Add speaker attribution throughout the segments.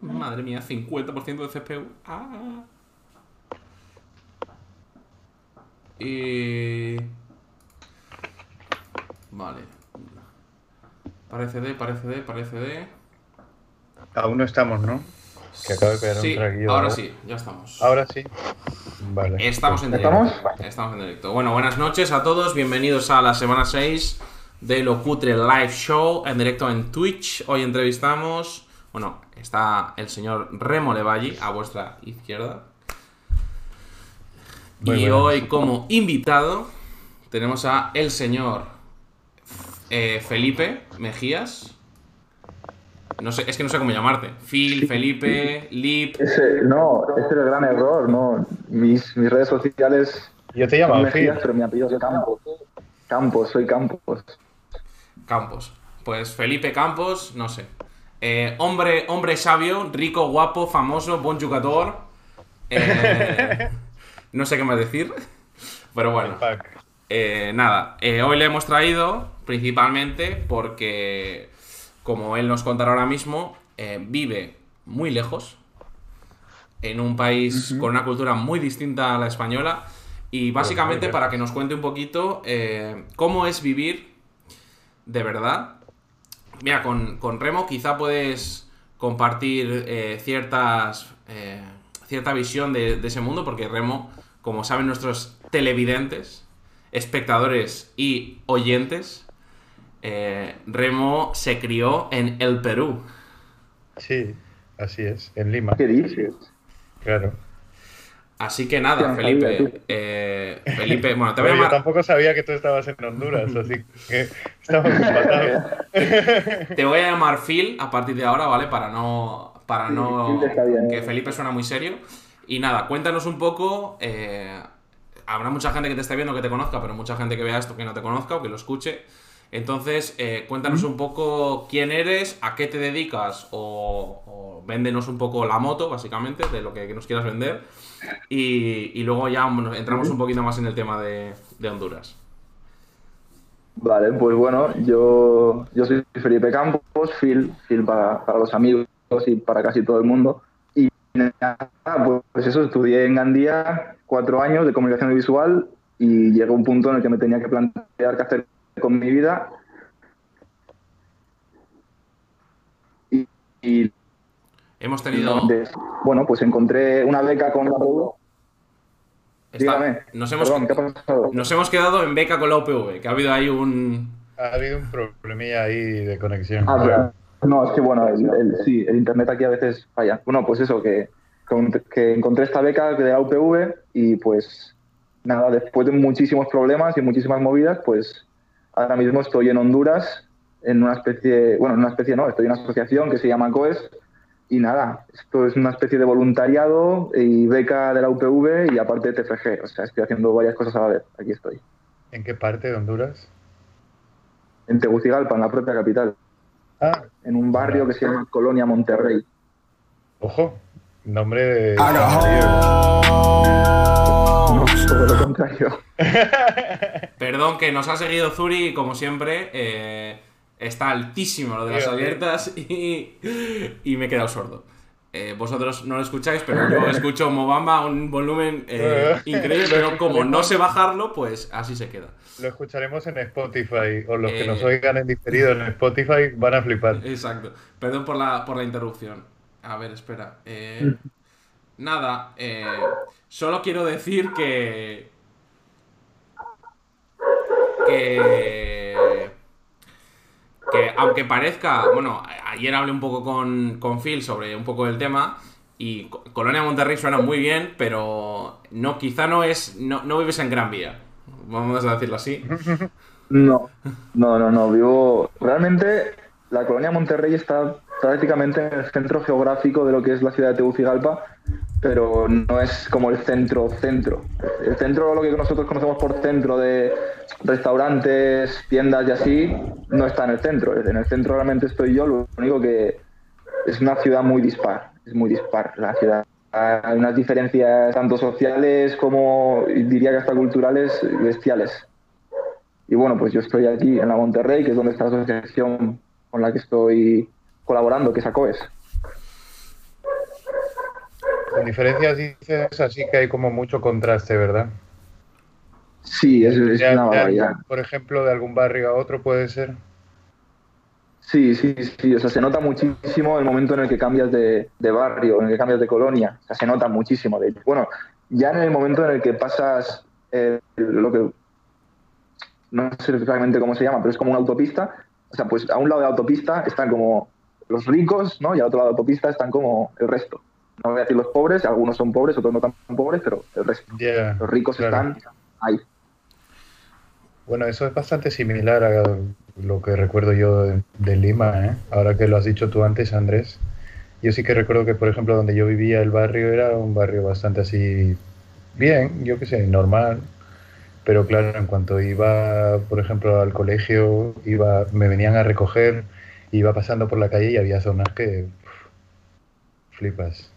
Speaker 1: Madre mía, 50% de CPU. Ah. Vale. Parece D, parece D, parece D.
Speaker 2: Aún no estamos, ¿no? Que acabo de pegar
Speaker 1: Sí,
Speaker 2: un traguillo.
Speaker 1: ahora
Speaker 2: ¿no?
Speaker 1: sí, ya estamos.
Speaker 2: Ahora sí. Vale.
Speaker 1: Estamos en
Speaker 3: ¿Estamos?
Speaker 1: directo. Estamos en directo. Bueno, buenas noches a todos. Bienvenidos a la semana 6 de Locutre Live Show en directo en Twitch. Hoy entrevistamos. Bueno, está el señor Remo Levalli a vuestra izquierda.
Speaker 2: Muy
Speaker 1: y
Speaker 2: buenas.
Speaker 1: hoy, como invitado, tenemos a el señor eh, Felipe Mejías. No sé, es que no sé cómo llamarte. Phil, Felipe, Lip.
Speaker 3: Ese, no, ese es el gran error, no. Mis, mis redes sociales
Speaker 2: Yo te llamo,
Speaker 3: Mejías,
Speaker 2: Phil.
Speaker 3: pero mi apellido es Campos. Campos, soy Campos.
Speaker 1: Campos. Pues Felipe Campos, no sé. Eh, hombre, hombre sabio, rico, guapo, famoso, buen jugador. Eh, no sé qué más decir. Pero bueno. Eh, nada, hoy le hemos traído principalmente porque, como él nos contará ahora mismo, vive muy lejos, en un país con una cultura muy distinta a la española, y básicamente
Speaker 2: lejos.
Speaker 1: para que nos cuente un poquito eh, cómo es vivir de verdad. Mira, con, con Remo quizá puedes compartir eh, ciertas, eh, cierta visión de, de ese mundo, porque Remo, como saben nuestros televidentes, espectadores y oyentes, eh, Remo se crió en el Perú.
Speaker 2: Sí, así es. En Lima.
Speaker 3: ¿Qué dices?
Speaker 2: Claro.
Speaker 1: Así que nada,
Speaker 3: Hostia,
Speaker 1: Felipe. eh, Felipe, bueno, te voy a
Speaker 2: Bueno, yo
Speaker 1: llamar.
Speaker 2: tampoco sabía que tú estabas en Honduras, así que estamos empatados.
Speaker 1: Te voy a llamar Phil a partir de ahora, ¿vale? Para no. Para
Speaker 3: Sí,
Speaker 1: no.
Speaker 3: Bien.
Speaker 1: Que Felipe suena muy serio. Y nada, cuéntanos un poco. eh, habrá mucha gente que te esté viendo que te conozca, pero mucha gente que vea esto que no te conozca o que lo escuche. Entonces, eh, cuéntanos un poco quién eres, a qué te dedicas o, o véndenos un poco la moto, básicamente, de lo que nos quieras vender. Y, y luego ya entramos un poquito más en el tema de, de Honduras.
Speaker 3: Vale, pues bueno, yo, yo soy Felipe Campos, Phil, Phil para, para los amigos y para casi todo el mundo. Y nada, pues, pues eso, estudié en Gandía cuatro años de comunicación visual y llegó un punto en el que me tenía que plantear qué hacer con mi vida. Y, y
Speaker 1: Hemos tenido.
Speaker 3: de- bueno, pues encontré una beca con la UPV.
Speaker 1: Está-
Speaker 3: Dígame,
Speaker 1: nos, hemos,
Speaker 3: perdón, ¿qué ha pasado?
Speaker 1: nos hemos quedado en beca con la UPV, que ha habido ahí un.
Speaker 2: Ha habido un problemilla ahí de conexión.
Speaker 3: Ah, pero- no, es que bueno, el, el- sí, el internet aquí a veces falla. Bueno, pues eso, que, que encontré esta beca de la UPV y pues nada, después de muchísimos problemas y muchísimas movidas, pues ahora mismo estoy en Honduras en una especie, bueno, en una especie no, estoy en una asociación que se llama COES y nada, esto es una especie de voluntariado y beca de la UPV y aparte TFG, o sea, estoy haciendo varias cosas a la vez, aquí estoy.
Speaker 2: ¿En qué parte de Honduras?
Speaker 3: En Tegucigalpa, en la propia capital,
Speaker 2: Ah,
Speaker 3: en un barrio que se llama Colonia Monterrey.
Speaker 2: ojo. Nombre de.
Speaker 3: No, todo lo contrario.
Speaker 1: Perdón, que nos ha seguido Zuri y como siempre. eh, está altísimo lo de las abiertas y, y me he quedado sordo. Eh, vosotros no lo escucháis, pero yo escucho Mobamba a un volumen eh, increíble, pero como no sé bajarlo, pues así se queda.
Speaker 2: Lo escucharemos en Spotify, o los que
Speaker 1: Eh.
Speaker 2: nos oigan en diferido en Spotify van a flipar.
Speaker 1: Exacto. Perdón por la, por la interrupción. A ver, espera. Eh, nada, eh, solo quiero decir que. Que. Que aunque parezca. Bueno, ayer hablé un poco con, con Phil sobre un poco el tema. Y Co- Colonia Monterrey suena muy bien, pero no, quizá no es. No, no vives en Gran Vía. Vamos a decirlo así.
Speaker 3: No, no, no, no. Vivo. Realmente, la colonia Monterrey está prácticamente en el centro geográfico de lo que es la ciudad de Tegucigalpa, pero no es como el centro centro. El centro, lo que nosotros conocemos por centro de restaurantes, tiendas y así, no está en el centro. En el centro realmente estoy yo, lo único que es una ciudad muy dispar, es muy dispar la ciudad. Hay unas diferencias tanto sociales como diría que hasta culturales bestiales. Y bueno, pues yo estoy aquí en la Monterrey, que es donde está la asociación con la que estoy colaborando, que es ACOES.
Speaker 2: Con diferencias dices así que hay como mucho contraste, ¿verdad?
Speaker 3: Sí, es, es una barbaridad.
Speaker 2: por ejemplo, de algún barrio a otro puede ser.
Speaker 3: Sí, sí, sí. O sea, se nota muchísimo el momento en el que cambias de, de barrio, en el que cambias de colonia. O sea, se nota muchísimo. De. Bueno, ya en el momento en el que pasas eh, lo que. No sé exactamente cómo se llama, pero es como una autopista. O sea, pues a un lado de la autopista están como los ricos, ¿no? Y al otro lado de la autopista están como el resto. No voy a decir los pobres, algunos son pobres, otros no tan pobres, pero el resto. Los ricos
Speaker 2: claro.
Speaker 3: están ahí.
Speaker 2: Bueno, eso es bastante similar a lo que recuerdo yo de, de Lima, ¿eh? Ahora que lo has dicho tú antes, Andrés. Yo sí que recuerdo que, por ejemplo, donde yo vivía, el barrio era un barrio bastante así, bien, yo qué sé, normal. Pero claro, en cuanto iba, por ejemplo, al colegio, iba, me venían a recoger, iba pasando por la calle y había zonas que uf, flipas.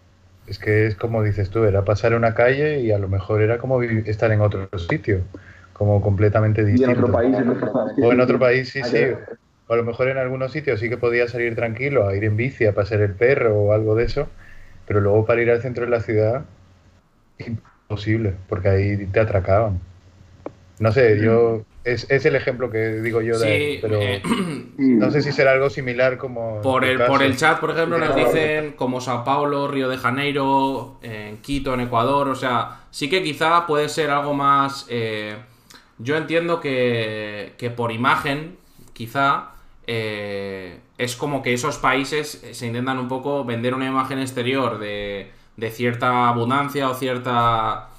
Speaker 2: Es que es como dices tú, era pasar una calle y a lo mejor era como estar en otro sitio, como completamente
Speaker 3: Y en
Speaker 2: distinto.
Speaker 3: otro país, en otro país.
Speaker 2: O en otro país, sí, sí. O a lo mejor en algunos sitios sí que podía salir tranquilo a ir en bici, a pasear el perro o algo de eso, pero luego para ir al centro de la ciudad, imposible, porque ahí te atracaban. No sé, yo. Es, es el ejemplo que digo yo de ahí,
Speaker 1: Sí,
Speaker 2: pero
Speaker 1: eh,
Speaker 2: no sé si será algo similar como.
Speaker 1: Por el,
Speaker 2: caso.
Speaker 1: por el chat, por ejemplo, nos dicen como Sao Paulo, Río de Janeiro, en Quito, en Ecuador. O sea, sí que quizá puede ser algo más. eh, yo entiendo que, que por imagen, quizá, eh, es como que esos países se intentan un poco vender una imagen exterior de, de cierta abundancia o cierta.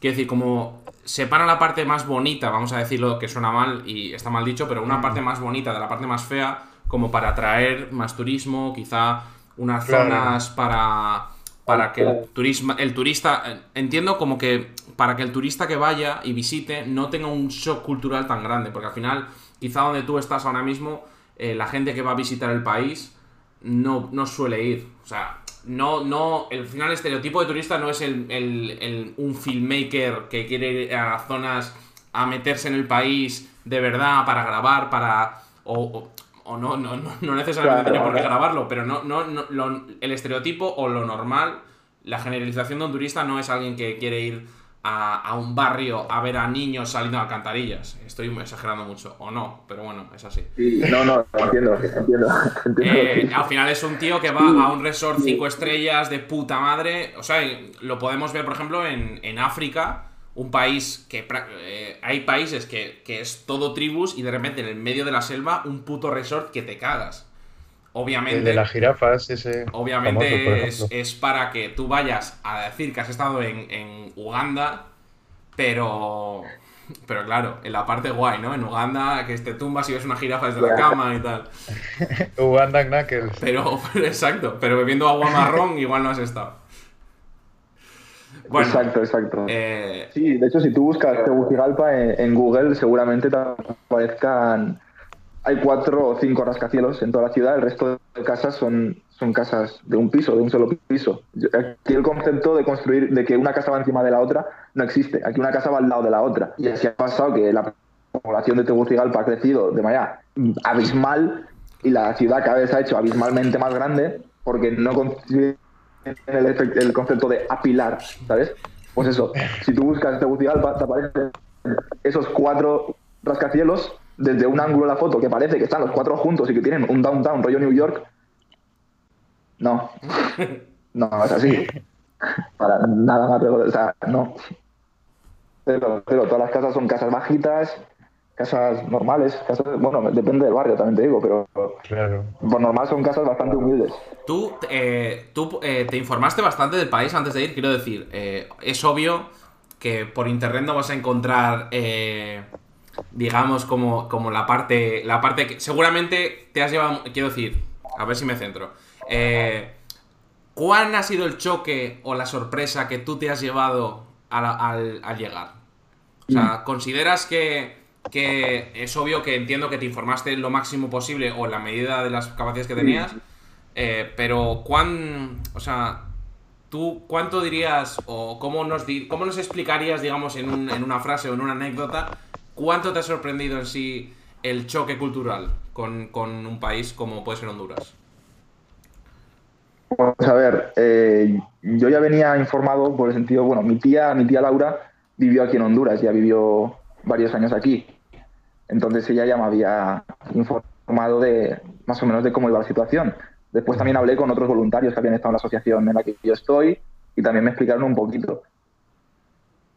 Speaker 1: Quiero decir, como separan la parte más bonita, vamos a decirlo que suena mal y está mal dicho, pero una parte más bonita de la parte más fea, como para atraer más turismo, quizá unas
Speaker 2: Claro.
Speaker 1: zonas para, para que el, turismo, el turista, entiendo como que para que el turista que vaya y visite no tenga un shock cultural tan grande, porque al final, quizá donde tú estás ahora mismo, eh, la gente que va a visitar el país no, no suele ir. O sea, no, no, el final estereotipo de turista no es el, el- el- un filmmaker que quiere ir a zonas a meterse en el país de verdad para grabar, para... O, o- o no, no, no, no necesariamente
Speaker 3: Claro,
Speaker 1: tiene por qué grabarlo, pero no, no, no- lo- el estereotipo o lo normal, la generalización de un turista no es alguien que quiere ir a, a un barrio a ver a niños saliendo de alcantarillas. Estoy exagerando mucho, o no, pero bueno, es así.
Speaker 3: Sí, no, no, entiendo, entiendo. entiendo.
Speaker 1: Eh, al final es un tío que va a un resort 5 estrellas de puta madre. O sea, lo podemos ver, por ejemplo, en, en África, un país que eh, hay países que, que es todo tribus y de repente en el medio de la selva un puto resort que te cagas. Obviamente,
Speaker 2: El de las jirafas, ese.
Speaker 1: obviamente
Speaker 2: famoso,
Speaker 1: es, es para que tú vayas a decir que has estado en, en Uganda, pero... Pero claro, en la parte guay, ¿no? En Uganda, que te tumbas y ves una jirafa desde la cama y tal.
Speaker 2: Uganda Knuckles.
Speaker 1: Pero, pero exacto, pero bebiendo agua marrón igual no has estado. Bueno,
Speaker 3: exacto, exacto.
Speaker 1: eh,
Speaker 3: Sí, de hecho, si tú buscas Tegucigalpa en, en Google, seguramente te aparezcan. Hay cuatro o cinco rascacielos en toda la ciudad, el resto de casas son, son casas de un piso, de un solo piso. Aquí el concepto de construir, de que una casa va encima de la otra, no existe. Aquí una casa va al lado de la otra. Y así ha pasado que la población de Tegucigalpa ha crecido de manera abismal y la ciudad cada vez ha hecho abismalmente más grande porque no conciben el, el concepto de apilar, ¿sabes? Pues eso, si tú buscas Tegucigalpa, te aparecen esos cuatro rascacielos desde un ángulo de la foto que parece que están los cuatro juntos y que tienen un downtown rollo New York. No, no, es así. Para nada más, o sea, no. Pero, pero todas las casas son casas bajitas, casas normales, casas, bueno, depende del barrio también te digo, pero
Speaker 2: Claro.
Speaker 3: por normal son casas bastante humildes.
Speaker 1: tú, eh, tú eh, te informaste bastante del país antes de ir, quiero decir, eh, es obvio que por internet no vas a encontrar, eh, digamos, como, como la parte, la parte que seguramente te has llevado, quiero decir, a ver si me centro. Eh, ¿Cuál ha sido el choque o la sorpresa que tú te has llevado al, al- al llegar? O sea, ¿consideras que, que es obvio que entiendo que te informaste lo máximo posible o en la medida de las capacidades que tenías? eh, pero ¿cuán, o sea, tú cuánto dirías o cómo nos, cómo nos explicarías, digamos, en, un- en una frase o en una anécdota, cuánto te ha sorprendido en sí el choque cultural con, un país como puede ser Honduras?
Speaker 3: Pues a ver, eh, yo ya venía informado por el sentido, bueno, mi tía, mi tía Laura vivió aquí en Honduras, ya vivió varios años aquí. Entonces ella ya me había informado de más o menos de cómo iba la situación. Después también hablé con otros voluntarios que habían estado en la asociación en la que yo estoy y también me explicaron un poquito.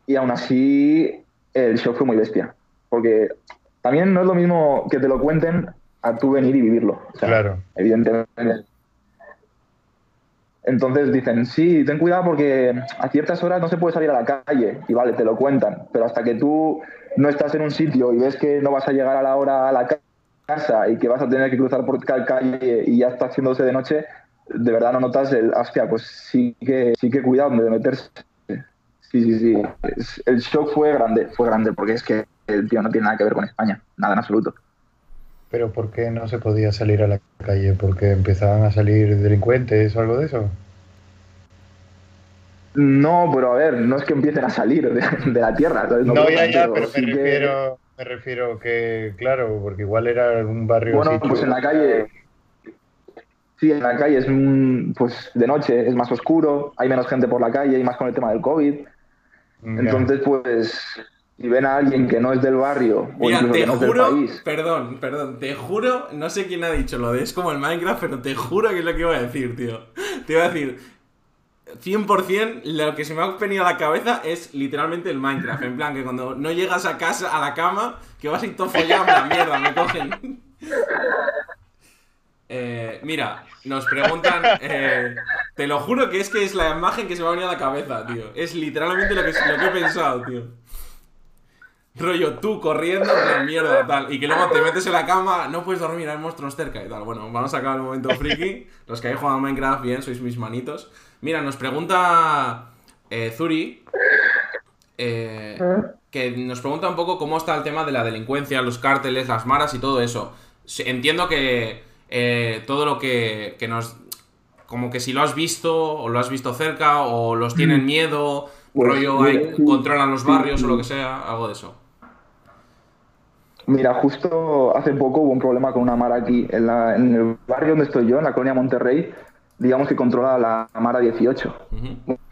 Speaker 3: Y aún así el shock fue muy bestia, porque también no es lo mismo que te lo cuenten a tú venir y vivirlo.
Speaker 2: claro.
Speaker 3: Evidentemente. Entonces dicen, sí, ten cuidado porque a ciertas horas no se puede salir a la calle. Y vale, te lo cuentan. Pero hasta que tú no estás en un sitio y ves que no vas a llegar a la hora a la casa y que vas a tener que cruzar por cada calle y ya está haciéndose de noche, de verdad no notas el, hostia, pues sí que, sí que cuidado de meterse. Sí, sí, sí. El shock fue grande, fue grande, porque es que el tío no tiene nada que ver con España, nada en absoluto.
Speaker 2: ¿Pero por qué no se podía salir a la calle? ¿Porque empezaban a salir delincuentes o algo de eso?
Speaker 3: No, pero a ver, no es que empiecen a salir de, la tierra.
Speaker 2: No, ya, ya, pero me, refiero, me refiero que, claro, porque igual era un barrio...
Speaker 3: Bueno, pues en la calle... Sí, en la calle es pues de noche, es más oscuro, hay menos gente por la calle y más con el tema del COVID. Entonces, pues si ven a alguien que no es del barrio o
Speaker 1: Mira, te
Speaker 3: que no
Speaker 1: juro,
Speaker 3: es del país.
Speaker 1: Perdón, perdón, te juro, no sé quién ha dicho lo de es como el Minecraft, pero te juro que es lo que iba a decir, tío. Te iba a decir, 100% lo que se me ha venido a la cabeza es literalmente el Minecraft. En plan, que cuando no llegas a casa, a la cama, que vas a ir todo follado, la mierda, me cogen. Eh, mira, nos preguntan. Eh, te lo juro que es que es la imagen que se me ha venido a la cabeza, tío. Es literalmente lo que, lo que he pensado, tío. Rollo, tú corriendo, la mierda, tal. Y que luego te metes en la cama, no puedes dormir, hay monstruos cerca y tal. Bueno, vamos a acabar el momento friki. Los que habéis jugado Minecraft, bien, sois mis manitos. Mira, nos pregunta eh, Zuri. Eh, que nos pregunta un poco cómo está el tema de la delincuencia, los cárteles, las maras y todo eso. Entiendo que eh, todo lo que, que nos. Como que si lo has visto, o lo has visto cerca, o los tienen mm. miedo, pues rollo, hay, controlan los barrios o lo que sea, algo de eso.
Speaker 3: Mira, justo hace poco hubo un problema con una Mara aquí, en, el barrio donde estoy yo, en la colonia Monterrey, digamos que controla la Mara 18.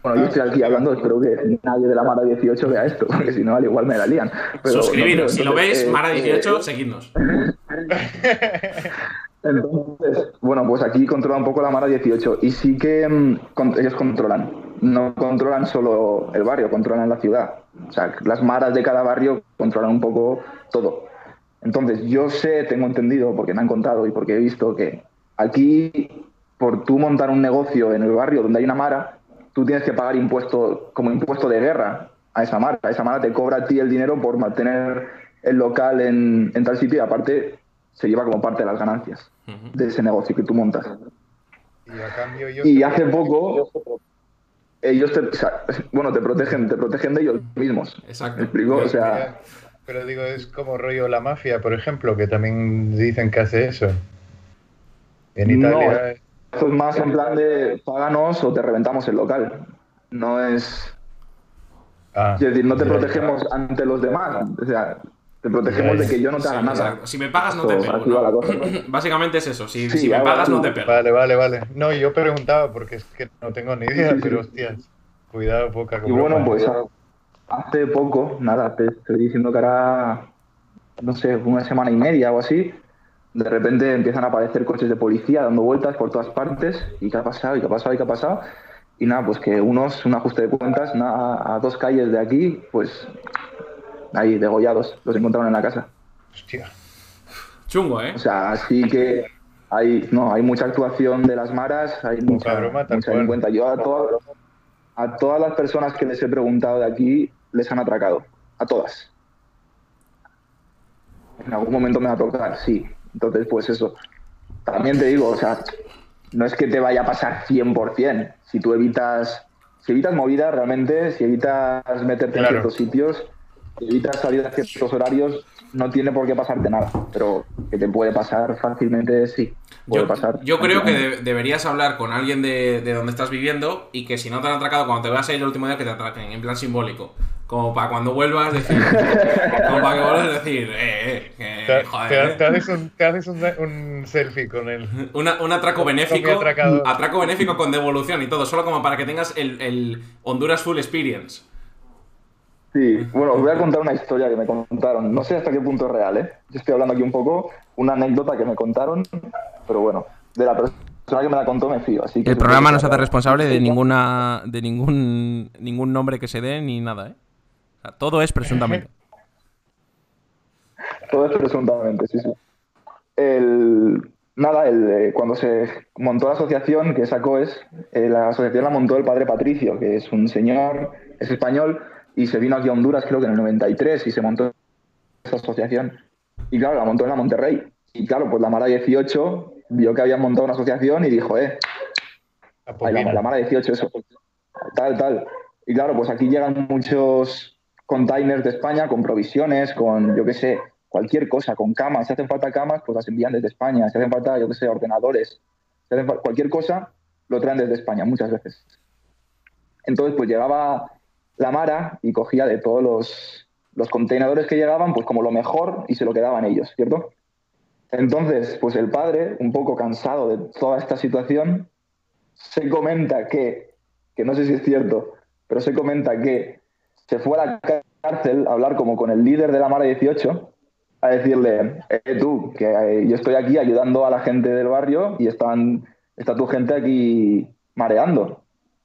Speaker 3: Bueno, yo estoy aquí hablando, espero que nadie de la Mara 18 vea esto, porque si no, al igual me la lían.
Speaker 1: Suscribiros, si lo veis, eh, Mara 18, eh, seguidnos.
Speaker 3: Entonces, bueno, pues aquí controla un poco la Mara 18 y sí que mm, ellos controlan. No controlan solo el barrio, controlan la ciudad. O sea, las maras de cada barrio controlan un poco todo. Entonces, yo sé, tengo entendido, porque me han contado y porque he visto que aquí, por tú montar un negocio en el barrio donde hay una mara, tú tienes que pagar impuesto como impuesto de guerra a esa mara. Esa mara te cobra a ti el dinero por mantener el local en, tal sitio y aparte se lleva como parte de las ganancias de ese negocio que tú montas. Y, hace poco ellos te, bueno, te protegen, te protegen de ellos mismos.
Speaker 1: Exacto.
Speaker 3: O sea,
Speaker 2: pero digo, es como rollo la mafia, por ejemplo, que también dicen que hace eso. En Italia.
Speaker 3: No, esto es más en plan de páganos o te reventamos el local. No es. Ah, es decir, no te protegemos ante los demás. O sea, te protegemos de que yo no te haga nada.
Speaker 1: Si me pagas, no te pego. Básicamente es eso. Si, me pagas, no te pego.
Speaker 2: Vale, vale, vale. No, yo preguntaba porque es que no tengo ni idea, pero hostias. Cuidado, poca
Speaker 3: Y bueno, pues hace poco, nada, te estoy diciendo que hará, no sé, una semana y media o así, de repente empiezan a aparecer coches de policía dando vueltas por todas partes. ¿Y qué ha pasado? ¿Y qué ha pasado? ¿Y qué ha pasado? Y nada, pues que unos, un ajuste de cuentas, nada, a dos calles de aquí, pues ahí degollados, los encontraron en la casa.
Speaker 2: Hostia.
Speaker 1: Chungo, ¿eh?
Speaker 3: O sea, así que hay, no, hay mucha actuación de las maras, hay mucha, broma, mucha Yo a todas, a todas las personas que les he preguntado de aquí les han atracado. A todas. En algún momento me va a tocar, sí. Entonces, pues eso. También te digo, o sea, no es que te vaya a pasar 100%. Si tú evitas, si evitas movidas realmente, si evitas meterte en ciertos sitios, si evitas salir a ciertos horarios, no tiene por qué pasarte nada. Pero que te puede pasar fácilmente, sí.
Speaker 1: yo, yo creo que deberías hablar con alguien de, de, donde estás viviendo y que si no te han atracado cuando te vas a ir el último día, que te atraquen, en plan simbólico. Como para cuando vuelvas decir. como para que vuelvas a decir, eh, eh,
Speaker 2: Te,
Speaker 1: joder.
Speaker 2: te- te haces, un, te haces un, un selfie con él.
Speaker 1: Una- un atraco benéfico.
Speaker 2: atracado.
Speaker 1: Atraco benéfico con devolución y todo, solo como para que tengas el, el Honduras Full Experience.
Speaker 3: Sí, bueno, os voy a contar una historia que me contaron. No sé hasta qué punto es real, ¿eh? Yo estoy hablando aquí un poco, una anécdota que me contaron, pero bueno, de la persona que me la contó me fío. Así que
Speaker 4: El programa no se hace responsable de ninguna de ningún ningún nombre que se dé ni nada, ¿eh? O sea, todo es presuntamente.
Speaker 3: Todo es presuntamente, sí, sí. El, nada, el, eh, cuando se montó la asociación, que es ACOES, eh, la asociación la montó el padre Patricio, que es un señor, es español, y se vino aquí a Honduras creo que en el 93 y se montó esa asociación. Y claro, la montó en la Monterrey. Y claro, pues la Mara 18 vio que habían montado una asociación y dijo, eh,
Speaker 2: A
Speaker 3: Ay, la, Mara 18, eso. Tal, tal. Y claro, pues aquí llegan muchos containers de España con provisiones, con, yo qué sé, cualquier cosa, con camas. Si hacen falta camas, pues las envían desde España. Si hacen falta, yo qué sé, ordenadores. Si hacen cualquier cosa, lo traen desde España, muchas veces. Entonces, pues llegaba la Mara y cogía de todos los, los contenedores que llegaban, pues como lo mejor y se lo quedaban ellos, ¿cierto? Entonces, pues el padre, un poco cansado de toda esta situación, se comenta que, que no sé si es cierto, pero se comenta que se fue a la cárcel a hablar como con el líder de la Mara 18 a decirle, eh, tú, que eh, yo estoy aquí ayudando a la gente del barrio y están, está tu gente aquí mareando.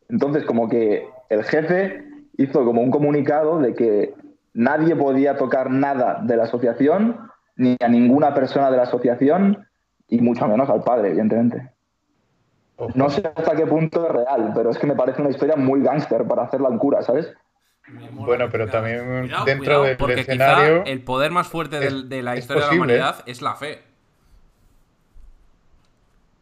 Speaker 3: Entonces, como que el jefe hizo como un comunicado de que nadie podía tocar nada de la asociación, ni a ninguna persona de la asociación, y mucho menos al padre, evidentemente.
Speaker 2: Ojo.
Speaker 3: No sé hasta qué punto es real, pero es que me parece una historia muy gángster para hacerla en cura, ¿sabes?
Speaker 2: Bueno, pero también
Speaker 1: Cuidado,
Speaker 2: dentro
Speaker 1: cuidado,
Speaker 2: del
Speaker 4: Porque
Speaker 2: escenario.
Speaker 4: quizá el poder más fuerte
Speaker 2: es-
Speaker 4: de la historia de la humanidad es la fe.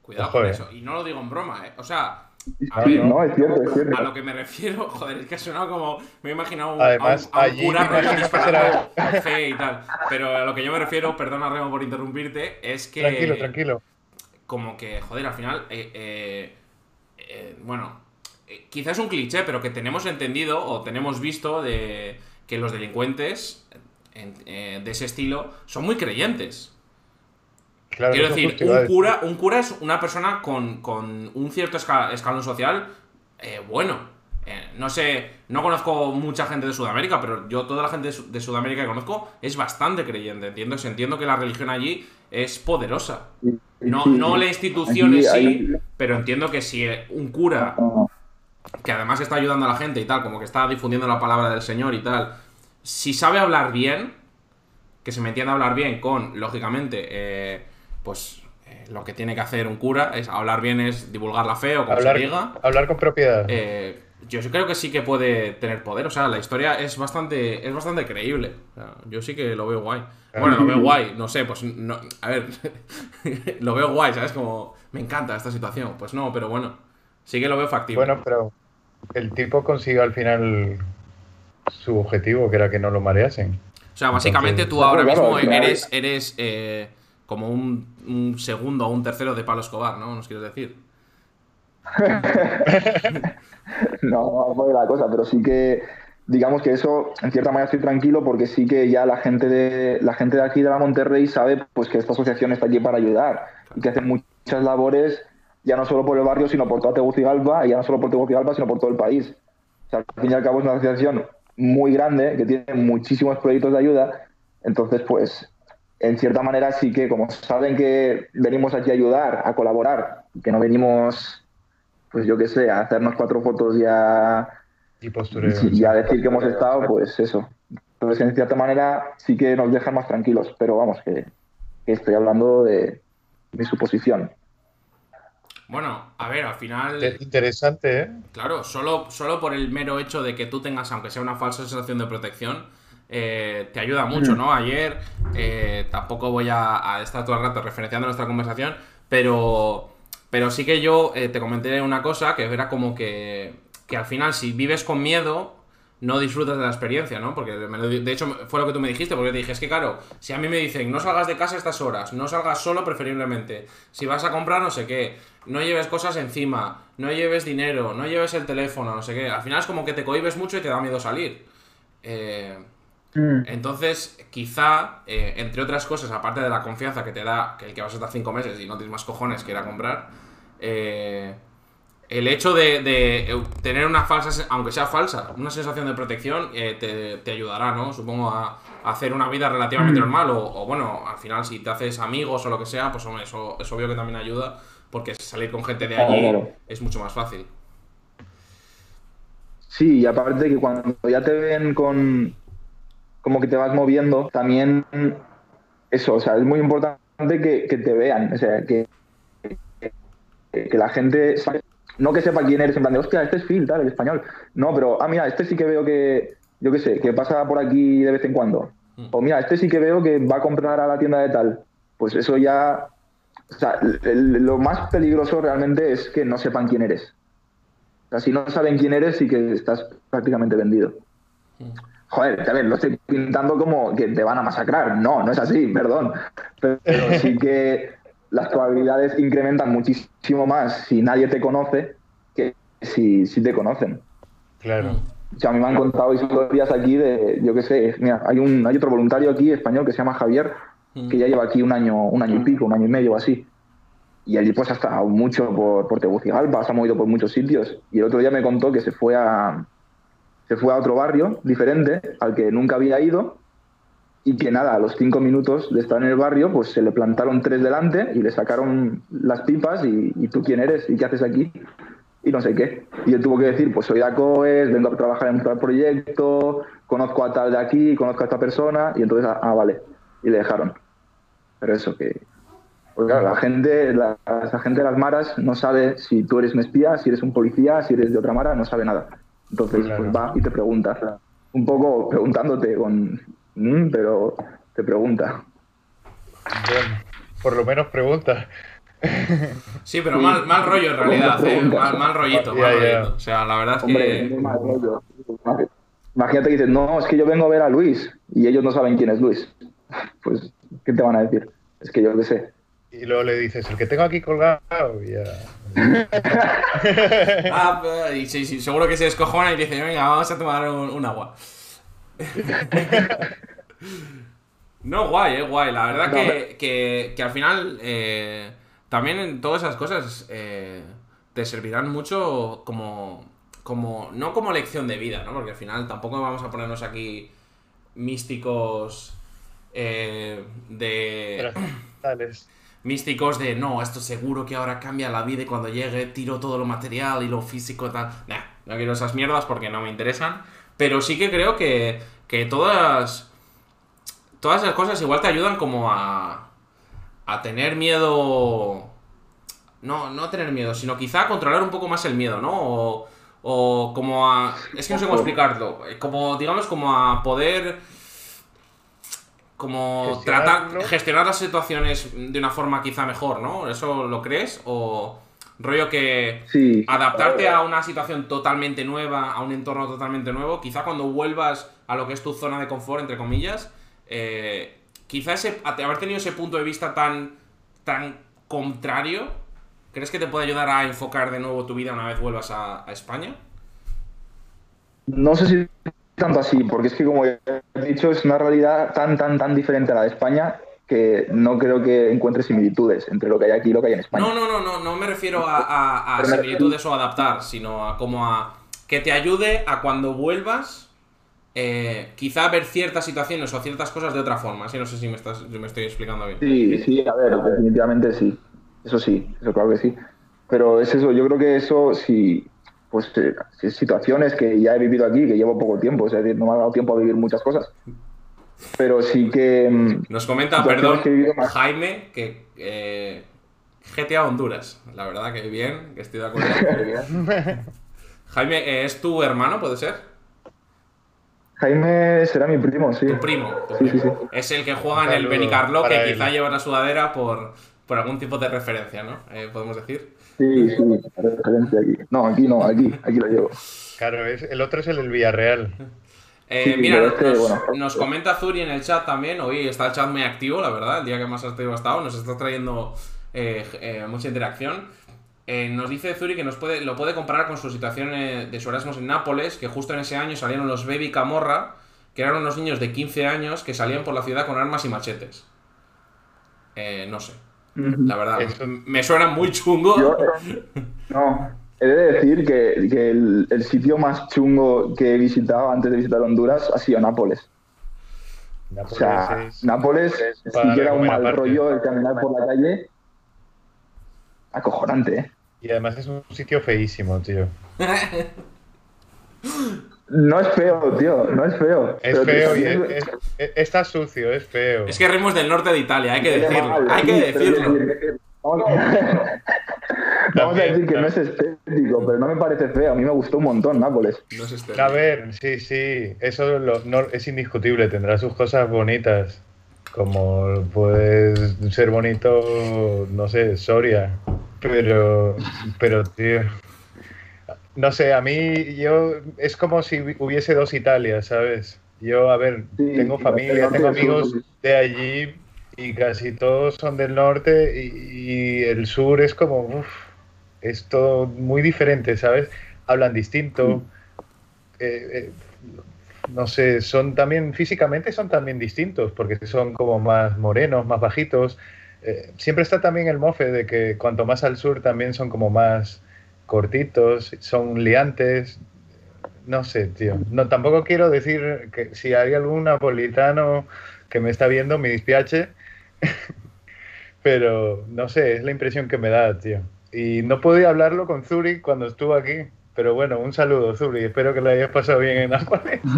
Speaker 1: Cuidado
Speaker 2: Ojo,
Speaker 1: con
Speaker 2: eh.
Speaker 1: eso. Y no lo digo en broma, ¿eh? O sea,
Speaker 3: Sí,
Speaker 1: ver,
Speaker 3: no, es cierto, es cierto.
Speaker 1: a lo que me refiero, joder, es que ha sonado como. Me he imaginado un,
Speaker 2: Además,
Speaker 1: a un, a un
Speaker 2: allí
Speaker 1: cura
Speaker 2: me imagino que
Speaker 1: disparando fe y tal. Pero a lo que yo me refiero, perdona Remo por interrumpirte, es que.
Speaker 2: Tranquilo, tranquilo.
Speaker 1: Como que, joder, al final. eh, eh, eh, bueno, eh, quizás es un cliché, pero que tenemos entendido o tenemos visto de que los delincuentes en- eh, de ese estilo son muy creyentes.
Speaker 2: Claro,
Speaker 1: Quiero decir, un cura, un cura es una persona con, con un cierto esca- escalón social eh, bueno. Eh, no sé, no conozco mucha gente de Sudamérica, pero yo toda la gente de, Su- de Sudamérica que conozco es bastante creyente. Entiendo, entiendo que la religión allí es poderosa. No, no la institución en sí, pero entiendo que si un cura que además está ayudando a la gente y tal, como que está difundiendo la palabra del Señor y tal, si sabe hablar bien, que se me entienda hablar bien con, lógicamente, eh, pues eh, lo que tiene que hacer un cura es hablar bien, es divulgar la fe o como
Speaker 2: Hablar,
Speaker 1: se diga.
Speaker 2: hablar con propiedad.
Speaker 1: Eh, yo sí creo que sí que puede tener poder. O sea, la historia es bastante, es bastante creíble. O sea, yo sí que lo veo guay. Bueno, lo veo guay, no sé, pues no, a ver, lo veo guay, ¿sabes? Como me encanta esta situación. Pues no, pero bueno, sí que lo veo factible.
Speaker 2: Bueno, pero el tipo consiguió al final su objetivo, que era que no lo mareasen.
Speaker 1: O sea, básicamente
Speaker 2: Entonces-
Speaker 1: tú ahora
Speaker 3: Claro,
Speaker 1: mismo
Speaker 3: claro.
Speaker 1: eres, eres eh, como un, un segundo o un tercero de Pablo Escobar, ¿no? ¿Nos quieres decir?
Speaker 3: No, no fue la cosa, pero sí que digamos que eso en cierta manera estoy tranquilo porque sí que ya la gente de la gente de aquí de la Monterrey sabe pues que esta asociación está aquí para ayudar y que hace muchas labores ya no solo por el barrio sino por toda Tegucigalpa y ya no solo por Tegucigalpa sino por todo el país. O sea, al fin y al cabo es una asociación muy grande que tiene muchísimos proyectos de ayuda, entonces pues en cierta manera sí que como saben que venimos aquí a ayudar, a colaborar, que no venimos pues yo qué sé, a hacernos cuatro fotos y a,
Speaker 2: Y postureo.
Speaker 3: y a decir que hemos estado, pues eso. Entonces, en cierta manera, sí que nos dejan más tranquilos, pero vamos, que, que estoy hablando de mi suposición.
Speaker 1: Bueno, a ver, al final.
Speaker 2: Te- Interesante, ¿eh?
Speaker 1: Claro, solo, solo por el mero hecho de que tú tengas, aunque sea una falsa sensación de protección, eh, te ayuda mucho, ¿no? Ayer, eh, tampoco voy a, a estar todo el rato referenciando nuestra conversación, pero, pero sí que yo eh, te comenté una cosa que era como que, que al final, si vives con miedo, no disfrutas de la experiencia, ¿no? Porque me lo di- de hecho fue lo que tú me dijiste, porque te dije, es que claro, si a mí me dicen, no salgas de casa a estas horas, no salgas solo preferiblemente, si vas a comprar no sé qué, no lleves cosas encima, no lleves dinero, no lleves el teléfono, no sé qué, al final es como que te cohibes mucho y te da miedo salir. Eh,
Speaker 3: Mm.
Speaker 1: entonces, quizá, eh, entre otras cosas, aparte de la confianza que te da que el que vas a estar cinco meses y no tienes más cojones que ir a comprar, eh, el hecho de, de, tener una falsa, aunque sea falsa, una sensación de protección eh, te, te ayudará, ¿no? Supongo a, a hacer una vida relativamente normal o, o, bueno, al final si te haces amigos o lo que sea, pues hombre, eso es obvio que también ayuda porque salir con gente de allí
Speaker 3: claro.
Speaker 1: es mucho más fácil.
Speaker 3: Sí, y aparte que cuando ya te ven con como que te vas moviendo, también eso, o sea, es muy importante que, que te vean, o sea, que, que, que la gente sabe- no que sepa quién eres, en plan de, hostia, este es Phil, tal, el español. No, pero, ah, mira, este sí que veo que, yo qué sé, que pasa por aquí de vez en cuando.
Speaker 1: Mm.
Speaker 3: O mira, este sí que veo que va a comprar a la tienda de tal. Pues eso ya, o sea, lo más peligroso realmente es que no sepan quién eres. O sea, si no saben quién eres, sí que estás prácticamente vendido. Joder, a ver, lo estoy pintando como que te van a masacrar. No, no es así, perdón. Pero, pero sí que las probabilidades incrementan muchísimo más si nadie te conoce que si, si te conocen.
Speaker 2: Claro.
Speaker 3: O sea, a mí me han contado historias aquí de, yo qué sé, mira, hay, un, hay otro voluntario aquí español que se llama Javier, que ya lleva aquí un año, un año y pico, un año y medio o así. Y allí pues ha estado mucho por, por Tegucigalpa, se ha movido por muchos sitios. Y el otro día me contó que se fue a, se fue a otro barrio diferente al que nunca había ido y que nada, a los cinco minutos de estar en el barrio, pues se le plantaron tres delante y le sacaron las pipas y, tú quién eres y qué haces aquí y no sé qué. Y él tuvo que decir, pues soy de ACOES, vengo a trabajar en tal proyecto, conozco a tal de aquí, conozco a esta persona y entonces, ah, vale, y le dejaron. Pero eso que... Porque claro, la gente, la, esa gente de las maras no sabe si tú eres un espía, si eres un policía, si eres de otra mara, no sabe nada. Entonces
Speaker 2: Claro.
Speaker 3: pues va y te pregunta, un poco preguntándote con... "Mm", pero te pregunta.
Speaker 2: Bueno, por lo menos pregunta.
Speaker 1: Sí, pero mal, mal rollo en realidad, eh, mal, mal rollito, mal
Speaker 2: ya.
Speaker 1: rollito. O sea, la verdad es
Speaker 3: Hombre,
Speaker 1: que...
Speaker 3: muy mal rollo. Imagínate que dices, no, es que yo vengo a ver a Luis y ellos no saben quién es Luis. Pues, ¿qué te van a decir? Es que yo qué sé.
Speaker 2: Y luego le dices, el que tengo aquí colgado, y ya.
Speaker 1: Ah, pero- y sí, sí, seguro que se descojona y dice, venga, vamos a tomar un, un agua. No, guay, eh, guay. La verdad que, que, que al final eh, también en todas esas cosas eh, te servirán mucho como, como, no como lección de vida, ¿no? Porque al final tampoco vamos a ponernos aquí místicos eh, de
Speaker 2: Tales.
Speaker 1: místicos de no, esto seguro que ahora cambia la vida y cuando llegue tiro todo lo material y lo físico tal. Nah, no quiero esas mierdas porque no me interesan. Pero sí que creo que, que todas. Todas esas cosas igual te ayudan como a. a tener miedo. No, no a tener miedo, sino quizá a controlar un poco más el miedo, ¿no? O, o como a. Es que no sé cómo explicarlo. Como, digamos, como a poder como tratar
Speaker 2: Gestionarlo.
Speaker 1: gestionar las situaciones de una forma quizá mejor, ¿no? ¿Eso lo crees? O rollo que
Speaker 3: Sí.
Speaker 1: adaptarte a una situación totalmente nueva, a un entorno totalmente nuevo, quizá cuando vuelvas a lo que es tu zona de confort, entre comillas, eh, quizá ese, haber tenido ese punto de vista tan, tan contrario, ¿crees que te puede ayudar a enfocar de nuevo tu vida una vez vuelvas a, a España?
Speaker 3: No sé si tanto así, porque es que como he dicho, es una realidad tan, tan, tan diferente a la de España que no creo que encuentre similitudes entre lo que hay aquí y lo que hay en España.
Speaker 1: No, no, no, no, no me refiero a, similitudes o adaptar, sino a como a que te ayude a cuando vuelvas, eh, quizá ver ciertas situaciones o ciertas cosas de otra forma. Sí, no sé si me, estás, si me estoy explicando bien.
Speaker 3: Sí, sí, a ver, definitivamente sí. Eso sí, eso claro que sí. Pero es eso, yo creo que eso sí, pues eh, sí, situaciones que ya he vivido aquí, que llevo poco tiempo, es decir, no me ha dado tiempo a vivir muchas cosas. Pero sí que... mm,
Speaker 1: Nos comenta, perdón,
Speaker 3: que
Speaker 1: Jaime, que eh, GTA Honduras. La verdad que bien, que estoy de acuerdo. Jaime, eh, ¿es tu hermano, puede ser?
Speaker 3: Jaime será mi primo, sí.
Speaker 1: Tu primo. tu
Speaker 3: Sí, sí,
Speaker 1: primo.
Speaker 3: sí.
Speaker 1: Es el que juega en el Benicarlo, que quizá
Speaker 2: él.
Speaker 1: lleva la sudadera por, por algún tipo de referencia, ¿no? Eh, Podemos decir.
Speaker 3: Sí, sí, referencia aquí. No, aquí no, aquí, aquí lo llevo.
Speaker 2: Claro, es, el otro es el del Villarreal.
Speaker 1: Eh,
Speaker 3: Sí,
Speaker 1: mira, nos,
Speaker 3: bueno,
Speaker 1: nos comenta Zuri en el chat también. Hoy está el chat muy activo, la verdad. El día que más activo ha estado, nos está trayendo eh, eh, mucha interacción. Eh, nos dice Zuri que nos puede, lo puede comparar con su situación eh, de su Erasmus en Nápoles, que justo en ese año salieron los Baby Camorra, que eran unos niños de 15 años que salían por la ciudad con armas y machetes. Eh, no sé. La verdad,
Speaker 2: Eso-
Speaker 1: me suena muy chungo.
Speaker 3: Yo, no, he de decir que, que el, el sitio más chungo que he visitado antes de visitar Honduras ha sido Nápoles. O
Speaker 2: Nápoles
Speaker 3: sea,
Speaker 2: es-
Speaker 3: Nápoles,
Speaker 2: es
Speaker 3: si era un mal rollo el caminar por la calle, acojonante, ¿eh?
Speaker 2: Y además es un sitio feísimo, tío.
Speaker 3: No es feo, tío, no es feo.
Speaker 2: Es
Speaker 3: Pero
Speaker 2: feo y es- es- es- está sucio, es feo.
Speaker 1: Es que Remo es del norte de Italia, hay que decirlo.
Speaker 3: mal,
Speaker 1: Hay que decirlo.
Speaker 3: Vamos a, decir que no es estético, pero no me parece feo. A mí me gustó un montón Nápoles.
Speaker 1: No es este.
Speaker 2: A ver, sí, sí, eso lo- no, es indiscutible, tendrá sus cosas bonitas, como puede ser bonito, no sé, Soria, pero, pero, tío, no sé, a mí, yo, es como si hubiese dos Italias, ¿sabes? Yo, a ver,
Speaker 3: Sí,
Speaker 2: tengo familia, tengo amigos de allí y casi todos son del norte y, y el sur es como, uf, es todo muy diferente, ¿sabes? Hablan distinto. eh, eh, no sé, son también, físicamente son también distintos, porque son como más morenos, más bajitos. Eh, siempre está también el mofe de que cuanto más al sur también son como más cortitos, son liantes. No sé, tío. No, tampoco quiero decir que si hay algún napolitano que me está viendo, me dispiache. Pero no sé, es la impresión que me da, tío. Y no podía hablarlo con Zuri cuando estuvo aquí. Pero bueno, un saludo, Zuri. Espero que lo hayas pasado bien en Nápoles.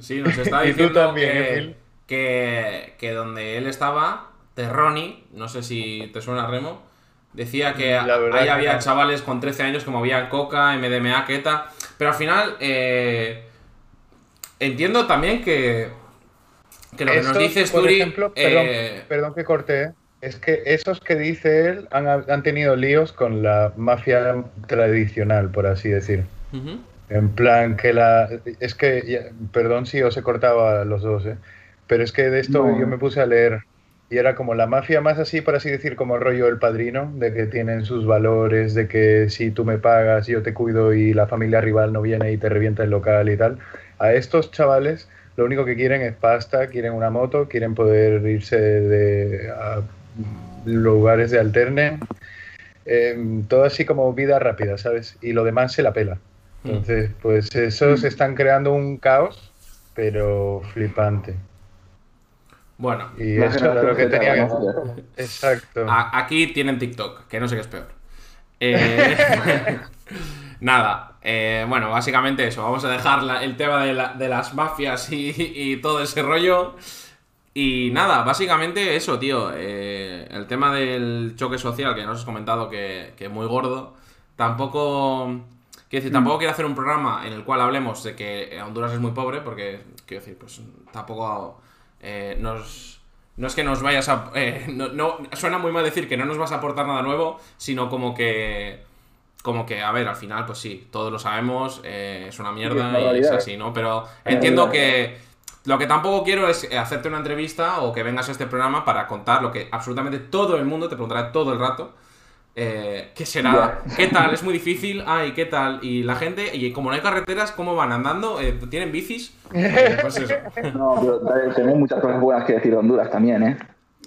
Speaker 1: Sí, nos está diciendo
Speaker 2: también,
Speaker 1: que, que, que donde él estaba, Terroni, no sé si te suena Remo, decía que ahí había chavales con 13 años que movían coca, MDMA, keta. Pero al final, eh, entiendo también que, que lo que nos
Speaker 2: Estos,
Speaker 1: dices,
Speaker 2: por
Speaker 1: Turi,
Speaker 2: ejemplo, perdón,
Speaker 1: eh,
Speaker 2: perdón que corté, es que esos que dice él han, han tenido líos con la mafia tradicional, por así decir. En plan, que la. Es que. perdón si os he cortado a los dos, ¿eh? Pero es que de esto
Speaker 3: No.
Speaker 2: yo me puse a leer. Y era como la mafia más así, por así decir, como el rollo del padrino, de que tienen sus valores, de que si tú me pagas, yo te cuido y la familia rival no viene y te revienta el local y tal. A estos chavales lo único que quieren es pasta, quieren una moto, quieren poder irse de, a lugares de alterne. eh, todo así como vida rápida, ¿sabes? Y lo demás se la pela. Entonces, pues esos están creando un caos, pero flipante.
Speaker 1: Bueno,
Speaker 2: Y eso que tenía que. Exacto.
Speaker 1: A- aquí tienen TikTok, que no sé qué es peor. Eh, nada, eh, bueno, básicamente eso. Vamos a dejar la- el tema de, la- de las mafias y, y todo ese rollo. Y nada, básicamente eso, tío. eh, el tema del choque social que nos has comentado que, que muy gordo. Tampoco. Quiero decir, tampoco quiero hacer un programa en el cual hablemos de que Honduras es muy pobre, porque, quiero decir, pues tampoco eh, nos. No es que nos vayas a. eh, no, no- suena muy mal decir que no nos vas a aportar nada nuevo, sino como que. Como que, a ver, al final, pues sí, todos lo sabemos, eh, es una mierda y es así, ¿no? Pero entiendo que. Lo que tampoco quiero es eh, hacerte una entrevista o que vengas a este programa para contar lo que absolutamente todo el mundo te preguntará todo el rato. Eh, ¿Qué será? ¿Qué tal? Es muy difícil. Ay, ¿qué tal? Y la gente, y como no hay carreteras, ¿cómo van? ¿Andando? Eh, ¿Tienen bicis? Eh, pues eso.
Speaker 3: No, pero tengo muchas cosas buenas que decir de Honduras también, ¿eh?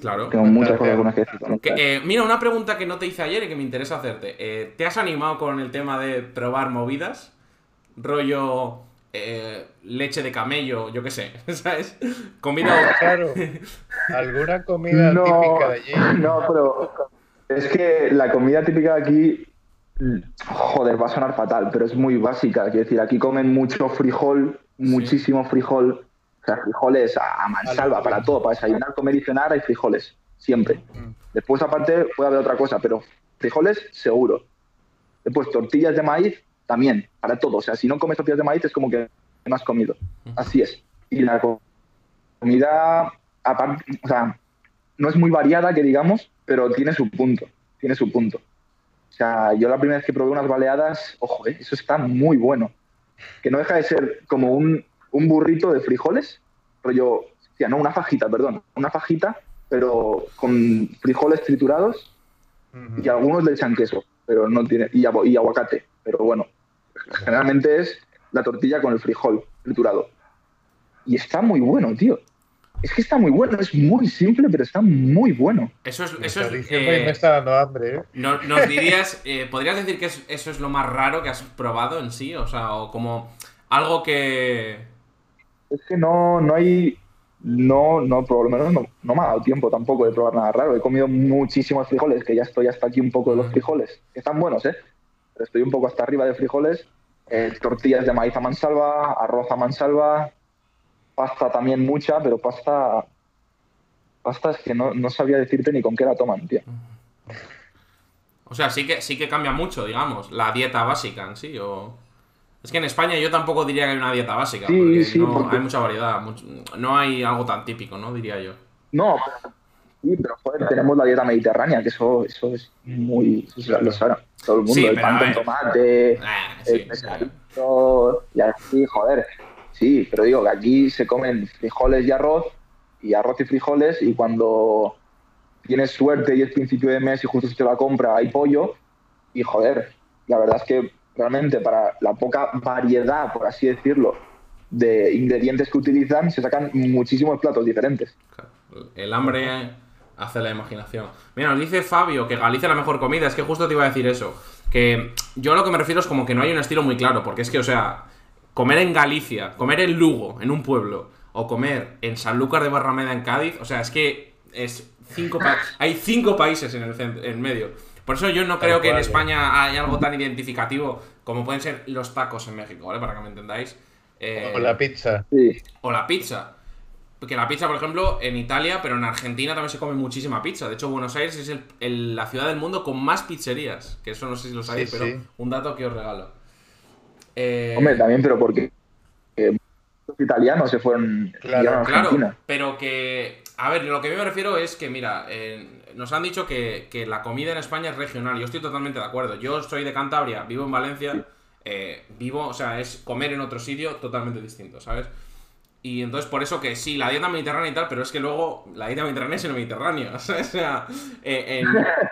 Speaker 1: Claro.
Speaker 3: Tengo muchas cosas buenas que decir. de Honduras.
Speaker 1: Que, eh, mira, una pregunta que no te hice ayer y que me interesa hacerte. Eh, ¿Te has animado con el tema de probar movidas? Rollo eh, leche de camello, yo qué sé, ¿sabes? Comida...
Speaker 2: Claro. ¿Alguna comida
Speaker 3: no,
Speaker 2: típica de allí?
Speaker 3: no, pero es que la comida típica de aquí, joder, va a sonar fatal, pero es muy básica. Quiero decir, aquí comen mucho frijol, muchísimo frijol. O sea, frijoles a, mansalva, para todo, para desayunar, comer y cenar hay frijoles, siempre.
Speaker 2: Mm.
Speaker 3: Después, aparte, puede haber otra cosa, pero frijoles, seguro. Después, tortillas de maíz, también, para todo. O sea, si no comes tortillas de maíz, es como que no has comido. Así es. Y la co- comida, aparte, o sea, no es muy variada, que digamos, pero tiene su punto. Tiene su punto. O sea, yo la primera vez que probé unas baleadas, ojo, eh, eso está muy bueno. Que no deja de ser como un, un burrito de frijoles, rollo, o sea, no, una fajita, perdón, una fajita, pero con frijoles triturados y algunos le echan queso, pero no tiene y, agu- y aguacate, pero bueno, generalmente es la tortilla con el frijol triturado. y está muy bueno, tío. Es que está muy bueno, es muy simple, pero está muy bueno.
Speaker 1: Eso es.
Speaker 2: Me
Speaker 1: Eso
Speaker 2: está
Speaker 1: es eh,
Speaker 2: me está dando hambre, ¿eh?
Speaker 1: no- ¿Nos dirías, eh, podrías decir que es- eso es lo más raro que has probado en sí? O sea, o como algo que.
Speaker 3: Es que no, no hay. No, no, por lo menos no, no me ha dado tiempo tampoco de probar nada raro. He comido muchísimos frijoles, que ya estoy hasta aquí un poco de los frijoles. que Están buenos, ¿eh? Pero estoy un poco hasta arriba de frijoles. Eh, tortillas de maíz a mansalva, arroz a mansalva, pasta también mucha, pero pasta. Pasta es que no, no sabía decirte ni con qué la toman, tío.
Speaker 1: O sea, sí que, sí que cambia mucho, digamos, la dieta básica en sí. O... Es que en España yo tampoco diría que hay una dieta básica.
Speaker 3: Sí,
Speaker 1: porque
Speaker 3: sí,
Speaker 1: no,
Speaker 3: porque-
Speaker 1: hay mucha variedad. mucho- no hay algo tan típico, ¿no? Diría yo.
Speaker 3: No, pero- sí, pero joder, tenemos la dieta mediterránea, que eso, eso es muy. Eso lo sabe todo el mundo. El pan con tomate,
Speaker 1: sí,
Speaker 3: el pescadito y así, joder. Sí, pero digo que aquí se comen frijoles y arroz, y arroz y frijoles, y cuando tienes suerte y es principio de mes y justo se te la compra, hay pollo, y joder, la verdad es que realmente para la poca variedad, por así decirlo, de ingredientes que utilizan, se sacan muchísimos platos diferentes.
Speaker 1: El hambre hace la imaginación. Mira, nos dice Fabio que Galicia es la mejor comida. Es que justo te iba a decir eso. Que yo a lo que me refiero es como que no hay un estilo muy claro. Porque es que, o sea, comer en Galicia, comer en Lugo, en un pueblo, o comer en Sanlúcar de Barrameda, en Cádiz, o sea, es que es cinco pa- hay cinco países en el, en medio. Por eso yo no creo que en España haya algo tan identificativo como pueden ser los tacos en México, ¿vale? Para que me entendáis. Eh,
Speaker 2: O la pizza.
Speaker 3: Sí.
Speaker 1: o la pizza. Porque la pizza, por ejemplo, en Italia, pero en Argentina también se come muchísima pizza. De hecho, Buenos Aires es el- el- la ciudad del mundo con más pizzerías. Que eso no sé si lo sabéis,
Speaker 2: Sí,
Speaker 1: pero
Speaker 2: sí.
Speaker 1: un dato que os regalo. Eh,
Speaker 3: Hombre, también, pero porque eh, los italianos se fueron
Speaker 2: Claro,
Speaker 3: a
Speaker 1: Claro, pero que. A ver, lo que yo me refiero es que, mira, eh, nos han dicho que, que la comida en España es regional. Yo estoy totalmente de acuerdo. Yo soy de Cantabria, vivo en Valencia, eh, vivo, o sea, es comer en otro sitio totalmente distinto, ¿sabes? Y entonces, por eso que sí, la dieta mediterránea y tal, pero es que luego la dieta mediterránea es en el Mediterráneo. O sea, eh,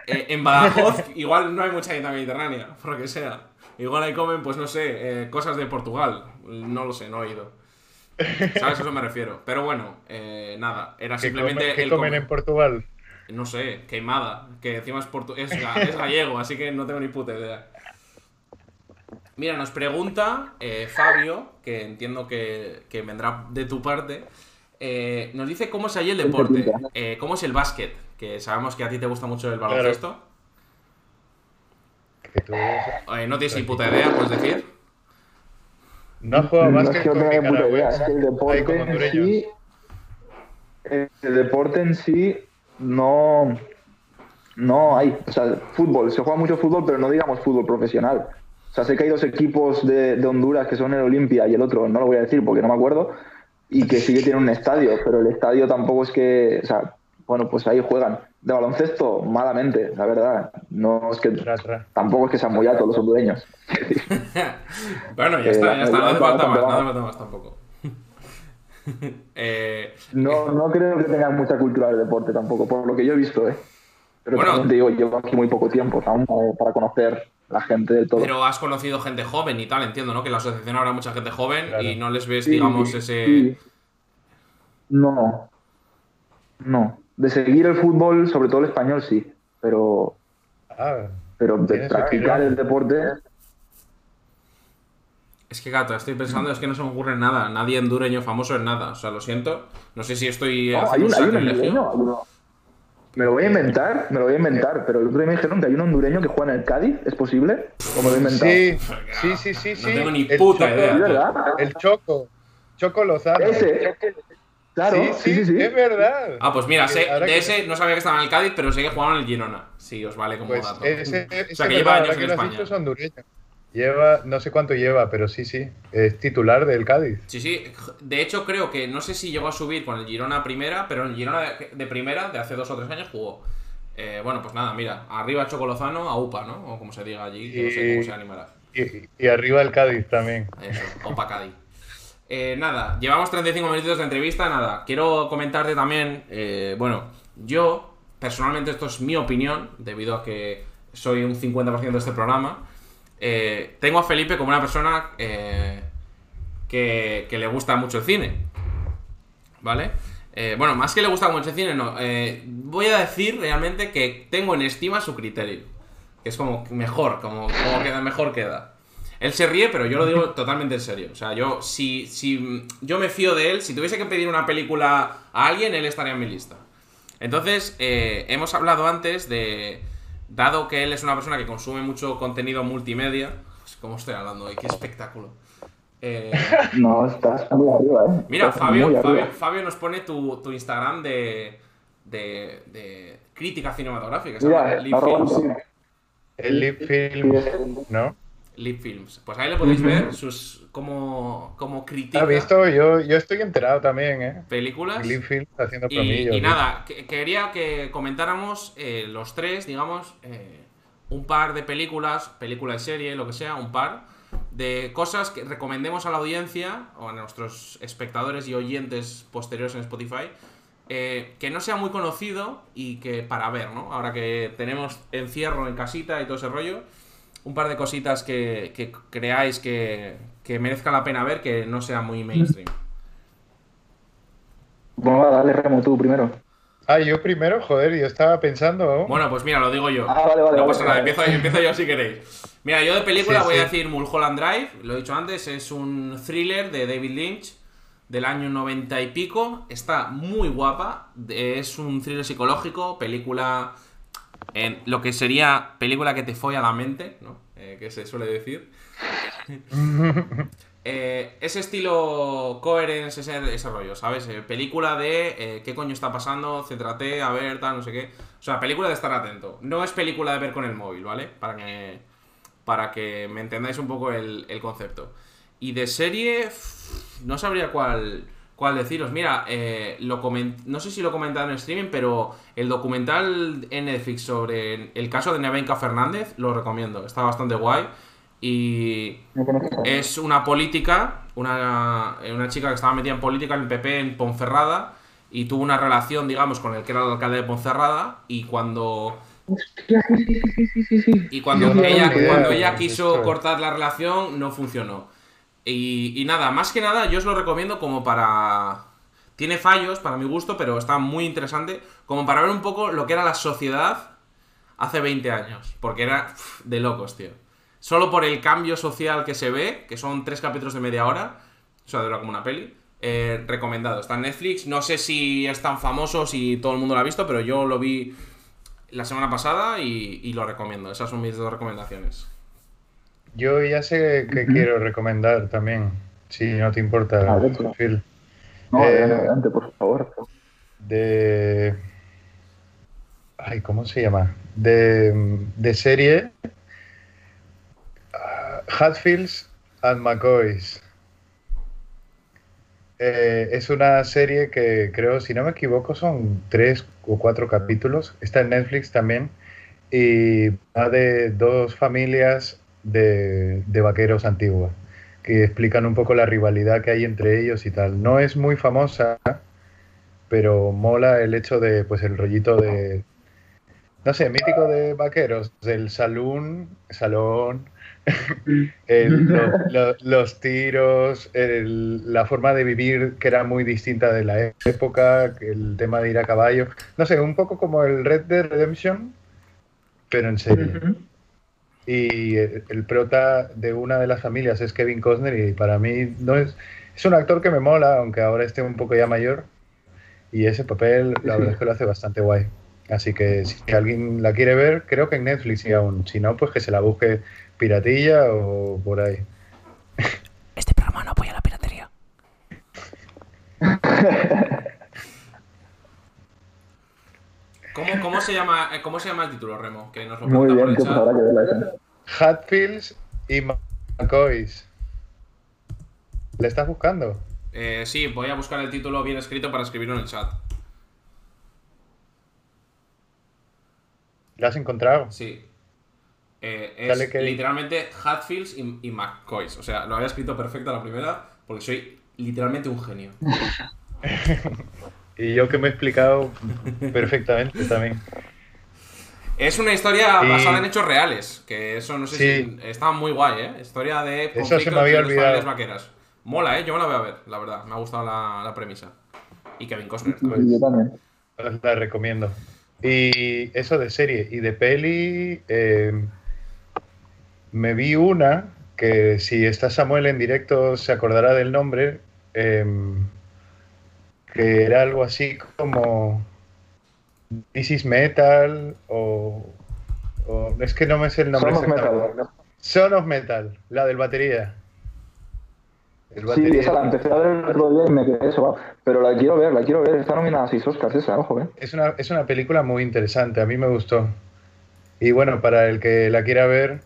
Speaker 1: en, en Badajoz igual no hay mucha dieta mediterránea, por lo que sea. Igual ahí comen, pues no sé, eh, cosas de Portugal. No lo sé, no he ido. ¿Sabes? A eso me refiero. Pero bueno, eh, nada, era
Speaker 2: ¿Qué,
Speaker 1: simplemente
Speaker 2: comen, qué
Speaker 1: el
Speaker 2: comen
Speaker 1: com-
Speaker 2: en Portugal?
Speaker 1: No sé, queimada, que encima es, portu- es, ga- es gallego, así que no tengo ni puta idea. Mira, nos pregunta eh, Fabio, que entiendo que, que vendrá de tu parte, eh, nos dice cómo es allí el deporte, eh, cómo es el básquet, que sabemos que a ti te gusta mucho el baloncesto.
Speaker 2: Que tú
Speaker 1: Eh, no tienes ni puta idea, puedes decir.
Speaker 2: no básquet
Speaker 3: es que
Speaker 2: con nicaragüenses.
Speaker 3: es que el deporte
Speaker 2: como
Speaker 3: en sí, el deporte en sí no, no hay, o sea, fútbol, se juega mucho fútbol, pero no digamos fútbol profesional. O sea, sé que hay dos equipos de, de Honduras que son el Olimpia y el otro, no lo voy a decir porque no me acuerdo, y que sí que tienen un estadio, pero el estadio tampoco es que, o sea, bueno, pues ahí juegan. De baloncesto, malamente, la verdad. No es que
Speaker 2: Tra, tra.
Speaker 3: tampoco es que sean muy altos los hondureños.
Speaker 1: bueno, ya
Speaker 3: Eh,
Speaker 1: está, ya está, no hace falta más,
Speaker 3: no.
Speaker 1: falta más tampoco. eh,
Speaker 3: No, no creo que tengan mucha cultura del deporte tampoco, por lo que yo he visto, ¿eh? Pero
Speaker 1: Bueno.
Speaker 3: te digo, llevo aquí muy poco tiempo aún eh, para conocer la gente del todo.
Speaker 1: Pero has conocido gente joven y tal, entiendo, ¿no? Que en la asociación habrá mucha gente joven
Speaker 2: Claro.
Speaker 1: y no les ves,
Speaker 3: Sí,
Speaker 1: digamos, ese...
Speaker 3: sí. No, no. De seguir el fútbol, sobre todo el español, sí. Pero,
Speaker 2: Ah,
Speaker 3: pero de practicar el deporte,
Speaker 1: Es que, gato, estoy pensando, es que no se me ocurre nada. Nadie hondureño famoso en nada. O sea, lo siento. No sé si estoy
Speaker 3: No, hay un, hay un hondureño. Me lo voy a inventar, me lo voy a inventar, pero el otro día me dijeron que hay un hondureño que juega en el Cádiz, ¿es posible? ¿O me lo he inventado?
Speaker 2: sí, sí, sí, sí,
Speaker 1: No tengo ni
Speaker 2: El
Speaker 1: puta
Speaker 2: Choco-
Speaker 1: idea.
Speaker 3: ¿Es verdad?
Speaker 2: El Choco. Choco Lozano.
Speaker 3: Ese, ese. Claro,
Speaker 2: sí, sí,
Speaker 3: sí,
Speaker 2: es verdad.
Speaker 1: Ah, pues mira, sé- de
Speaker 2: que-
Speaker 1: ese no sabía que estaba en el Cádiz, pero sé que jugaba en el Girona. Sí, os vale como
Speaker 2: Pues
Speaker 1: dato.
Speaker 2: ese,
Speaker 1: o sea, que lleva años en España.
Speaker 2: Lleva, no sé cuánto lleva, pero sí, sí. Es titular del Cádiz.
Speaker 1: Sí, sí. De hecho, creo que no sé si llegó a subir con el Girona primera, pero en el Girona de, de primera, de hace dos o tres años, jugó. Eh, bueno, pues nada, mira, arriba Chocolozano, a UPA, ¿no? O como se diga allí, que no sé cómo se animará.
Speaker 2: Y, y arriba el Cádiz también.
Speaker 1: Eso, Opa Cádiz. Eh, nada, llevamos 35 minutos de entrevista, nada. Quiero comentarte también, eh, bueno, yo, personalmente esto es mi opinión, debido a que soy un 50% de este programa, eh, tengo a Felipe como una persona eh, que, le gusta mucho el cine. ¿vale? Eh, bueno, más que le gusta mucho el cine, no. Voy a decir realmente que tengo en estima su criterio. Que es como mejor, como, como queda, mejor queda. Él se ríe, pero yo lo digo totalmente en serio. O sea, yo, si, si yo me fío de él, si tuviese que pedir una película a alguien, él estaría en mi lista. Entonces, eh, hemos hablado antes de. Dado que él es una persona que consume mucho contenido multimedia. ¿Cómo estoy hablando hoy? ¡Qué espectáculo! Eh,
Speaker 3: No, estás muy arriba, ¿eh?
Speaker 1: Mira, Fabio,
Speaker 3: arriba.
Speaker 1: Fabio, Fabio nos pone tu, tu Instagram de, de, de crítica cinematográfica.
Speaker 3: Mira.
Speaker 2: El Lip Film, ¿no?
Speaker 1: Lip Films. Pues ahí le podéis ver sus cómo, cómo critica
Speaker 2: ¿Has visto? Yo, yo estoy enterado también, ¿eh?
Speaker 1: películas.
Speaker 2: Lip Film haciendo promillos.
Speaker 1: y nada, que- quería que comentáramos eh, los tres, digamos, eh, un par de películas, película y serie, lo que sea, un par, de cosas que recomendemos a la audiencia o a nuestros espectadores y oyentes posteriores en Spotify, eh, que no sea muy conocido y que para ver, ¿no? Ahora que tenemos encierro en casita y todo ese rollo, un par de cositas que, que creáis que, que merezca la pena ver, que no sea muy mainstream.
Speaker 3: Bueno, va, dale remo tú primero.
Speaker 2: Ah, yo primero, joder, yo estaba pensando.
Speaker 1: Bueno, pues mira, lo digo yo.
Speaker 3: Ah, vale, vale,
Speaker 1: no
Speaker 3: vale,
Speaker 1: pasa nada,
Speaker 3: vale.
Speaker 1: empiezo, empiezo yo si queréis. Mira, yo de película
Speaker 2: Sí,
Speaker 1: voy a decir Mulholland Drive, lo he dicho antes, es un thriller de David Lynch del año 90 y pico. Está muy guapa, es un thriller psicológico, película en lo que sería película que te folla la mente, ¿no? Eh, que se suele decir. Eh, ese estilo coherence, ese, ese rollo, ¿sabes? Eh, película de qué coño está pasando, céntrate, a ver, tal, no sé qué. O sea, película de estar atento. No es película de ver con el móvil, ¿vale? Para que, para que me entendáis un poco el, el concepto. Y de serie, no sabría cuál, cuál deciros. Mira, eh, lo comen- no sé si lo he comentado en streaming, pero el documental en Netflix sobre el caso de Nevenka Fernández lo recomiendo. Está bastante guay. Y es una política, una, eh, una chica que estaba metida en política en el PP en Ponferrada y tuvo una relación, digamos, con el que era el alcalde de Ponferrada y cuando
Speaker 3: Hostia, sí, sí, sí, sí, sí, sí, sí.
Speaker 1: y cuando ella, cuando ella quiso cortar la relación no funcionó. Y, nada, más que nada yo os lo recomiendo como para... Tiene fallos para mi gusto, pero está muy interesante como para ver un poco lo que era la sociedad hace 20 años. Porque era de locos, tío. Solo por el cambio social que se ve, que son tres capítulos de media hora, o sea, dura como una peli, eh, recomendado. Está en Netflix, no sé si es tan famoso, si todo el mundo lo ha visto, pero yo lo vi la semana pasada y lo recomiendo. Esas son mis dos recomendaciones.
Speaker 2: Yo ya sé que quiero recomendar también, si no te importa,
Speaker 3: Ah. No,
Speaker 2: Eh,
Speaker 3: adelante, adelante, por favor.
Speaker 2: De. Ay, ¿cómo se llama? De, de serie. ah, Hatfields and McCoys. Eh, es una serie que creo, si no me equivoco, son tres o cuatro capítulos. Está en Netflix también. Y va de dos familias de, de vaqueros antiguos que explican un poco la rivalidad que hay entre ellos y tal. No es muy famosa, pero mola el hecho de, pues, el rollito de, no sé, mítico de vaqueros, del salón, salón, el- lo- lo- los tiros, el- la forma de vivir que era muy distinta de la época, el tema de ir a caballo, no sé, un poco como el Red Dead Redemption, pero en serie. Y el, prota de una de las familias es Kevin Costner y para mí no es, es un actor que me mola, aunque ahora esté un poco ya mayor. Y ese papel, la verdad es que lo hace bastante guay. Así que si alguien la quiere ver, creo que en Netflix y aún. Si no, pues que se la busque piratilla o por ahí.
Speaker 4: Este programa no apoya la piratería.
Speaker 1: ¿Cómo, cómo se llama, eh, ¿Cómo se llama el título, Remo? Que nos lo
Speaker 3: Muy bien, pues habrá que verla esa.
Speaker 2: Hatfields y McCoys. ¿Le estás buscando?
Speaker 1: Eh, sí, voy a buscar el título bien escrito para escribirlo en el chat.
Speaker 2: ¿La has encontrado?
Speaker 1: Sí. Eh, es
Speaker 2: que-
Speaker 1: literalmente Hatfields y, y McCoys. O sea, lo había escrito perfecto a la primera porque soy literalmente un genio.
Speaker 2: Y yo que me he explicado perfectamente también.
Speaker 1: Es una historia
Speaker 2: Y-
Speaker 1: basada en hechos reales. Que eso no sé
Speaker 2: Sí.
Speaker 1: si. Está muy guay, ¿eh? Historia de
Speaker 2: Eso se me había olvidado.
Speaker 1: familias vaqueras. Mola, ¿eh? Yo me la voy a ver, la verdad. Me ha gustado la, la premisa. Y Kevin Costner
Speaker 3: Sí,
Speaker 1: también.
Speaker 3: yo también.
Speaker 2: La recomiendo. Y eso de serie. Y de peli, eh, me vi una que si está Samuel en directo se acordará del nombre, eh, que era algo así como This is Metal o, o- es que no me sé el nombre. Exactamente.
Speaker 3: metal.
Speaker 2: Son of Metal, la del batería. El
Speaker 3: Sí, esa la empecé a ver el otro día y me quedé eso. Pero la quiero ver, la quiero ver. Está nominada a 6 Oscars esa, ojo, eh.
Speaker 2: Es una, es una película muy interesante, a mí me gustó. Y bueno, para el que la quiera ver,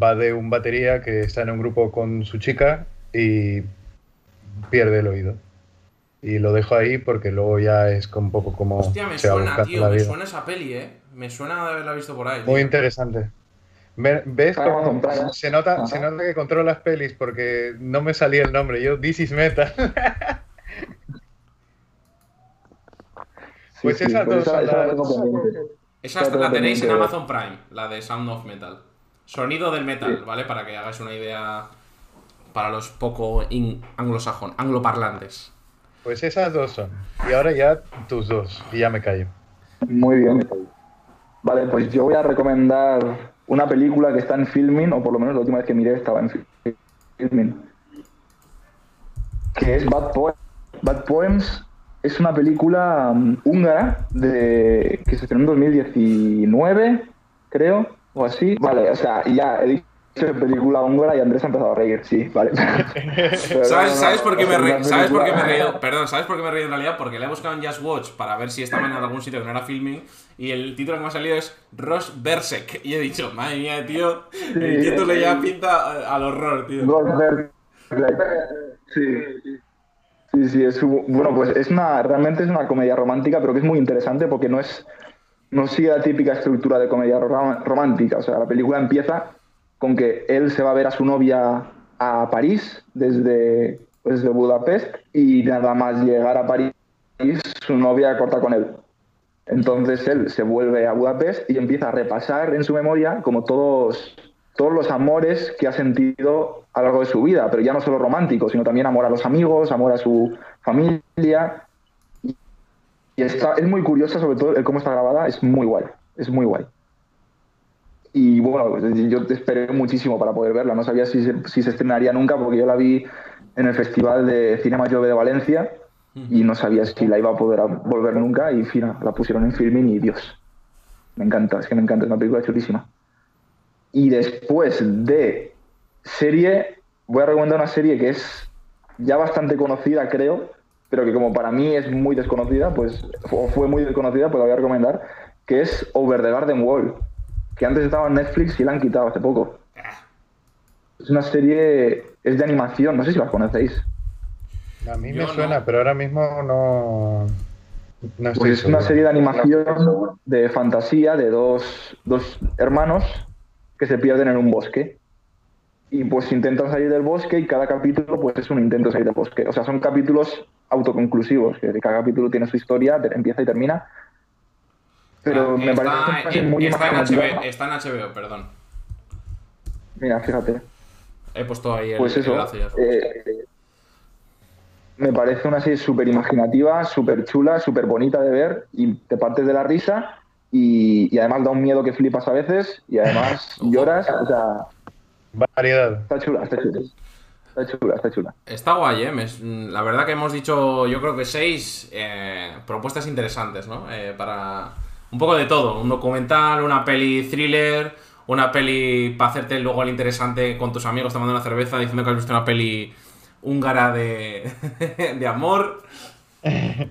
Speaker 2: va de un batería que está en un grupo con su chica y pierde el oído. Y lo dejo ahí porque luego ya es como un poco como
Speaker 1: Hostia, me
Speaker 2: se va
Speaker 1: suena, tío.
Speaker 2: la
Speaker 1: Me
Speaker 2: vida.
Speaker 1: suena esa peli, eh. Me suena de haberla visto por ahí.
Speaker 2: Muy
Speaker 1: tío.
Speaker 2: interesante. Ve- ¿Ves cómo se nota,
Speaker 3: Ajá.
Speaker 2: se nota que controlo las pelis porque no me salía el nombre? Yo, This is Metal.
Speaker 3: Sí,
Speaker 2: Pues
Speaker 3: sí,
Speaker 2: esas
Speaker 3: pero
Speaker 2: dos
Speaker 3: esa-
Speaker 2: son
Speaker 3: esa la.
Speaker 1: Esa tenéis en. Amazon Prime, la de Sound of Metal. Sonido del metal,
Speaker 3: Sí.
Speaker 1: ¿vale? Para que hagáis una idea para los poco in- anglosajón, angloparlantes.
Speaker 2: Pues esas dos son. Y ahora ya tus dos. Y ya me callo.
Speaker 3: Muy bien. Vale, pues yo voy a recomendar una película que está en filming, o por lo menos la última vez que miré estaba en fi- filming, que es Bad Poems. Bad Poems es una película mm, húngara de que se estrenó en 2019, creo, o así. Vale, o sea, ya he película húngara y Andrés ha empezado a reír, sí, vale. Pero
Speaker 1: ¿Sabes,
Speaker 3: no, no,
Speaker 1: ¿sabes
Speaker 3: no,
Speaker 1: por qué me ¿Sabes por qué me he reído? Perdón, ¿sabes por qué me he reído en realidad? Porque le he buscado en Just Watch para ver si estaba en algún sitio que no era filming y el título que me ha salido es Ross Bersek. Y he dicho, madre mía, tío, el
Speaker 3: Sí,
Speaker 1: título
Speaker 3: sí.
Speaker 1: ya pinta al horror, tío.
Speaker 3: Goldberg. Sí. Sí, sí, es un- bueno, pues es una realmente es una comedia romántica, pero que es muy interesante porque no es no sigue la típica estructura de comedia rom- romántica, o sea, la película empieza con que él se va a ver a su novia a París desde desde Budapest y nada más llegar a París su novia corta con él. Entonces él se vuelve a Budapest y empieza a repasar en su memoria como todos, todos los amores que ha sentido a lo largo de su vida, pero ya no solo románticos, sino también amor a los amigos, amor a su familia. Y y está, es muy curiosa, sobre todo el cómo está grabada, es muy guay, es muy guay. Y bueno, yo te esperé muchísimo para poder verla, no sabía si se, si se estrenaría nunca porque yo la vi en el Festival de Cine Mayor de Valencia y no sabía si la iba a poder volver nunca y fina, la pusieron en filming y Dios, me encanta, es que me encanta, es una película chulísima. Y después de serie, voy a recomendar una serie que es ya bastante conocida, creo, pero que como para mí es muy desconocida, pues, o fue muy desconocida, pues la voy a recomendar, que es Over the Garden Wall, que antes estaba en Netflix y la han quitado hace poco. Es una serie, es de animación, no sé si la conocéis.
Speaker 2: A mí
Speaker 1: Yo
Speaker 2: me
Speaker 1: no.
Speaker 2: suena, pero ahora mismo no. No estoy
Speaker 3: Pues es una serie de animación de fantasía de dos, dos hermanos que se pierden en un bosque. Y pues intentan salir del bosque y cada capítulo pues es un intento de salir del bosque. O sea, son capítulos autoconclusivos, que cada capítulo tiene su historia, empieza y termina. Pero
Speaker 1: Ah,
Speaker 3: me
Speaker 1: está,
Speaker 3: parece una serie
Speaker 1: en,
Speaker 3: muy
Speaker 1: está, en. HBO, está en HBO, perdón.
Speaker 3: Mira, fíjate.
Speaker 1: He puesto ahí el,
Speaker 3: Pues eso,
Speaker 1: el
Speaker 3: eh, me parece una serie súper imaginativa, súper chula, súper bonita de ver y te partes de la risa y, y además da un miedo que flipas a veces y además lloras, o sea,
Speaker 2: Variedad.
Speaker 3: está chula, está chula. Está chula, está chula.
Speaker 1: Está guay, ¿eh? Me- mm, La verdad que hemos dicho, yo creo que seis eh, propuestas interesantes, ¿no? Eh, para un poco de todo. Un documental, una peli thriller, una peli para hacerte luego el interesante con tus amigos tomando una cerveza diciendo que has visto una peli húngara de, de amor.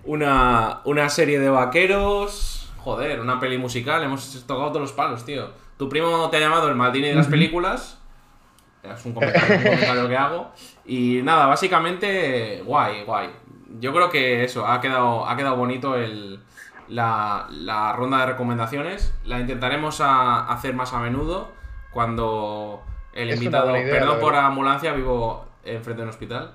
Speaker 1: Una, una serie de vaqueros. Joder, una peli musical. Hemos tocado todos los palos, tío. Tu primo te ha llamado el Maldini de las películas. Es un comentario, un comentario que hago. Y nada, básicamente, guay, guay. Yo creo que eso, ha quedado, ha quedado bonito el, la, la ronda de recomendaciones. La intentaremos a- hacer más a menudo cuando el
Speaker 2: Es
Speaker 1: invitado.
Speaker 2: idea,
Speaker 1: perdón por ambulancia, vivo enfrente de un hospital.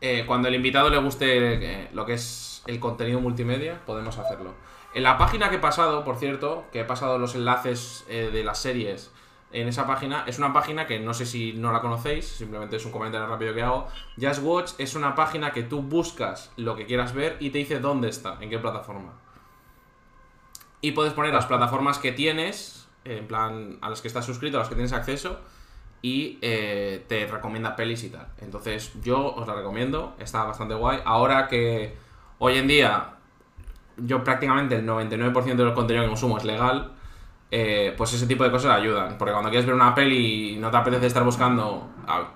Speaker 1: Eh, cuando el invitado le guste eh, lo que es el contenido multimedia, podemos hacerlo. En la página que he pasado, por cierto, que he pasado los enlaces eh, de las series en esa página. Es una página que no sé si no la conocéis, simplemente es un comentario rápido que hago. Just Watch es una página que tú buscas lo que quieras ver y te dice dónde está, en qué plataforma. Y puedes poner las plataformas que tienes, en plan, a las que estás suscrito, a las que tienes acceso, y eh, te recomienda pelis y tal. Entonces, yo os la recomiendo, está bastante guay. Ahora que hoy en día, yo prácticamente el 99% del contenido que consumo es legal, eh, pues ese tipo de cosas ayudan. Porque cuando quieres ver una peli y no te apetece estar buscando a-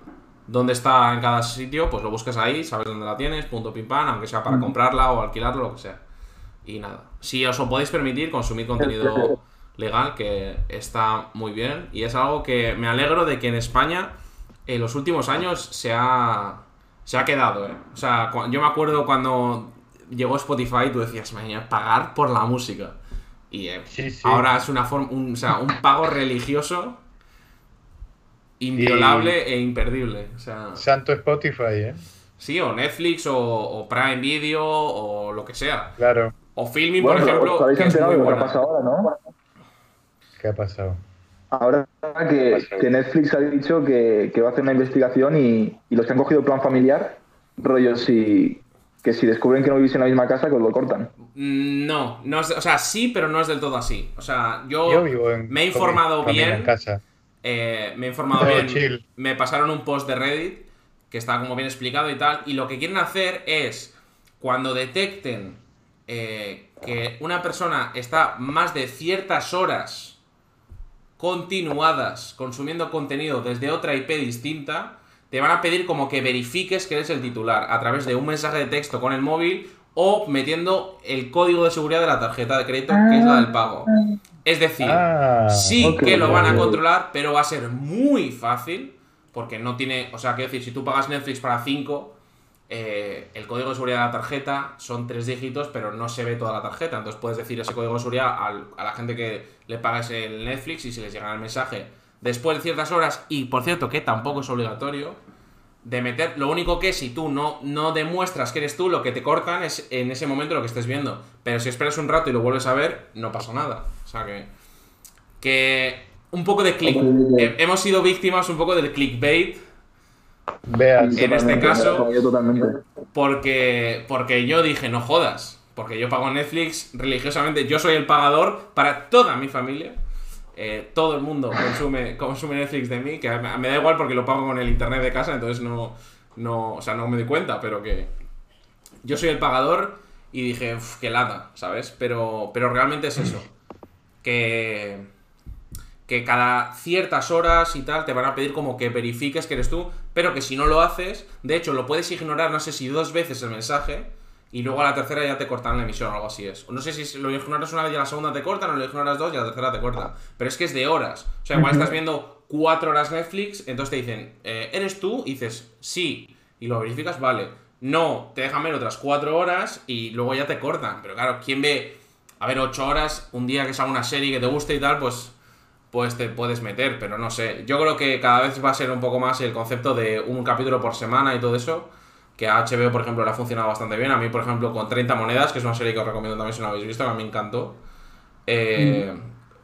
Speaker 1: dónde está en cada sitio, pues lo buscas ahí, sabes dónde la tienes, punto pim pam, aunque sea para comprarla o alquilarla, lo que sea. Y nada. Si os lo podéis permitir, consumir contenido legal, que está muy bien. Y es algo que me alegro de que en España en los últimos años se ha, se ha quedado. ¿eh? O sea, yo me acuerdo cuando llegó Spotify, tú decías, "Maña, pagar por la música. Y eh,
Speaker 2: Sí, sí.
Speaker 1: ahora es una forma, un, o sea, un pago religioso inviolable e imperdible. O sea,
Speaker 2: Santo Spotify, ¿eh?
Speaker 1: sí, o Netflix, o, o Prime Video, o lo que sea.
Speaker 2: Claro.
Speaker 1: O Filming,
Speaker 3: Bueno,
Speaker 1: por ejemplo,
Speaker 3: os habéis enterado de lo que pasa ahora, ¿no?
Speaker 2: ¿Qué ha pasado?
Speaker 3: Ahora que, que Netflix ha dicho que, que va a hacer una investigación y, y los que han cogido plan familiar, rollo, si, que si descubren que no vivís en la misma casa, que os lo cortan.
Speaker 1: Mm, No, no es, o sea, sí, pero no es del todo así. O sea, yo,
Speaker 2: Yo vivo en,
Speaker 1: me he
Speaker 2: mi
Speaker 1: informado bien.
Speaker 2: En casa.
Speaker 1: eh, me he informado
Speaker 2: Todo
Speaker 1: bien.
Speaker 2: chill.
Speaker 1: Me pasaron un post de Reddit que está como bien explicado y tal. Y lo que quieren hacer es, cuando detecten eh, que una persona está más de ciertas horas continuadas consumiendo contenido desde otra IP distinta, te van a pedir como que verifiques que eres el titular a través de un mensaje de texto con el móvil o metiendo el código de seguridad de la tarjeta de crédito, que es la del pago. Es decir,
Speaker 2: Ah,
Speaker 1: sí que lo van a controlar, pero va a ser muy fácil, porque no tiene, o sea, quiero decir, si tú pagas Netflix para 5, el código de seguridad de la tarjeta son tres dígitos, pero no se ve toda la tarjeta, entonces puedes decir ese código de seguridad al- a la gente que le pagues el Netflix y si les llega el mensaje después de ciertas horas, y por cierto que tampoco es obligatorio, de meter, lo único que si tú no, no demuestras que eres tú, lo que te cortan es en ese momento lo que estés viendo. Pero si esperas un rato y lo vuelves a ver, no pasa nada. O sea que. Que. Un poco de click. Eh, hemos sido víctimas un poco del clickbait.
Speaker 2: Vean,
Speaker 1: En este caso-
Speaker 3: totalmente.
Speaker 1: Porque. Porque yo dije, no jodas. Porque yo pago Netflix religiosamente. Yo soy el pagador para toda mi familia. Eh, todo el mundo consume, consume Netflix de mí, que me, da igual porque lo pago con el internet de casa, entonces no, no, o sea, no me doy cuenta, pero que yo soy el pagador y dije, "Uf, qué lata, ¿sabes? Pero, pero realmente es eso, que, que cada ciertas horas y tal te van a pedir como que verifiques que eres tú, pero que si no lo haces, de hecho lo puedes ignorar, no sé si dos veces el mensaje, y luego a la tercera ya te cortan la emisión o algo así es. No sé si lo ignoras una vez y a la segunda te cortan, o lo ignoras dos y a la tercera te cortan. Pero es que es de horas. O sea, igual estás viendo cuatro horas Netflix, entonces te dicen, eh, ¿eres tú? Y dices, sí. Y lo verificas, vale. No, te dejan ver otras cuatro horas y luego ya te cortan. Pero claro, ¿quién ve, a ver, ocho horas, un día que salga una serie que te guste y tal, pues pues te puedes meter, pero no sé. Yo creo que cada vez va a ser un poco más el concepto de un capítulo por semana y todo eso. Que a HBO, por ejemplo, le ha funcionado bastante bien. A mí, por ejemplo, con 30 monedas, que es una serie que os recomiendo también si no la habéis visto, que a mí me encantó. eh,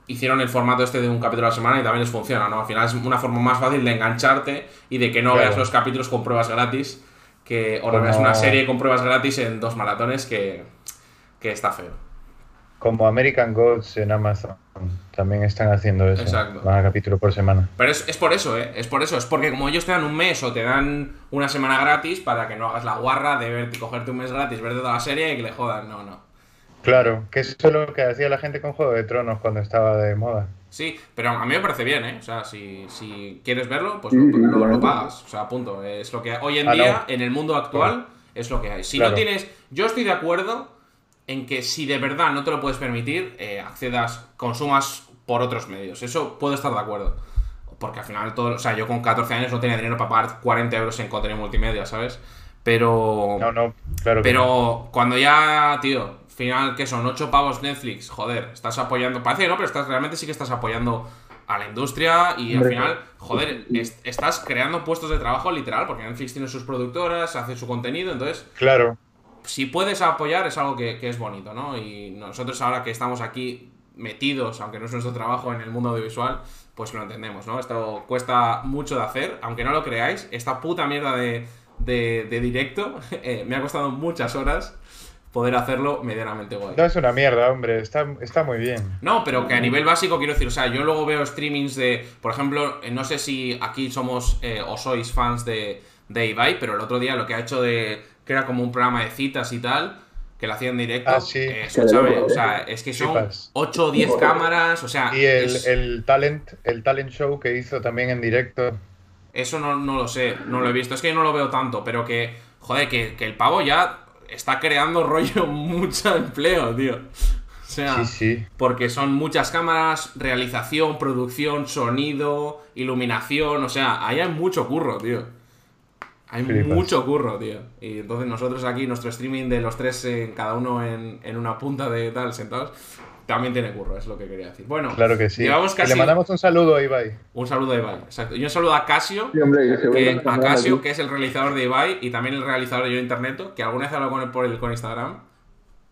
Speaker 1: Hicieron el formato este de un capítulo a la semana y también les funciona, ¿no? Al final es una forma más fácil de engancharte y de que no
Speaker 2: Claro.
Speaker 1: veas los capítulos con pruebas gratis. Que, o no veas una serie con pruebas gratis en dos maratones que, que está feo.
Speaker 2: Como American Gods en Amazon también están haciendo eso.
Speaker 1: Exacto.
Speaker 2: Van a capítulo por semana.
Speaker 1: Pero es, es por eso, ¿eh? Es por eso. Es porque como ellos te dan un mes o te dan una semana gratis para que no hagas la guarra de verte, cogerte un mes gratis, verte toda la serie y que le jodan. No, no.
Speaker 2: Claro, que eso es lo que hacía la gente con Juego de Tronos cuando estaba de moda.
Speaker 1: Sí, pero a mí me parece bien, ¿eh? O sea, si, si quieres verlo, pues
Speaker 3: Sí,
Speaker 1: lo, pagas. O sea, punto. Es lo que hoy en
Speaker 2: Ah,
Speaker 1: día,
Speaker 2: no.
Speaker 1: en el mundo actual, es lo que hay. Si
Speaker 2: Claro.
Speaker 1: no tienes. Yo estoy de acuerdo en que si de verdad no te lo puedes permitir, eh, accedas, consumas por otros medios. Eso puedo estar de acuerdo. Porque al final todo. O sea, yo con 14 años no tenía dinero para pagar 40 euros en contenido multimedia, ¿sabes? Pero.
Speaker 2: No, no, claro que no.
Speaker 1: Pero cuando ya, tío, final que son 8 pavos Netflix, joder, estás apoyando, parece que no, pero estás, realmente sí que estás apoyando a la industria y al final, joder, es- estás creando puestos de trabajo literal, porque Netflix tiene sus productoras, hace su contenido, entonces,
Speaker 2: Claro,
Speaker 1: si puedes apoyar es algo que, que es bonito, ¿no? Y nosotros ahora que estamos aquí metidos, aunque no es nuestro trabajo en el mundo audiovisual, pues lo entendemos, ¿no? Esto cuesta mucho de hacer, aunque no lo creáis, esta puta mierda de, de, de directo eh, me ha costado muchas horas poder hacerlo medianamente guay.
Speaker 2: No es una mierda, hombre, está, está muy bien.
Speaker 1: No, pero que a nivel básico quiero decir, o sea, yo luego veo streamings de, por ejemplo, eh, no sé si aquí somos eh, o sois fans de, de Ibai, pero el otro día lo que ha hecho de, que era como un programa de citas y tal, que lo hacía en directo,
Speaker 2: Ah, sí.
Speaker 1: eh, escúchame, o sea, es que son
Speaker 2: Flipas.
Speaker 1: 8 o 10 cámaras, o sea,
Speaker 2: Y el,
Speaker 1: es-
Speaker 2: el talent, el talent show que hizo también en directo.
Speaker 1: eso no, no lo sé, no lo he visto, es que yo no lo veo tanto, pero que, joder, que, que el pavo ya está creando rollo mucho empleo, tío. O sea,
Speaker 2: Sí, sí.
Speaker 1: Porque son muchas cámaras, realización, producción, sonido, iluminación, o sea, ahí hay mucho curro, tío. Hay
Speaker 2: Flipas.
Speaker 1: mucho curro, tío. Y entonces nosotros aquí, nuestro streaming de los tres, en cada uno en, en una punta de tal, sentados, también tiene curro, es lo que quería decir. Bueno,
Speaker 2: Claro que sí.
Speaker 1: llevamos
Speaker 2: Y
Speaker 1: casi
Speaker 2: Le mandamos un saludo a Ibai.
Speaker 1: un saludo a Ibai. Exacto. Y un saludo a Casio,
Speaker 3: Sí, hombre, que nos
Speaker 1: a Casio, que es el realizador de Ibai y también el realizador de Yo Interneto, que alguna vez he hablado con él por, el, con Instagram,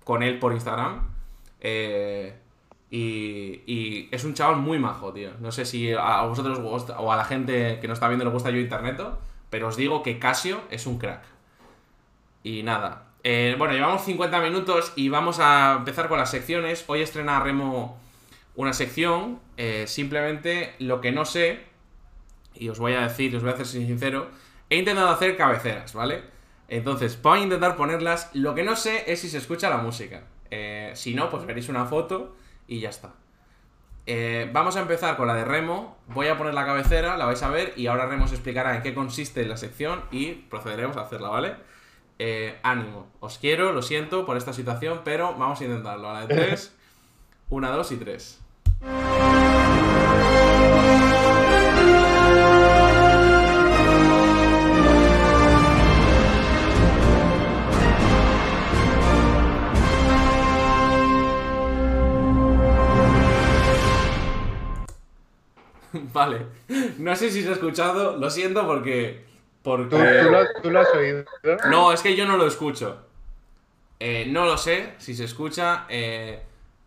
Speaker 1: con él por Instagram. eh, y, y es un chaval muy majo, tío. No sé si a vosotros o a la gente que no está viendo le gusta Yo Interneto, pero os digo que Casio es un crack. Y nada. Eh, bueno, llevamos 50 minutos y vamos a empezar con las secciones. Hoy estrena Remo una sección. eh, simplemente lo que no sé, y os voy a decir, os voy a hacer sincero, he intentado hacer cabeceras, ¿vale? Entonces, voy a intentar ponerlas. Lo que no sé es si se escucha la música. Eh, si no, pues veréis una foto y ya está. Eh, vamos a empezar con la de Remo. Voy a poner la cabecera, la vais a ver y ahora Remo os explicará en qué consiste la sección y procederemos a hacerla, ¿vale? Eh, ánimo. Os quiero, lo siento por esta situación, pero vamos a intentarlo. A la de 3. 1, 2 y 3. Vale. No sé si se ha escuchado, lo siento porque. porque...
Speaker 2: ¿Tú, tú lo, tú lo has oído?
Speaker 1: No, es que yo no lo escucho. Eh, no lo sé si se escucha. eh,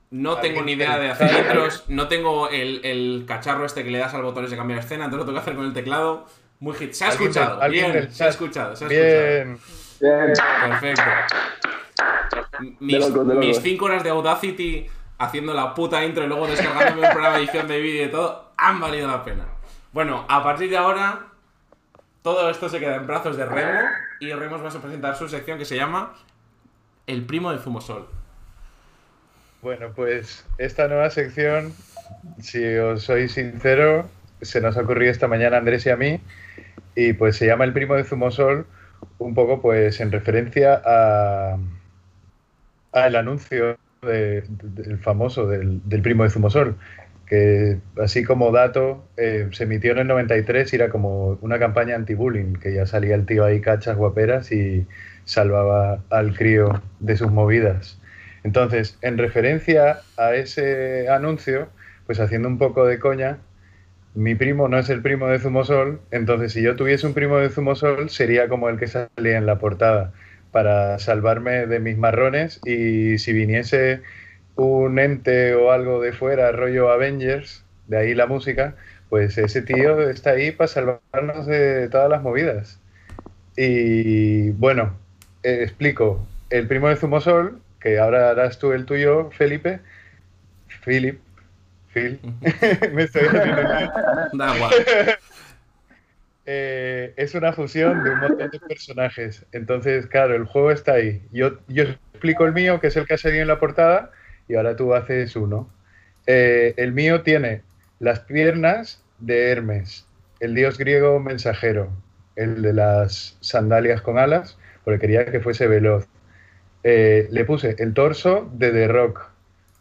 Speaker 1: no tengo ni idea de hacer intros. No tengo el, el cacharro este que le das al botón de cambiar escena. Entonces lo tengo que hacer con el teclado. Muy hit. Se ha escuchado. Bien, se ha escuchado. Se ha escuchado.
Speaker 2: Bien.
Speaker 3: Bien.
Speaker 1: Perfecto. Mis,
Speaker 3: de
Speaker 1: mis cinco horas de Audacity haciendo la puta intro y luego descargándome un programa de edición de vídeo y todo han valido la pena. Bueno, a partir de ahora, todo esto se queda en brazos de Remo y Remo va a presentar su sección que se llama El primo de Zumosol.
Speaker 2: Bueno, pues esta nueva sección, si os soy sincero, se nos ha ocurrido esta mañana a Andrés y a mí, y pues se llama El primo de Zumosol, un poco pues en referencia a al anuncio de- del famoso del, del primo de Zumosol, que así como dato eh, se emitió en el 93 y era como una campaña anti-bullying, que ya salía el tío ahí cachas guaperas y salvaba al crío de sus movidas. Entonces, en referencia a ese anuncio, pues haciendo un poco de coña, mi primo no es el primo de Zumosol, entonces si yo tuviese un primo de Zumosol sería como el que salía en la portada para salvarme de mis marrones y si viniese un ente o algo de fuera, rollo Avengers, de ahí la música, pues ese tío está ahí para salvarnos de todas las movidas. Y bueno, eh, explico. El primo de Zumosol, que ahora harás tú el tuyo, Felipe. Philip. Phil. Me estoy.
Speaker 1: Da igual.
Speaker 2: Eh, es una fusión de un montón de personajes. Entonces, claro, el juego está ahí. Yo, explico el mío, que es el que ha salido en la portada, y ahora tú haces uno. Eh, el mío tiene las piernas de Hermes, el dios griego mensajero, el de las sandalias con alas, porque quería que fuese veloz. Eh, le puse el torso de The Rock,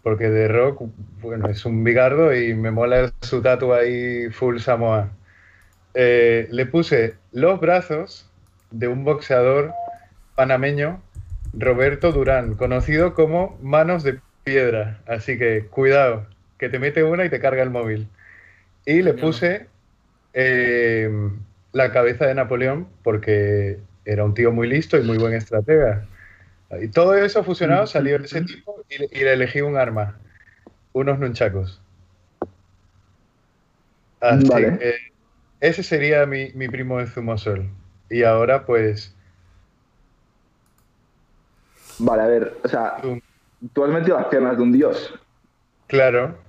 Speaker 2: porque The Rock, bueno, es un bigardo y me mola su tatu ahí full Samoa. Eh, le puse los brazos de un boxeador panameño, Roberto Durán, conocido como Manos de Piedra. Así que cuidado, que te mete una y te carga el móvil. Y le puse eh, la cabeza de Napoleón porque era un tío muy listo y muy buen estratega. Y todo eso fusionado salió ese tipo y, le- y le elegí un arma, unos nunchacos. Así
Speaker 3: Vale.
Speaker 2: que ese sería mi, mi primo de Zumosol. Y ahora, pues,
Speaker 3: Vale, a ver, o sea,
Speaker 2: tú-
Speaker 3: tú has metido las piernas de un dios.
Speaker 2: claro.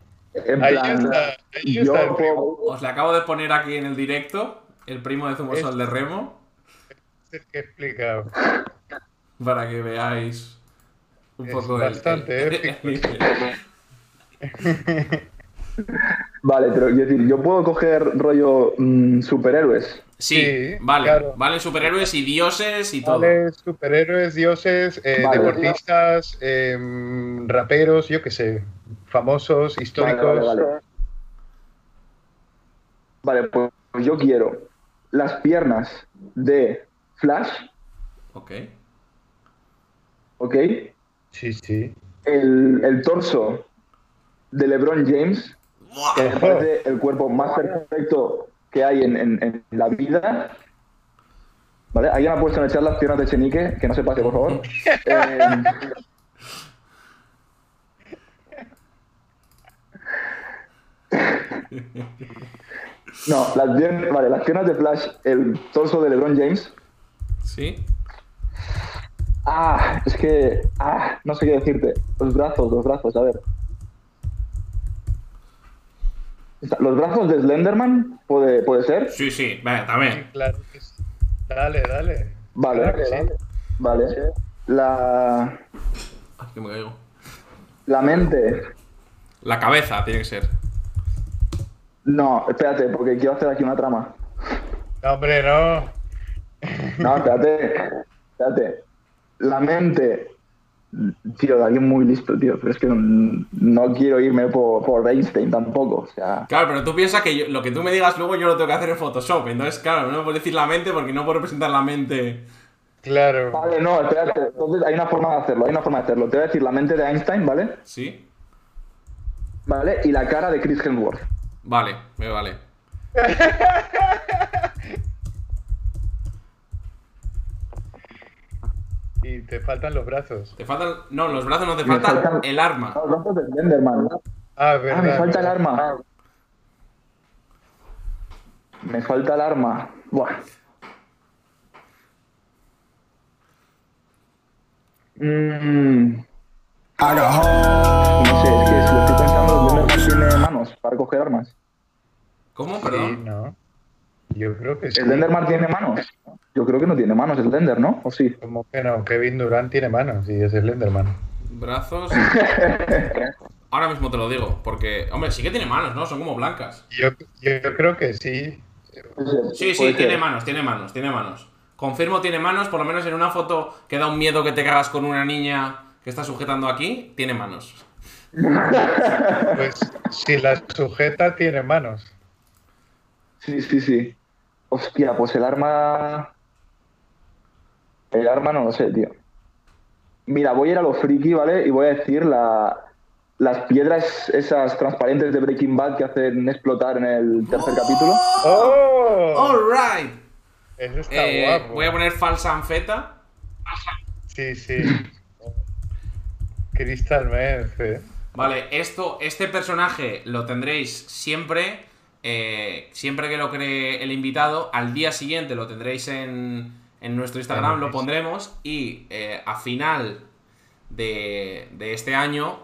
Speaker 3: En
Speaker 2: Ahí
Speaker 3: plan,
Speaker 2: está, ahí
Speaker 3: yo
Speaker 2: está el
Speaker 3: puedo-
Speaker 2: primo.
Speaker 1: Os le acabo de poner aquí en el directo el primo de Zumosol de Remo
Speaker 2: Es que he explicado.
Speaker 1: para que veáis un
Speaker 2: Es
Speaker 1: poco el-
Speaker 2: bastante
Speaker 1: el-
Speaker 2: épico.
Speaker 3: Vale, pero quiero decir, yo puedo coger rollo mm, superhéroes.
Speaker 1: Sí,
Speaker 2: Sí,
Speaker 1: vale.
Speaker 2: claro.
Speaker 1: Valen superhéroes y dioses y todo.
Speaker 2: Vale, superhéroes, dioses, eh,
Speaker 3: Vale.
Speaker 2: deportistas, em, raperos, yo qué sé, famosos, históricos.
Speaker 3: Vale, vale, vale. Vale, pues yo quiero las piernas de Flash,
Speaker 1: Ok.
Speaker 3: ¿ok?
Speaker 2: Sí, sí.
Speaker 3: El, el torso de LeBron James. Que me parece el cuerpo más perfecto que hay en, en- en la vida. ¿Vale? Alguien ha puesto en el chat las piernas de Chenique, que no se pase, por favor. Eh, No, las, pier- vale, las piernas de Flash, el torso de LeBron James.
Speaker 1: ¿Sí?
Speaker 3: Ah, es que. Ah, no sé qué decirte. Los brazos, los brazos, a ver. Está- Los brazos de Slenderman, ¿puede, puede ser?
Speaker 1: Sí, sí, venga, también.
Speaker 2: Claro que sí. Dale, dale.
Speaker 3: Vale,
Speaker 2: Claro sí.
Speaker 3: vale. La,
Speaker 1: Ay, que me caigo.
Speaker 3: la mente.
Speaker 1: La cabeza tiene que ser.
Speaker 3: No, espérate, porque quiero hacer aquí una trama.
Speaker 2: No, hombre, no.
Speaker 3: No, espérate. Espérate. La mente. Tío, de alguien muy listo, tío. Pero es que no, no quiero irme por, por Einstein tampoco. O sea.
Speaker 1: Claro, pero tú piensas que yo- lo que tú me digas luego yo lo tengo que hacer en Photoshop. Entonces, claro, no me puedes decir la mente porque no puedo representar la mente.
Speaker 2: Claro.
Speaker 3: Vale, no, espérate. Entonces hay una forma de hacerlo, hay una forma de hacerlo. Te voy a decir la mente de Einstein, ¿vale?
Speaker 1: ¿Sí?
Speaker 3: ¿Vale? Y la cara de Chris Hemsworth.
Speaker 1: Vale, me vale.
Speaker 2: Y te faltan los brazos.
Speaker 1: Te faltan. No, los brazos no te faltan
Speaker 3: faltan-
Speaker 1: el arma.
Speaker 3: Los brazos de Slenderman.
Speaker 2: Ah, verdad.
Speaker 3: Ah, me falta el arma. Me falta el arma. Buah. Mm, no sé, es que si lo estoy pensando, Slenderman tiene manos para coger armas.
Speaker 1: ¿Cómo?
Speaker 2: Sí,
Speaker 1: Perdón.
Speaker 2: no. Yo creo que sí.
Speaker 3: ¿Slenderman tiene manos? Yo creo que no tiene manos Slender, ¿no? ¿O sí?
Speaker 2: Como que no, Kevin Durant tiene manos y es Slenderman.
Speaker 1: Brazos. Ahora mismo te lo digo, porque, hombre, sí que tiene manos, ¿no? Son como blancas.
Speaker 2: Yo, yo creo que sí.
Speaker 1: Sí, sí, tiene
Speaker 3: ser.
Speaker 1: manos, tiene manos, tiene manos. Confirmo, tiene manos, por lo menos en una foto que da un miedo que te cagas con una niña que está sujetando aquí, tiene manos.
Speaker 2: Pues si la sujeta tiene manos.
Speaker 3: Sí, sí, sí. Hostia, pues el arma. El arma no lo sé, tío. Mira, voy a ir a lo friki, ¿vale? Y voy a decir la... las piedras esas transparentes de Breaking Bad que hacen explotar en el tercer capítulo.
Speaker 2: ¡Oh!
Speaker 1: Alright.
Speaker 2: Eso está
Speaker 1: Eh,
Speaker 2: guapo.
Speaker 1: voy a poner falsa anfeta.
Speaker 2: Sí, sí. Crystal Meth, eh.
Speaker 1: Vale, esto, este personaje lo tendréis siempre. eh, siempre que lo cree el invitado. Al día siguiente lo tendréis en, en nuestro Instagram, lo pondremos. Y eh, a final de, de este año.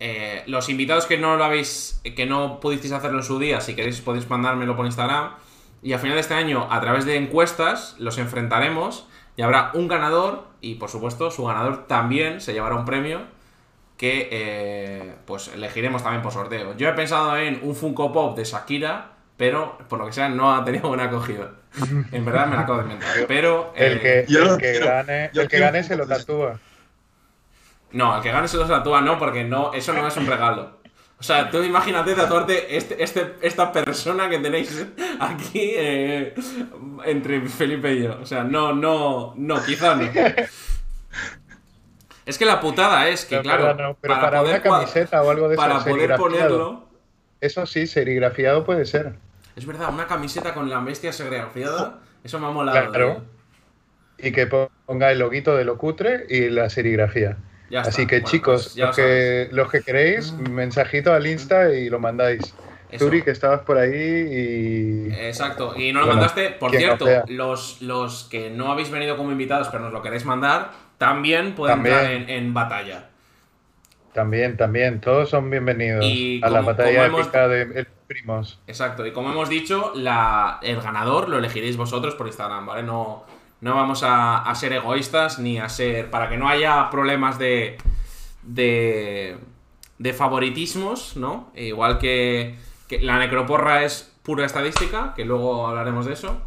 Speaker 1: eh, los invitados que no lo habéis. que no pudisteis hacerlo en su día, si queréis podéis mandármelo por Instagram. Y a final de este año, a través de encuestas, los enfrentaremos. Y habrá un ganador. Y por supuesto, su ganador también se llevará un premio que eh, pues elegiremos también por sorteo. Yo he pensado en un Funko Pop de Shakira, pero por lo que sea no ha tenido buena acogida. En verdad me la acabo de inventar. Pero
Speaker 2: El
Speaker 1: eh,
Speaker 2: que,
Speaker 5: yo
Speaker 2: el
Speaker 5: lo
Speaker 2: que
Speaker 5: quiero.
Speaker 2: gane,
Speaker 5: Yo
Speaker 2: el que gane se lo tatúa.
Speaker 1: no, el que gane se lo tatúa no, porque no, eso no es un regalo. O sea, tú imagínate tatuarte este, este, esta persona que tenéis aquí eh, entre Felipe y yo. O sea, no, no, no, quizá no. Es que la putada es que,
Speaker 2: No,
Speaker 1: claro,
Speaker 2: pero no, pero para
Speaker 1: poder
Speaker 2: una camiseta o algo de eso,
Speaker 1: para poder
Speaker 2: serigrafiado.
Speaker 1: ponerlo,
Speaker 2: Eso sí, serigrafiado puede ser.
Speaker 1: Es verdad, una camiseta con la bestia segregafiada. Eso me ha molado.
Speaker 2: Claro. Y que ponga el loguito de lo cutre y la serigrafía.
Speaker 1: Ya
Speaker 2: Así
Speaker 1: está.
Speaker 2: que
Speaker 1: Bueno,
Speaker 2: chicos,
Speaker 1: pues ya
Speaker 2: los,
Speaker 1: lo
Speaker 2: que, los que queréis, mensajito al Insta y lo mandáis.
Speaker 1: Eso.
Speaker 2: Zuri, que estabas por ahí y...
Speaker 1: Exacto, y no lo
Speaker 2: Bueno,
Speaker 1: mandaste. Por cierto, los, los que no habéis venido como invitados, pero nos lo queréis mandar, también pueden
Speaker 2: También.
Speaker 1: entrar en, en batalla.
Speaker 2: También, también, todos son bienvenidos
Speaker 1: Y
Speaker 2: a la batalla
Speaker 1: hemos-
Speaker 2: épica de Primos.
Speaker 1: Exacto, y como hemos dicho, la, el ganador lo elegiréis vosotros por Instagram, ¿vale? No, no vamos a, a ser egoístas ni a ser. para que no haya problemas de. de. de favoritismos, ¿no? E igual que, que la necroporra es pura estadística, que luego hablaremos de eso.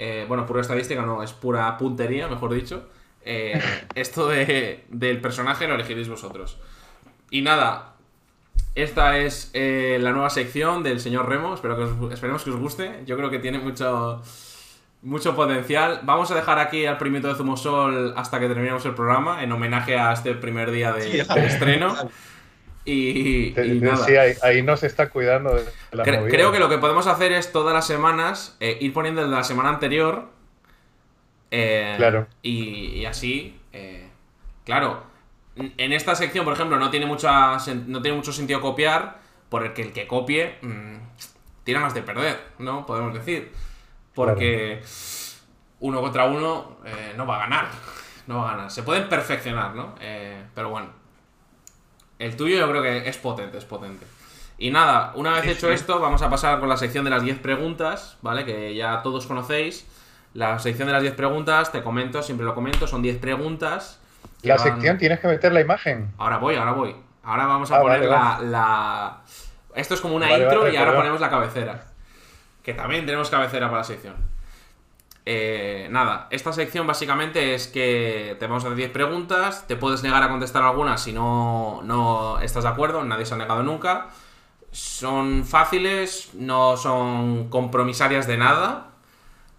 Speaker 1: Eh, bueno, pura estadística no, es pura puntería, mejor dicho. Eh, esto de, del personaje lo elegiréis vosotros. Y nada, esta es eh, la nueva sección del señor Remo. Espero que os- esperemos que os guste. Yo creo que tiene mucho, mucho potencial. Vamos a dejar aquí al primito de Zumosol hasta que terminemos el programa, en homenaje a este primer día de,
Speaker 3: Sí,
Speaker 1: de estreno. Y, nada.
Speaker 2: sí, ahí, ahí nos está cuidando de la
Speaker 1: Cre-
Speaker 2: movida.
Speaker 1: creo que lo que podemos hacer es todas las semanas eh, ir poniendo el de la semana anterior. eh,
Speaker 2: Claro.
Speaker 1: Y, y así. eh, claro. En esta sección, por ejemplo, no tiene, mucha, no tiene mucho sentido copiar. Porque el que copie. mm, tiene más de perder, ¿no? Podemos decir. Porque. Uno contra uno eh, no va a ganar. No va a ganar. Se pueden perfeccionar, ¿no? Eh, pero bueno. El tuyo yo creo que es potente, es potente. Y nada, una vez hecho esto, vamos a pasar con la sección de las 10 preguntas, ¿vale? Que ya todos conocéis. La sección de las 10 preguntas, te comento, siempre lo comento, son 10 preguntas.
Speaker 2: La
Speaker 1: van-
Speaker 2: sección tienes que meter la imagen.
Speaker 1: Ahora voy, ahora voy. Ahora vamos a
Speaker 2: Ah,
Speaker 1: poner
Speaker 2: vale,
Speaker 1: la, Esto es como una
Speaker 2: Vale,
Speaker 1: intro
Speaker 2: vale,
Speaker 1: y ahora ponemos la cabecera. Que también tenemos cabecera para la sección. Eh, nada, esta sección básicamente es que te vamos a hacer 10 preguntas, te puedes negar a contestar algunas si no, no estás de acuerdo, nadie se ha negado nunca. Son fáciles, no son compromisarias de nada.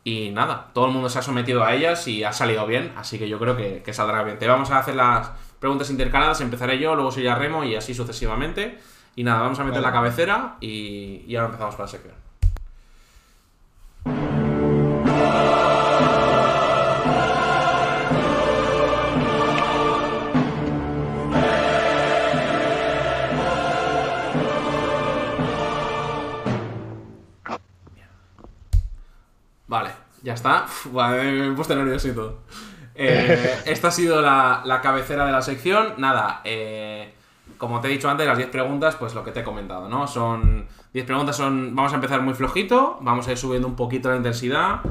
Speaker 1: Y nada, todo el mundo se ha sometido a ellas y ha salido bien, así que yo creo que, que saldrá bien. Te vamos a hacer las preguntas intercaladas, empezaré yo, luego soy ya Remo y así sucesivamente. Y nada, vamos a meter
Speaker 3: Vale.
Speaker 1: la cabecera y, y ahora empezamos con la sección. Ya está. Uf, me he puesto nervioso y todo. Eh, esta ha sido la, la cabecera de la sección. Nada, eh, como te he dicho antes, las 10 preguntas, pues lo que te he comentado, ¿no? Son 10 preguntas, son vamos a empezar muy flojito, vamos a ir subiendo un poquito la intensidad.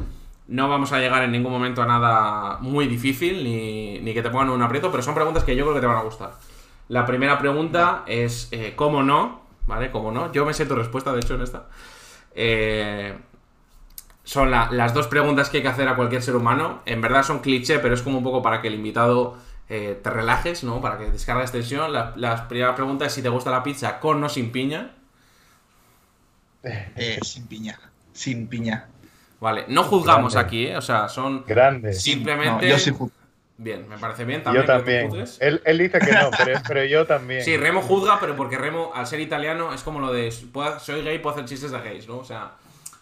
Speaker 1: No vamos a llegar en ningún momento a nada muy difícil, ni, ni que te pongan un aprieto, pero son preguntas que yo creo que te van a gustar. La primera pregunta es, eh, ¿cómo no? ¿Vale? ¿Cómo no? Yo me sé tu respuesta, de hecho, en esta. Eh, son la- las dos preguntas que hay que hacer a cualquier ser humano. En verdad son cliché, pero es como un poco para que el invitado eh, te relajes, ¿no? Para que descargues tensión. La, la primera pregunta es si te gusta la pizza con o sin piña.
Speaker 3: Eh, sin piña. Sin piña.
Speaker 1: Vale, no juzgamos
Speaker 2: Grande.
Speaker 1: aquí, ¿eh? O sea, son
Speaker 2: Grande.
Speaker 1: simplemente...
Speaker 3: No, yo sí
Speaker 1: Bien, me parece bien
Speaker 2: yo
Speaker 1: también. que tú
Speaker 2: también. Él, él dice que no, pero, pero yo también.
Speaker 1: Sí, Remo juzga, pero porque Remo, al ser italiano, es como lo de puedo- soy gay, puedo hacer chistes de gays, ¿no? O sea,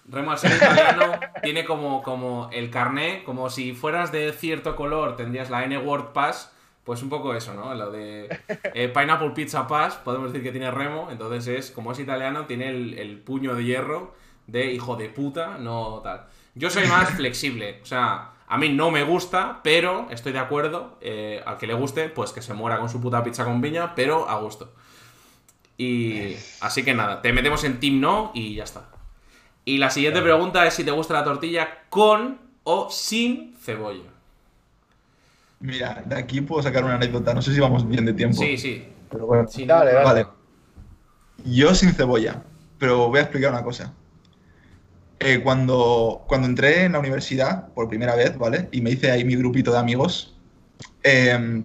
Speaker 1: Remo al ser italiano tiene como, como el carné, como si fueras de cierto color, tendrías la N-Word Pass, pues un poco eso, ¿no? Lo de eh, Pineapple Pizza Pass, podemos decir que tiene Remo, entonces es, como es italiano, tiene el, el puño de hierro de hijo de puta, no tal. Yo soy más flexible, o sea, a mí no me gusta, pero estoy de acuerdo, eh, al que le guste, pues que se muera con su puta pizza con piña, pero a gusto. Y así que nada, te metemos en Team No y ya está. Y la siguiente pregunta es si te gusta la tortilla con o sin cebolla.
Speaker 3: Mira, de aquí puedo sacar una anécdota. No sé si vamos bien de tiempo.
Speaker 1: Sí, sí.
Speaker 3: Pero bueno.
Speaker 1: sin
Speaker 2: Dale, dale.
Speaker 1: problema.
Speaker 3: Yo sin cebolla, pero voy a explicar una cosa. Eh, cuando, cuando entré en la universidad por primera vez, ¿vale? Y me hice ahí mi grupito de amigos. eh,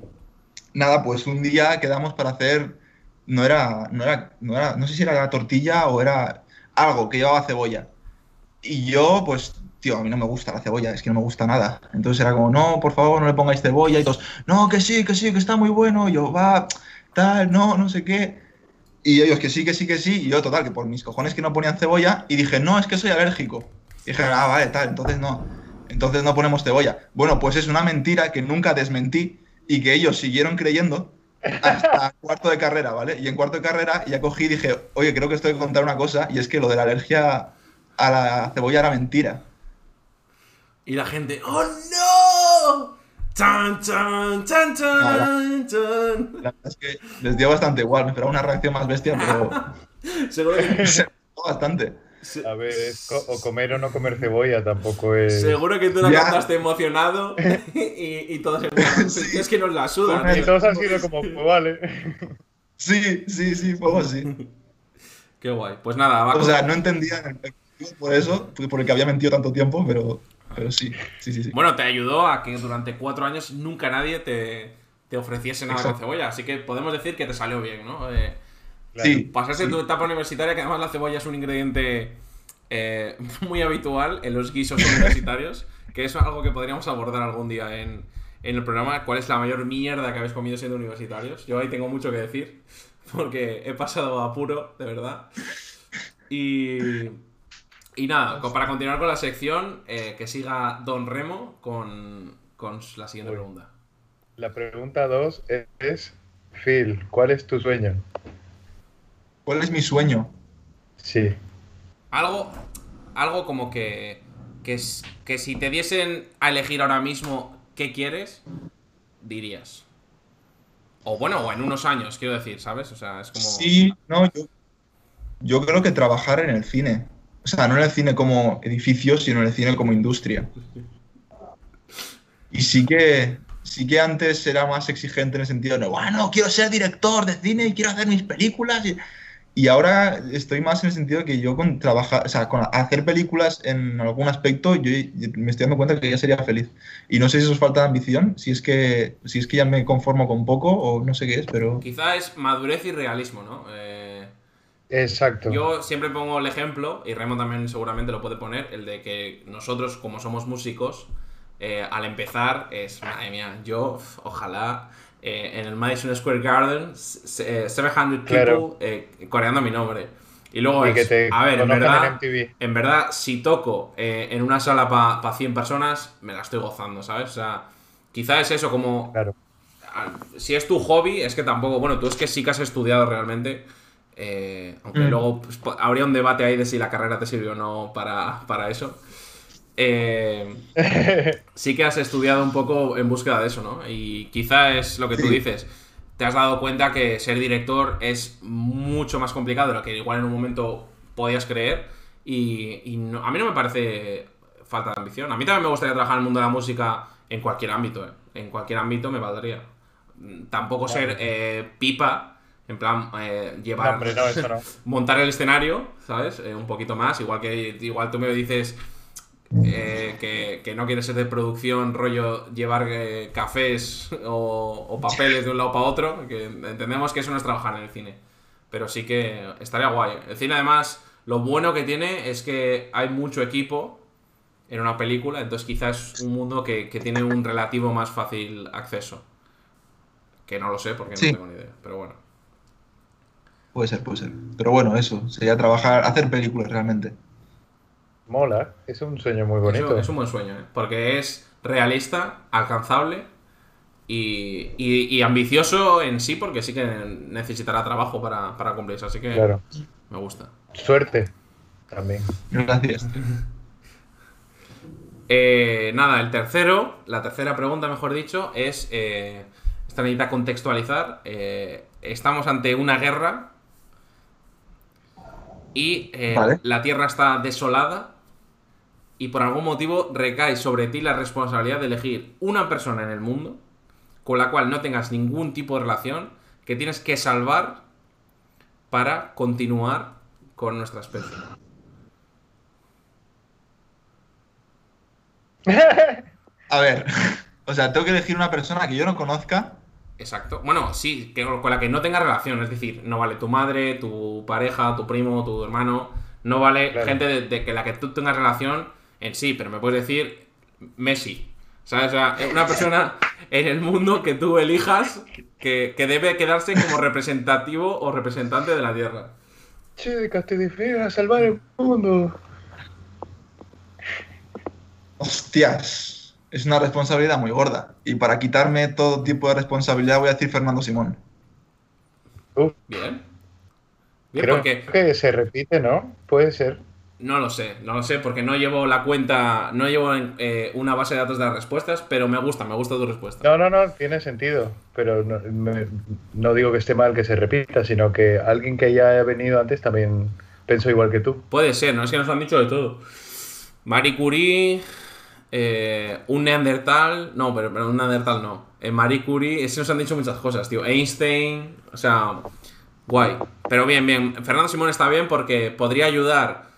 Speaker 3: nada, pues un día quedamos para hacer. No era, no era, no era, no sé si era la tortilla o era algo que llevaba cebolla. Y yo, pues, tío, a mí no me gusta la cebolla, es que no me gusta nada. Entonces era como, no, por favor, no le pongáis cebolla. Y todos, no, que sí, que sí, que está muy bueno. Yo, va, tal, no, no sé qué. Y ellos que sí, que sí, que sí. Y yo, total, que por mis cojones que no ponían cebolla. Y dije, no, es que soy alérgico. Y dije, ah, vale, tal, entonces no. Entonces no ponemos cebolla. Bueno, pues es una mentira que nunca desmentí y que ellos siguieron creyendo hasta cuarto de carrera, ¿vale? Y en cuarto de carrera ya cogí y dije, oye, creo que estoy que contar una cosa, y es que lo de la alergia a la cebolla era mentira.
Speaker 1: Y la gente, ¡Oh no! ¡Chan, chan, chan, chan, chan!
Speaker 3: La verdad es que les dio bastante igual, me esperaba una reacción más bestia, pero
Speaker 1: Seguro que,
Speaker 3: se bastante.
Speaker 1: Se-
Speaker 2: A ver, es co- o comer o no comer cebolla tampoco es.
Speaker 1: seguro que tú la
Speaker 3: Ya.
Speaker 1: contaste emocionado y, y todos en plan,
Speaker 3: Sí.
Speaker 1: es que nos la suda,
Speaker 2: Y
Speaker 1: tío".
Speaker 2: todos han sido como, pues vale.
Speaker 3: Sí, sí, sí, fue algo así.
Speaker 1: Qué guay. Pues nada, va
Speaker 3: O
Speaker 1: con-
Speaker 3: sea, no entendía por eso, por el que había mentido tanto tiempo, pero, pero sí, sí, sí, sí.
Speaker 1: Bueno, te ayudó a que durante cuatro años nunca nadie te, te ofreciese nada con
Speaker 3: Exacto.
Speaker 1: cebolla. Así que podemos decir que te salió bien, ¿no? Eh,
Speaker 2: Claro.
Speaker 3: Sí,
Speaker 1: pasarse
Speaker 3: sí.
Speaker 1: tu etapa universitaria, que además la cebolla es un ingrediente eh, muy habitual en los guisos universitarios, que es algo que podríamos abordar algún día en, en el programa. ¿Cuál es la mayor mierda que habéis comido siendo universitarios? Yo ahí tengo mucho que decir, porque he pasado apuro, de verdad. Y, y nada, para continuar con la sección, eh, que siga Don Remo con, con la siguiente
Speaker 2: Uy.
Speaker 1: pregunta.
Speaker 2: La pregunta dos es: Phil, ¿cuál es tu sueño?
Speaker 3: ¿Cuál es mi sueño?
Speaker 2: Sí.
Speaker 1: Algo, algo como que, que, s- que si te diesen a elegir ahora mismo qué quieres, dirías. O bueno, o en unos años, quiero decir, ¿sabes? O sea, es como...
Speaker 3: Sí, no, yo, yo creo que trabajar en el cine. O sea, no en el cine como edificio, sino en el cine como industria. Y sí que, sí que antes era más exigente en el sentido de, bueno, quiero ser director de cine y quiero hacer mis películas. Y, y ahora estoy más en el sentido de que yo con trabajar, o sea, con hacer películas en algún aspecto, yo me estoy dando cuenta que ya sería feliz. Y no sé si eso es falta de ambición, si es que, si es que ya me conformo con poco o no sé qué es, pero...
Speaker 1: Quizá es madurez y realismo, ¿no? Eh,
Speaker 2: Exacto.
Speaker 1: Yo siempre pongo el ejemplo, y Remo también seguramente lo puede poner, el de que nosotros, como somos músicos, eh, al empezar es, madre mía, yo ojalá eh, en el Madison Square Garden, se- eh, 700 people
Speaker 2: Claro.
Speaker 1: eh, coreando mi nombre. Y luego
Speaker 2: Y
Speaker 1: es, a ver, en verdad,
Speaker 2: en MTV.
Speaker 1: en verdad, si toco en una sala para 100 personas, me la estoy gozando, ¿sabes? O sea, quizá es eso como
Speaker 2: Claro.
Speaker 1: Si es tu hobby, es que tampoco. Bueno, tú es que sí que has estudiado realmente. eh, aunque
Speaker 3: Mm.
Speaker 1: luego pues, habría un debate ahí de si la carrera te sirvió o no para, para eso. Eh, sí que has estudiado un poco en búsqueda de eso, ¿no? Y quizá es lo que tú dices. Te has dado cuenta que ser director es mucho más complicado de lo que igual en un momento podías creer. Y, y no- a mí no me parece falta de ambición. A mí también me gustaría trabajar en el mundo de la música en cualquier ámbito. ¿eh? En cualquier ámbito me valdría. Tampoco ser eh, pipa, en plan eh,
Speaker 2: No,
Speaker 1: llevar
Speaker 2: hombre, no, eso no.
Speaker 1: montar el escenario, ¿sabes? Eh, un poquito más, igual que igual tú me dices eh, que, que no quieres ser de producción, rollo llevar eh, cafés o, o papeles de un lado para otro, que entendemos que eso no es trabajar en el cine. Pero sí que estaría guay. El cine además, lo bueno que tiene es que hay mucho equipo en una película, entonces quizás es un mundo que, que tiene un relativo más fácil acceso. Que no lo sé porque no tengo ni idea, pero bueno.
Speaker 3: Puede ser, puede ser. Pero bueno, eso, sería trabajar, hacer películas realmente.
Speaker 2: Mola. Es un sueño muy bonito.
Speaker 1: Es un buen sueño, ¿eh? porque es realista, alcanzable y, y- y ambicioso en sí, porque sí que necesitará trabajo para, para cumplirse. Así que
Speaker 2: Claro.
Speaker 1: me gusta.
Speaker 2: Suerte. También.
Speaker 3: Gracias.
Speaker 1: Eh, nada, el tercero, la tercera pregunta, mejor dicho, es. Eh, esta necesita contextualizar. eh, estamos ante una guerra y eh,
Speaker 3: Vale.
Speaker 1: la tierra está desolada y por algún motivo recae sobre ti la responsabilidad de elegir una persona en el mundo con la cual no tengas ningún tipo de relación que tienes que salvar para continuar con nuestra especie.
Speaker 3: A ver, o sea, tengo que elegir una persona que yo no conozca.
Speaker 1: Exacto. Bueno, sí, que con la que no tenga relación. Es decir, no vale tu madre, tu pareja, tu primo, tu hermano. No vale
Speaker 2: Claro.
Speaker 1: gente de, de que la que tú tengas relación en sí, pero me puedes decir Messi. ¿Sabes? O sea, una persona en el mundo que tú elijas que, que debe quedarse como representativo o representante de la Tierra.
Speaker 2: Chicas, te definen a salvar el mundo.
Speaker 3: Hostias, es una responsabilidad muy gorda. Y para quitarme todo tipo de responsabilidad voy a decir Fernando Simón.
Speaker 2: Uf,
Speaker 1: Bien. Bien,
Speaker 2: creo
Speaker 1: porque
Speaker 2: que se repite, ¿no? Puede ser.
Speaker 1: No lo sé, no lo sé, porque no llevo la cuenta, no llevo eh, una base de datos de las respuestas, pero me gusta, me gusta tu respuesta.
Speaker 2: No, no, no, tiene sentido. Pero no, me- no digo que esté mal que se repita, sino que alguien que ya haya venido antes también pensó igual que tú.
Speaker 1: Puede ser, no es que nos han dicho de todo. Marie Curie, eh, un Neandertal, no, pero, pero un Neandertal no. Eh, Marie Curie, es que nos han dicho muchas cosas, tío. Einstein, o sea, guay. Pero bien, bien. Fernando Simón está bien porque podría ayudar,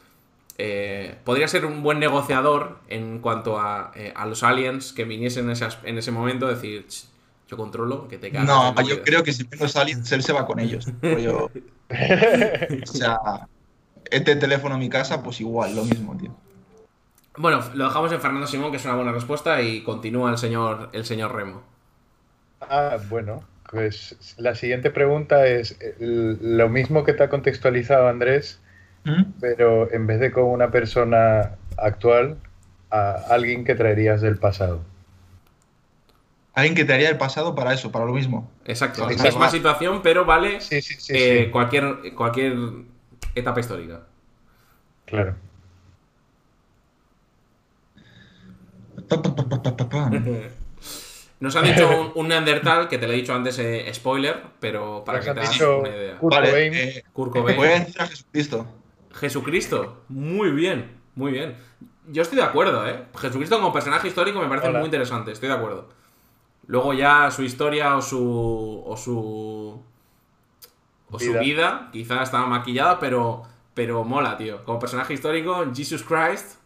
Speaker 1: eh, podría ser un buen negociador en cuanto a, eh, a los aliens que viniesen en ese, en ese momento, decir, "Ch, yo controlo, que te cagas.
Speaker 5: No, yo
Speaker 1: vida".
Speaker 5: creo que si ven los aliens, él se va con ellos. o sea, este teléfono en mi casa, pues igual, lo mismo, tío.
Speaker 1: Bueno, lo dejamos en Fernando Simón, que es una buena respuesta, y continúa el señor, el señor Remo.
Speaker 2: Ah, bueno, pues la siguiente pregunta es eh, lo mismo que te ha contextualizado Andrés,
Speaker 5: ¿Mm?
Speaker 2: pero en vez de con una persona actual, a alguien que traerías del pasado.
Speaker 5: Alguien que te haría el pasado para eso, para lo mismo.
Speaker 1: Exacto, la misma situación, pero vale
Speaker 2: Sí, sí, sí,
Speaker 1: eh,
Speaker 2: sí,
Speaker 1: Cualquier, cualquier etapa histórica.
Speaker 2: claro.
Speaker 1: Nos han dicho un, un Neandertal, que te lo he dicho antes, eh, spoiler, pero para
Speaker 2: Nos
Speaker 1: que te hagas una idea.
Speaker 2: Kurt
Speaker 5: Vale,
Speaker 2: Cobain.
Speaker 5: eh,
Speaker 1: Kurt
Speaker 5: voy a decir a Jesucristo.
Speaker 1: Jesucristo, muy bien, muy bien. Yo estoy de acuerdo, ¿eh? Jesucristo como personaje histórico me parece
Speaker 2: Hola.
Speaker 1: muy interesante, estoy de acuerdo. Luego ya su historia o su. o su. o su
Speaker 2: Vida.
Speaker 1: vida, quizá estaba maquillada, pero. pero mola, tío. Como personaje histórico, Jesus Christ.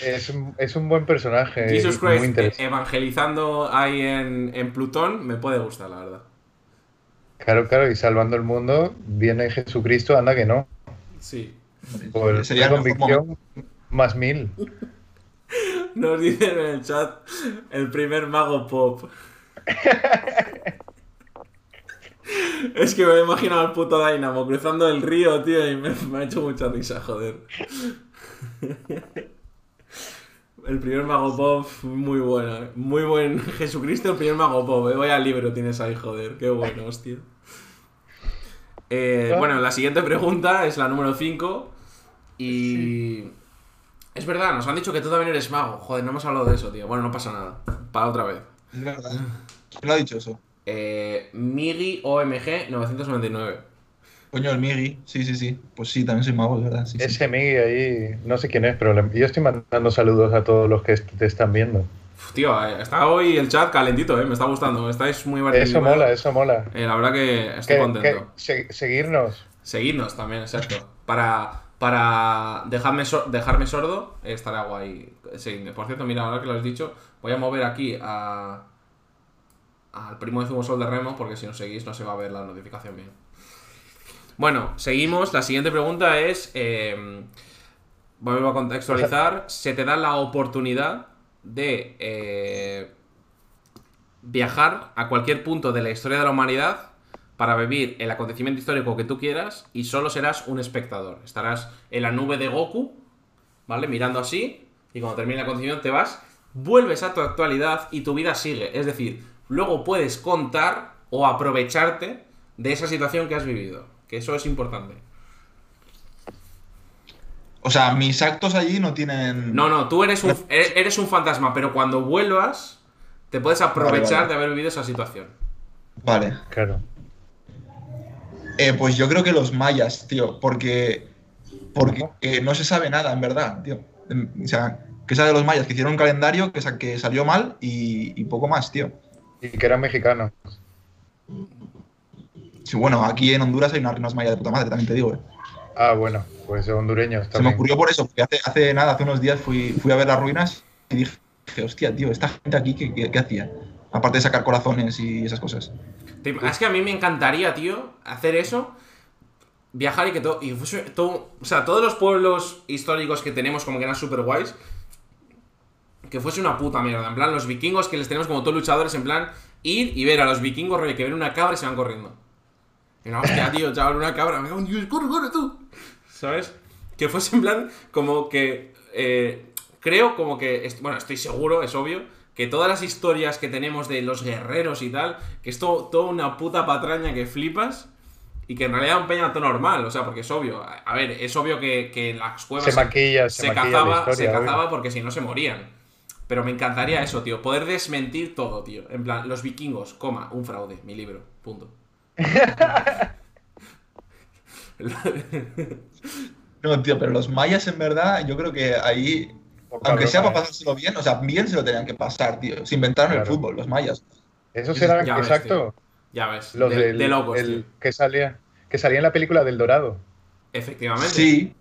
Speaker 2: Es, un- es un buen personaje.
Speaker 1: Jesus
Speaker 2: muy
Speaker 1: Christ eh, evangelizando ahí en, en Plutón me puede gustar, la verdad.
Speaker 2: Claro, claro, y salvando el mundo viene Jesucristo, anda que no.
Speaker 1: Sí.
Speaker 2: Por
Speaker 5: Sería
Speaker 2: una convicción más mil.
Speaker 1: Nos dicen en el chat el primer mago pop. es que me he imaginado al puto Dynamo cruzando el río, tío, y me, me ha hecho mucha risa, joder. El primer mago pop, muy bueno, eh. muy buen Jesucristo, el primer mago pop, eh. vaya libro tienes ahí, joder, qué bueno, hostia. Eh, bueno, la siguiente pregunta es la número 5 y... Es verdad, nos han dicho que tú también eres mago. Joder, no hemos hablado de eso, tío. Bueno, no pasa nada. Para otra vez.
Speaker 5: Es verdad. ¿Quién lo ha dicho eso?
Speaker 1: Eh, Migi OMG 999.
Speaker 5: Coño, el Migi. Sí, sí, sí. Pues sí, también soy mago, es verdad. Sí, sí.
Speaker 2: Ese Miguel ahí, no sé quién es, pero le- yo estoy mandando saludos a todos los que te están viendo.
Speaker 1: Uf, tío, eh, está hoy el chat calentito, eh. Me está gustando. Estáis muy
Speaker 2: Eso
Speaker 1: variados.
Speaker 2: mola, eso mola.
Speaker 1: Eh, la verdad que estoy
Speaker 2: Que-
Speaker 1: contento.
Speaker 2: que se- seguirnos.
Speaker 1: Seguidnos también, exacto. Para, para dejarme, sor- dejarme sordo, estará guay. Seguidme. Por cierto, mira, ahora que lo has dicho, voy a mover aquí a al primo de Zumo Sol de Remo, porque si nos seguís no se va a ver la notificación bien. Bueno, seguimos. La siguiente pregunta es. Eh, vuelvo a contextualizar. Se te da la oportunidad de eh, viajar a cualquier punto de la historia de la humanidad para vivir el acontecimiento histórico que tú quieras y solo serás un espectador. Estarás en la nube de Goku, ¿vale? Mirando así y cuando termine el acontecimiento te vas, vuelves a tu actualidad y tu vida sigue. Es decir, luego puedes contar o aprovecharte de esa situación que has vivido. Que eso es importante.
Speaker 5: O sea, mis actos allí no tienen.
Speaker 1: No, no, tú eres un, eres eres un fantasma, pero cuando vuelvas te puedes aprovechar
Speaker 5: vale.
Speaker 1: de haber vivido esa situación.
Speaker 5: Vale.
Speaker 2: Claro.
Speaker 5: Eh, pues yo creo que los mayas, tío, porque. Porque eh, no se sabe nada, en verdad, tío. Em, O sea, que sabe de los mayas que hicieron un calendario que, sa- que salió mal y, y poco más, tío.
Speaker 2: Y que eran mexicanos.
Speaker 5: Sí, bueno, aquí en Honduras hay unas ruinas mayas de puta madre, también te digo, eh.
Speaker 2: Ah, bueno, pues hondureños
Speaker 5: Se me
Speaker 2: también.
Speaker 5: ocurrió por eso, porque hace, hace nada, hace unos días fui, fui a ver las ruinas y dije, hostia, tío, esta gente aquí, ¿qué, qué- qué hacía? Aparte de sacar corazones y esas cosas.
Speaker 1: Es que a mí me encantaría, tío, hacer eso. Viajar y que todo. Y fuese todo. O sea, todos los pueblos históricos que tenemos como que eran super guays. Que fuese una puta mierda. En plan, los vikingos que les tenemos como todos luchadores. En plan, ir y ver a los vikingos, rollo, que ven una cabra y se van corriendo. Y no, hostia, tío, chaval, una cabra. Me cago en Dios, corre, corre tú. ¿Sabes? Que fuese en plan, como que. eh, creo como que. Bueno, estoy seguro, es obvio. Que todas las historias que tenemos de los guerreros y tal. Que es todo, toda una puta patraña que flipas. Y que en realidad un peñato normal, o sea, porque es obvio. A ver, es obvio que, que en las cuevas
Speaker 2: Se maquilla, se, maquilla la
Speaker 1: cazaba,
Speaker 2: historia,
Speaker 1: se
Speaker 2: obvio.
Speaker 1: cazaba porque si no se morían. Pero me encantaría eso, tío. Poder desmentir todo, tío. En plan, los vikingos, coma, un fraude, mi libro. Punto.
Speaker 3: No, tío, pero los mayas en verdad, yo creo que ahí, aunque sea para pasárselo bien, o sea, bien se lo tenían que pasar, tío. Se inventaron el fútbol, los mayas.
Speaker 2: Esos eran,
Speaker 1: Ya ves,
Speaker 2: exacto,
Speaker 1: Ya ves.
Speaker 2: los
Speaker 1: de,
Speaker 2: del,
Speaker 1: de locos,
Speaker 2: el
Speaker 1: tío.
Speaker 2: que salía que salía en la película del Dorado.
Speaker 1: Efectivamente.
Speaker 3: Sí,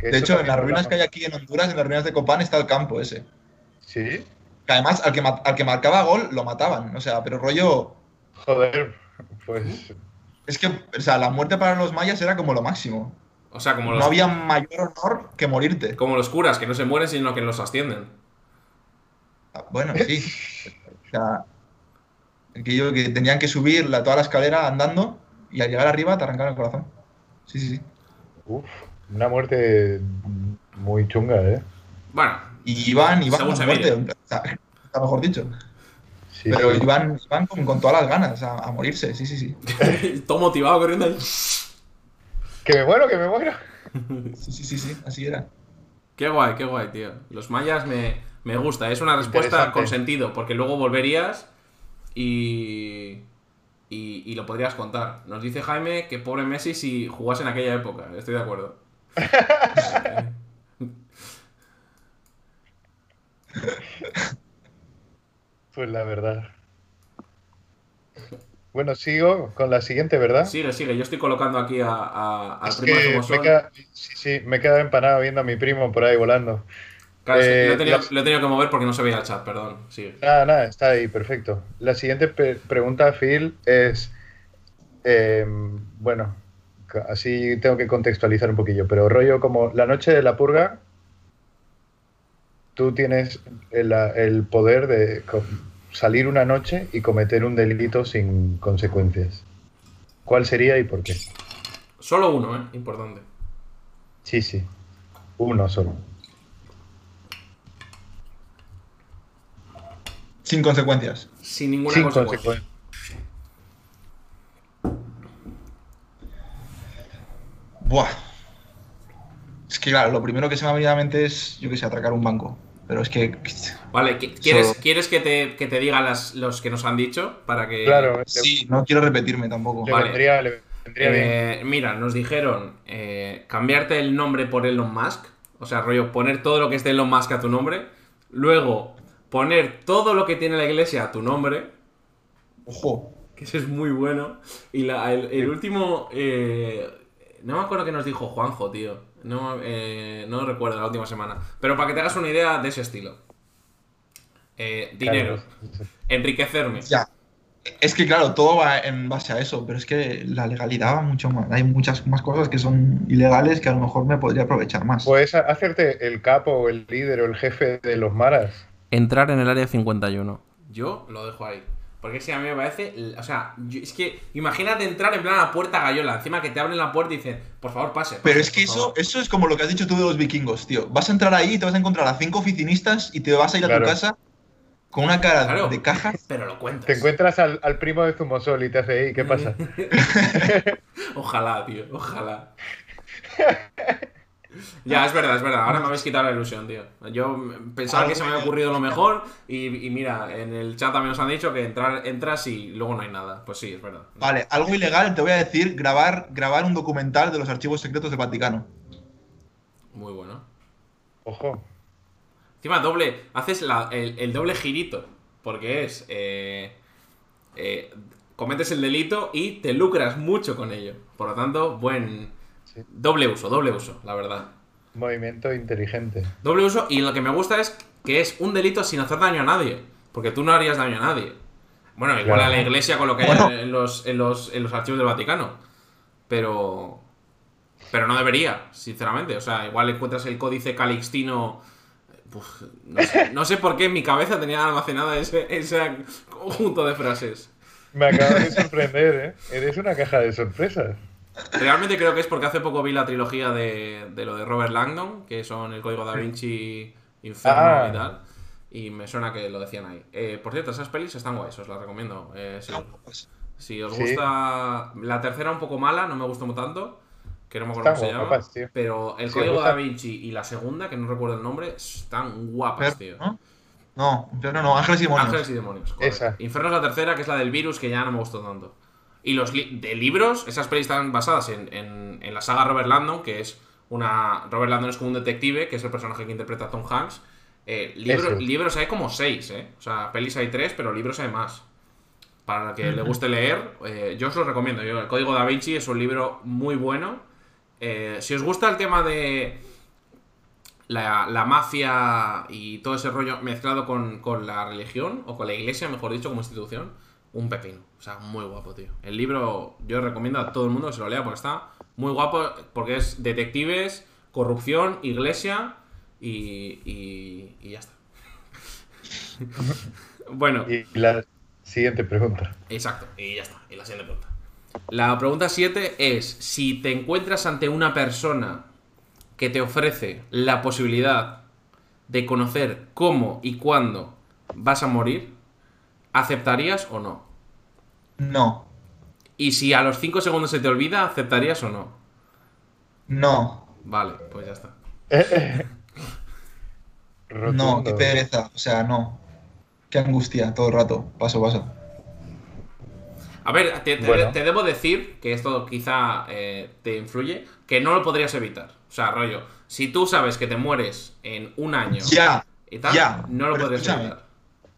Speaker 2: que
Speaker 3: de hecho, en las ruinas que hay aquí en Honduras, en las ruinas de Copán, está el campo ese.
Speaker 2: Sí,
Speaker 3: Que además, al que, al que marcaba gol, lo mataban. O sea, pero rollo.
Speaker 2: joder, pues
Speaker 3: Es que, o sea, la muerte para los mayas era como lo máximo.
Speaker 1: O sea, como los,
Speaker 3: No había mayor honor que morirte.
Speaker 1: como los curas, que no se mueren, sino que los ascienden.
Speaker 3: Ah, Bueno, sí. O sea, que tenían que subir la, toda la escalera andando y al llegar arriba te arrancaron el corazón. Sí, sí, sí.
Speaker 2: uf, una muerte muy chunga, ¿eh?
Speaker 1: Bueno,
Speaker 3: Y iban, iban
Speaker 1: Según
Speaker 3: a
Speaker 1: se
Speaker 3: muerte,
Speaker 1: mire.
Speaker 3: o sea, está mejor dicho.
Speaker 2: Sí,
Speaker 3: Pero
Speaker 2: sí.
Speaker 3: iban, iban con, con todas las ganas a, a morirse, sí, sí, sí.
Speaker 1: todo motivado corriendo ahí.
Speaker 2: Que me muero, que me muero.
Speaker 3: Sí, sí, sí, sí, así era.
Speaker 1: Qué guay, qué guay, tío. Los mayas me, me gusta. Es una respuesta con sentido, porque luego volverías y, y. y lo podrías contar. Nos dice Jaime que pobre Messi si jugase en aquella época. Estoy de acuerdo.
Speaker 2: Pues la verdad. Bueno, sigo con la siguiente, ¿verdad?
Speaker 1: Sigue, sigue. Yo estoy colocando aquí a, a- al primo
Speaker 2: que me
Speaker 1: Zumosol.
Speaker 2: he quedado- sí, sí, me he quedado empanado viendo a mi primo por ahí volando.
Speaker 1: Claro,
Speaker 2: Eh,
Speaker 1: lo, he tenido, lo he tenido que mover porque no se veía el chat, perdón. Sigue.
Speaker 2: Nada, nada, está ahí, perfecto. La siguiente pregunta, Phil, es, eh, bueno, así tengo que contextualizar un poquillo, pero rollo como la noche de la purga, tú tienes el, el poder de salir una noche y cometer un delito sin consecuencias. ¿Cuál sería y por qué?
Speaker 1: Solo uno, ¿eh? Importante.
Speaker 2: Sí, sí, uno solo.
Speaker 3: Sin consecuencias.
Speaker 1: Sin ninguna
Speaker 2: Sin
Speaker 1: consecuencia.
Speaker 3: Buah. Es que, claro, lo primero que se me ha venido a la mente es, yo que sé, atracar un banco. Pero es que.
Speaker 1: Vale, ¿qui- ¿quieres, ¿quieres que, te, que te diga las, los que nos han dicho? Para que.
Speaker 2: Claro, le-
Speaker 3: Sí, no quiero repetirme tampoco.
Speaker 2: le,
Speaker 1: Vale.
Speaker 2: vendría, le vendría bien.
Speaker 1: Eh, mira, nos dijeron eh, cambiarte el nombre por Elon Musk. O sea, rollo, poner todo lo que es de Elon Musk a tu nombre. Luego, poner todo lo que tiene la iglesia a tu nombre.
Speaker 3: Ojo.
Speaker 1: Que eso es muy bueno. Y la- el, el último. eh, no me acuerdo qué nos dijo Juanjo, tío. No, eh, no recuerdo la última semana. Pero para que te hagas una idea de ese estilo. Eh, dinero.
Speaker 2: Claro.
Speaker 1: Enriquecerme.
Speaker 3: Ya. Es que, claro, todo va en base a eso, pero es que la legalidad va mucho más. Hay muchas más cosas que son ilegales que a lo mejor me podría aprovechar más.
Speaker 2: Puedes hacerte el capo o el líder o el jefe de los maras.
Speaker 6: Entrar en el área 51.
Speaker 1: Yo lo dejo ahí. Porque si a mí me parece. O sea, yo- es que imagínate entrar en plan a la puerta gallola. Encima que te abren la puerta y dicen, por favor, pase.
Speaker 3: Pero es que eso,
Speaker 1: favor".
Speaker 3: eso es como lo que has dicho tú de los vikingos, tío. Vas a entrar ahí y te vas a encontrar a cinco oficinistas y te vas a ir a tu casa con una cara
Speaker 1: Claro.
Speaker 3: de caja.
Speaker 1: Pero lo cuentas.
Speaker 2: Te encuentras al, al primo de Zumosol y te hace, "Ey, ¿qué pasa?
Speaker 1: Ojalá, tío, ojalá. ya, es verdad, es verdad. Ahora me habéis quitado la ilusión, tío. Yo pensaba que se me había ocurrido lo mejor. Y, y mira, en el chat también nos han dicho que entrar, entras y luego no hay nada. Pues sí, es verdad.
Speaker 3: Vale, algo ilegal, te voy a decir, grabar, grabar un documental de los archivos secretos del Vaticano.
Speaker 1: Muy bueno.
Speaker 2: Ojo.
Speaker 1: Encima, doble. Haces la- el, el doble girito. Porque es. eh, eh, cometes el delito y te lucras mucho con ello. Por lo tanto, buen.
Speaker 2: Sí.
Speaker 1: Doble uso, doble uso, la verdad.
Speaker 2: Movimiento inteligente.
Speaker 1: Doble uso, y lo que me gusta es que es un delito sin hacer daño a nadie. Porque tú no harías daño a nadie. Bueno, igual
Speaker 2: Claro.
Speaker 1: a la iglesia con lo que
Speaker 3: Bueno.
Speaker 1: hay en los, en, los, en los archivos del Vaticano. Pero. Pero no debería, sinceramente. O sea, igual encuentras el códice calixtino. Uf, no, sé, no sé por qué en mi cabeza tenía almacenada ese, ese conjunto de frases.
Speaker 2: Me acabas de sorprender, ¿eh? Eres una caja de sorpresas.
Speaker 1: Realmente creo que es porque hace poco vi la trilogía de, de lo de Robert Langdon, que son el código da Vinci, Inferno
Speaker 2: Ah.
Speaker 1: y tal. Y me suena que lo decían ahí. Eh, por cierto, esas pelis están guays, os las recomiendo. Eh, sí. Si os
Speaker 2: Sí.
Speaker 1: gusta. La tercera un poco mala, no me gustó tanto. Que no me acuerdo
Speaker 2: Están
Speaker 1: cómo se llama.
Speaker 2: guapas, tío.
Speaker 1: Pero el
Speaker 2: Si
Speaker 1: código
Speaker 2: gusta-
Speaker 1: da Vinci y la segunda, que no recuerdo el nombre, están guapas, tío.
Speaker 3: ¿no? No, pero no, Ángeles y Demonios.
Speaker 1: Ángeles y demonios. correcto.
Speaker 2: Esa.
Speaker 1: Inferno es la tercera, que es la del virus, que ya no me gustó tanto. Y los li- de libros, esas pelis están basadas en, en- en la saga Robert Landon, que es una. Robert Landon es como un detective, que es el personaje que interpreta a Tom Hanks. Eh, libro- libros hay como seis, ¿eh? O sea, pelis hay tres, pero libros hay más. Para el que le guste leer, eh, yo os lo recomiendo. Yo, el Código da Vinci es un libro muy bueno. Eh, si os gusta el tema de la, la mafia y todo ese rollo mezclado con, con la religión, o con la iglesia, mejor dicho, como institución, un pepino. O sea, muy guapo, tío. El libro yo recomiendo a todo el mundo que se lo lea porque está muy guapo, porque es detectives, corrupción, iglesia y, y, y ya está. bueno,
Speaker 2: Y la siguiente pregunta.
Speaker 1: Exacto, y ya está. Y la siguiente pregunta. La pregunta 7 es, si te encuentras ante una persona que te ofrece la posibilidad de conocer cómo y cuándo vas a morir, ¿aceptarías o no?
Speaker 3: No,
Speaker 1: Y si a los 5 segundos se te olvida, ¿aceptarías o no?
Speaker 3: no,
Speaker 1: Vale, pues ya está.
Speaker 3: no, qué pereza. O sea, no. Qué angustia todo el rato, paso a paso.
Speaker 1: A ver, te, te-
Speaker 2: Bueno.
Speaker 1: te debo decir que esto quizá eh, te influye, que no lo podrías evitar. O sea, rollo, si tú sabes que te mueres en un año
Speaker 3: Ya,
Speaker 1: y tal,
Speaker 3: ya,
Speaker 1: no lo
Speaker 3: pero
Speaker 1: podrías
Speaker 3: escúchame.
Speaker 1: evitar.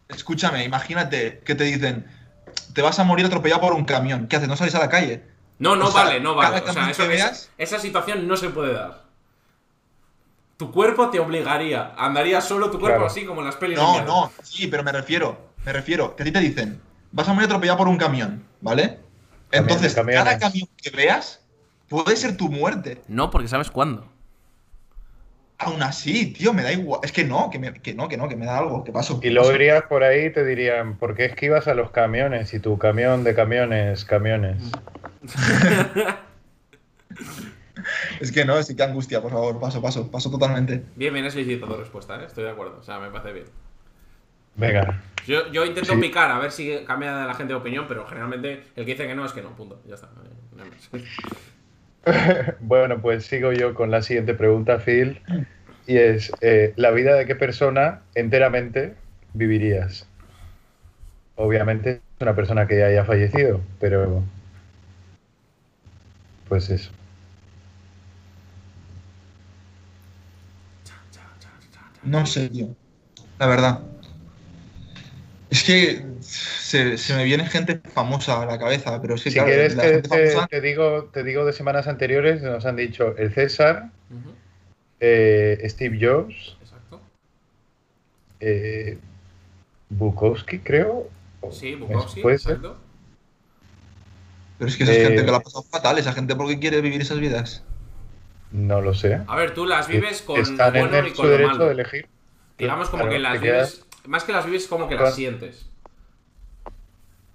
Speaker 3: Escúchame, imagínate que te dicen, te vas a morir atropellado por un camión. ¿Qué haces? ¿No sales a la calle?
Speaker 1: No, no
Speaker 3: O sea,
Speaker 1: vale, no vale. O sea,
Speaker 3: camión
Speaker 1: eso- esa,
Speaker 3: veas-
Speaker 1: esa situación no se puede dar. Tu cuerpo te obligaría. Andaría solo tu cuerpo
Speaker 2: Claro.
Speaker 1: así como en las pelis. de
Speaker 3: No, no, sí, pero me refiero, me refiero, que a ti te dicen, vas a morir atropellado por un camión, ¿vale? Entonces,
Speaker 2: camiones.
Speaker 3: cada camión que veas puede ser tu muerte.
Speaker 7: No, porque sabes cuándo.
Speaker 3: Aún así, tío, me da igual. Es que no, que, me- que no, que no, que me da algo. que paso?
Speaker 2: Y luego
Speaker 3: paso.
Speaker 2: irías por ahí y te dirían, ¿por qué esquivas a los camiones? Y tu camión de camiones, camiones.
Speaker 3: Es que no, sí que angustia, por favor, paso, paso, paso totalmente.
Speaker 1: Bien, bien, es lícito tu respuesta, ¿eh? Estoy de acuerdo. O sea, me parece bien.
Speaker 2: Venga.
Speaker 1: Yo, yo intento
Speaker 2: Sí.
Speaker 1: picar a ver si cambia la gente de opinión, pero generalmente el que dice que no es que no, punto. Ya está. No.
Speaker 2: Bueno, pues sigo yo con la siguiente pregunta, Phil. Y es, eh, ¿la vida de qué persona enteramente vivirías? Obviamente una persona que ya haya fallecido, pero... Pues eso.
Speaker 3: No sé, tío. La verdad. Es que se, se me viene gente famosa a la cabeza, pero es que
Speaker 2: Si
Speaker 3: claro,
Speaker 2: quieres
Speaker 3: la
Speaker 2: te,
Speaker 3: gente
Speaker 2: te-
Speaker 3: famosa-
Speaker 2: te digo, te digo de semanas anteriores, nos han dicho el César, eh, Steve Jobs,
Speaker 1: Exacto.
Speaker 2: eh, Bukowski, creo.
Speaker 1: Sí, Bukowski,
Speaker 2: ¿Puede ser?
Speaker 1: exacto.
Speaker 3: Pero es que esa es
Speaker 2: Eh,
Speaker 3: gente que la ha pasado fatal, esa gente porque quiere vivir esas vidas.
Speaker 2: No lo sé.
Speaker 1: A ver, tú las vives con lo
Speaker 2: Están en
Speaker 1: bueno y
Speaker 2: el- su
Speaker 1: con lo
Speaker 2: derecho
Speaker 1: malo.
Speaker 2: de elegir.
Speaker 1: Digamos como
Speaker 2: Claro,
Speaker 1: que las vives. Más que las vives, como que las sientes.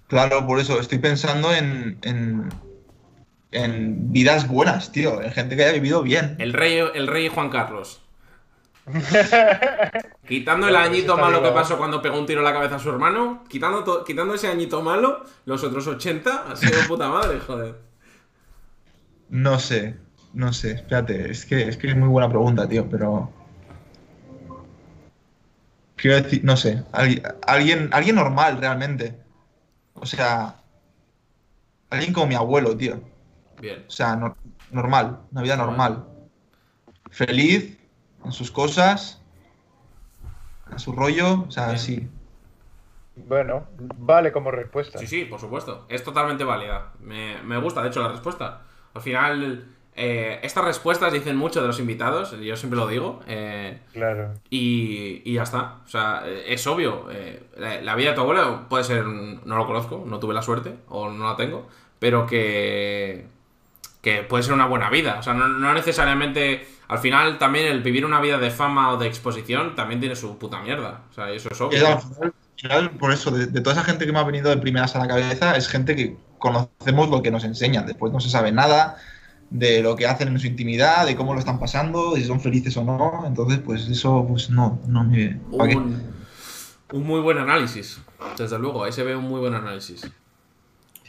Speaker 3: Claro, por eso estoy pensando en, en, en vidas buenas, tío, en gente que haya vivido bien.
Speaker 1: El rey, el rey Juan Carlos. Quitando el añito malo que pasó cuando pegó un tiro en la cabeza a su hermano, quitando, quitando ese añito malo, los otros 80 ha sido puta madre, joder.
Speaker 3: No sé, no sé, espérate, es que es, que es muy buena pregunta, tío, pero... Quiero decir, no sé, alguien, alguien, normal realmente. O sea, alguien como mi abuelo, tío.
Speaker 1: Bien.
Speaker 3: O sea, no- normal, una vida normal. Feliz en sus cosas, en su rollo, o sea,
Speaker 1: Bien.
Speaker 3: sí.
Speaker 2: Bueno, vale como respuesta.
Speaker 1: Sí, sí, por supuesto. Es totalmente válida. Me, me gusta, de hecho, la respuesta. Al final, eh, estas respuestas dicen mucho de los invitados, yo siempre lo digo. eh,
Speaker 2: Claro.
Speaker 1: Y, y ya está. O sea, eh, es obvio. eh, la, la vida de tu abuelo puede ser. No lo conozco, no tuve la suerte, o no la tengo. Pero que. Que puede ser una buena vida. O sea, no, no necesariamente. Al final, también el vivir una vida de fama o de exposición también tiene su puta mierda. O sea, eso es obvio.
Speaker 3: al final, al final, por eso, de, de toda esa gente que me ha venido de primeras a la cabeza, es gente que conocemos lo que nos enseñan. Después no se sabe nada de lo que hacen en su intimidad, de cómo lo están pasando, de si son felices o no. Entonces, pues eso, pues no, no me.
Speaker 1: Un, un muy buen análisis. Desde luego, ahí se ve un muy buen análisis.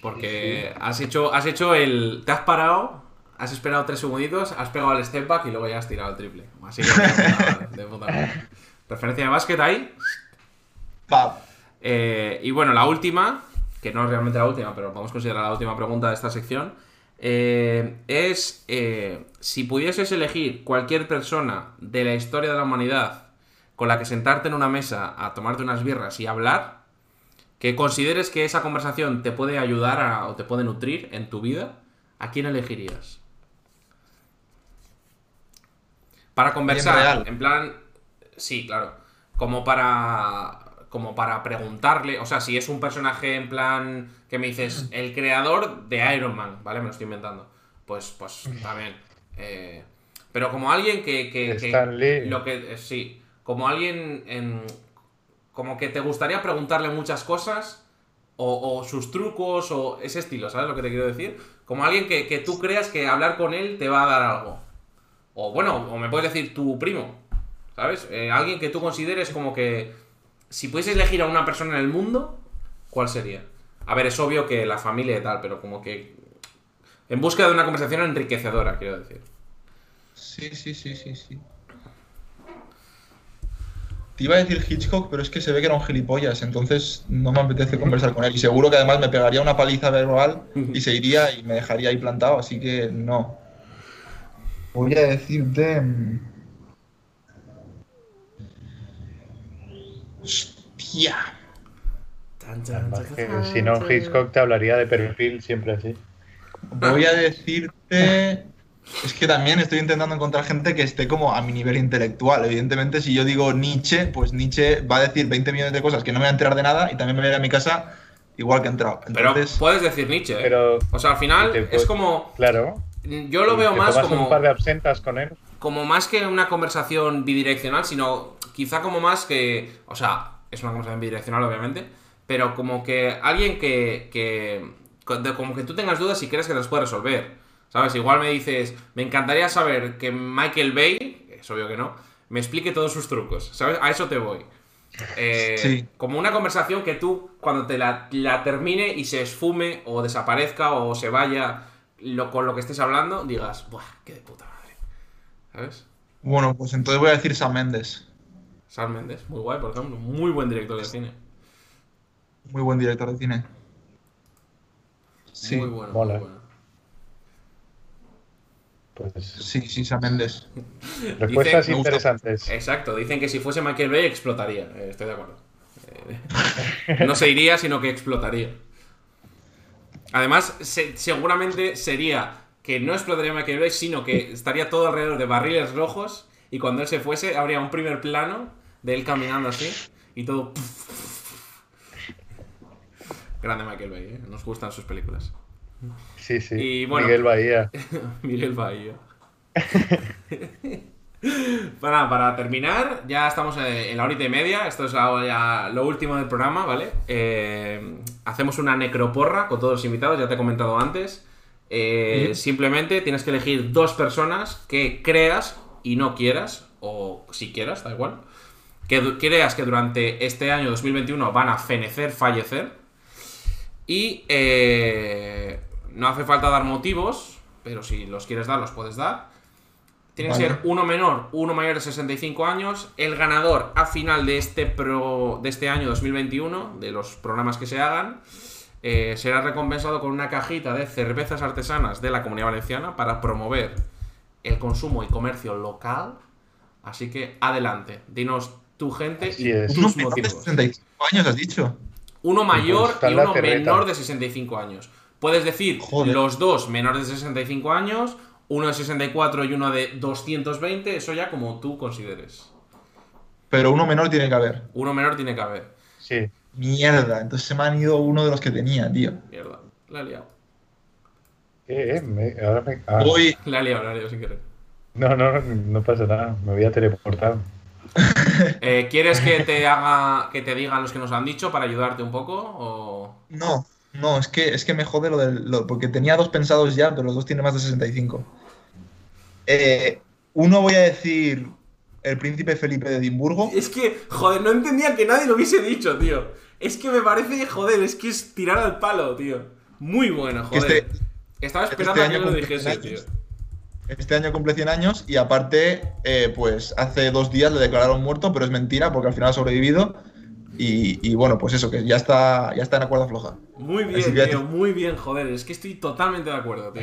Speaker 1: Porque has hecho, has hecho el. Te has parado, has esperado tres segunditos, has pegado el step back y luego ya has tirado el triple. Así que de puta- madre. Referencia de básquet ahí. Eh, y bueno, la última, que no es realmente la última, pero vamos a considerar la última pregunta de esta sección, eh, es eh, si pudieses elegir cualquier persona de la historia de la humanidad con la que sentarte en una mesa a tomarte unas birras y hablar, que consideres que esa conversación te puede ayudar a- o te puede nutrir en tu vida, ¿a quién elegirías? Para conversar, en plan, sí, claro, como para como para preguntarle, o sea, si es un personaje en plan que me dices el creador de Iron Man, ¿vale? Me lo estoy inventando. Pues pues también eh, pero como alguien que, que- lo que eh, sí, como alguien en como que te gustaría preguntarle muchas cosas o, o sus trucos o ese estilo, ¿sabes lo que te quiero decir? Como alguien que, que tú creas que hablar con él te va a dar algo. O bueno, o me puedes decir tu primo, ¿sabes? Eh, alguien que tú consideres como que si pudieses elegir a una persona en el mundo, ¿cuál sería? A ver, es obvio que la familia y tal, pero como que en busca de una conversación enriquecedora, quiero decir.
Speaker 3: Sí, sí, sí, sí, sí. Te iba a decir Hitchcock, pero es que se ve que era un gilipollas, entonces no me apetece conversar con él. Y seguro que además me pegaría una paliza verbal y se iría y me dejaría ahí plantado, así que no. Voy a decirte. mm, Hostia.
Speaker 2: Si no, Hitchcock te hablaría de perfil siempre así.
Speaker 3: Voy a decirte. Es que también estoy intentando encontrar gente que esté como a mi nivel intelectual. Evidentemente, si yo digo Nietzsche, pues Nietzsche va a decir 20 millones de cosas que no me voy a enterar de nada y también me voy a ir a mi casa igual que he entrado.
Speaker 1: Pero puedes decir Nietzsche, ¿eh?
Speaker 2: Pero-
Speaker 1: O sea, al final es como...
Speaker 2: Claro.
Speaker 1: Yo lo veo más como...
Speaker 2: un par de absentas con él.
Speaker 1: como más que una conversación bidireccional, sino quizá como más que, o sea, es una conversación bidireccional obviamente, pero como que alguien que, que como que tú tengas dudas y crees que las puede resolver, ¿sabes? Igual me dices, me encantaría saber que Michael Bay, es obvio que no, me explique todos sus trucos, ¿sabes? A eso te voy. Eh,
Speaker 3: Sí.
Speaker 1: Como una conversación que tú, cuando te la, la termine y se esfume o desaparezca o se vaya lo, con lo que estés hablando, digas, ¡buah, qué de puta madre! ¿Sabes?
Speaker 3: bueno, pues entonces voy a decir Sam Mendes.
Speaker 1: Sam Mendes, muy guay, por ejemplo. Muy buen director de cine.
Speaker 3: Muy buen director de cine. Sí,
Speaker 1: Muy bueno,
Speaker 2: mola.
Speaker 1: muy bueno.
Speaker 2: Pues
Speaker 3: sí, sí, Sam Mendes.
Speaker 2: respuestas interesantes.
Speaker 1: Exacto, dicen que si fuese Michael Bay explotaría. Eh, estoy de acuerdo. Eh, no se iría, sino que explotaría. Además, se- seguramente sería que no explotaría Michael Bay, sino que estaría todo alrededor de barriles rojos y cuando él se fuese habría un primer plano de él caminando así y todo... Grande Michael Bay, ¿eh? Nos gustan sus películas.
Speaker 2: Sí, sí.
Speaker 1: Y bueno.
Speaker 2: Miguel Bahía.
Speaker 1: Miguel Bahía. para, para terminar, ya estamos en la horita y media. Esto es la- ya lo último del programa, ¿vale? Eh, hacemos una necroporra con todos los invitados, ya te he comentado antes. Eh. Simplemente tienes que elegir dos personas que creas y no quieras, o si quieras, da igual, que creas que durante este año 2021 van a fenecer, fallecer. Y eh, no hace falta dar motivos, pero si los quieres dar, los puedes dar. Tiene que ser uno menor, uno mayor de 65 años. El ganador a final de este, pro, de este año 2021, de los programas que se hagan, eh, será recompensado con una cajita de cervezas artesanas de la Comunidad Valenciana para promover el consumo y comercio local. Así que adelante, dinos tu gente
Speaker 2: Así
Speaker 1: y
Speaker 2: es.
Speaker 3: Uno
Speaker 1: tus
Speaker 3: menor de
Speaker 1: motivos.
Speaker 3: 65 años, has dicho.
Speaker 1: Uno mayor y uno menor de 65 años. Puedes decir
Speaker 3: Joder.
Speaker 1: los dos menores de 65 años, uno de 64 y uno de 220, eso ya como tú consideres.
Speaker 3: Pero uno menor tiene que haber.
Speaker 1: Uno menor tiene que haber.
Speaker 2: Sí.
Speaker 3: Mierda, entonces se me han ido uno de los que tenía, tío.
Speaker 1: Mierda, la he liado.
Speaker 2: ¿Qué? eh? Me- ahora me- ah,
Speaker 3: Voy.
Speaker 1: La he liado, la he liado sin querer.
Speaker 2: No, no, no pasa nada. Me voy a teleportar.
Speaker 1: Eh, ¿Quieres que te haga que te digan los que nos han dicho para ayudarte un poco? O...
Speaker 3: No, no, es que, es que me jode lo del. lo- porque tenía dos pensados ya, pero los dos tienen más de 65. Eh, uno voy a decir el príncipe Felipe de Edimburgo.
Speaker 1: Es que, joder, no entendía que nadie lo hubiese dicho, tío. Es que me parece, joder, es que es tirar al palo, tío. Muy bueno,
Speaker 3: Que
Speaker 1: joder.
Speaker 3: este-
Speaker 1: Estaba
Speaker 3: este
Speaker 1: esperando a que lo dijese,
Speaker 3: 100
Speaker 1: tío.
Speaker 3: Este año cumple 100 años y aparte, eh, pues hace dos días le declararon muerto, pero es mentira porque al final ha sobrevivido. Y, y bueno, pues eso, que ya está, ya está en la cuerda floja.
Speaker 1: Muy bien, tío, muy bien, joder. Es que estoy totalmente de acuerdo, tío.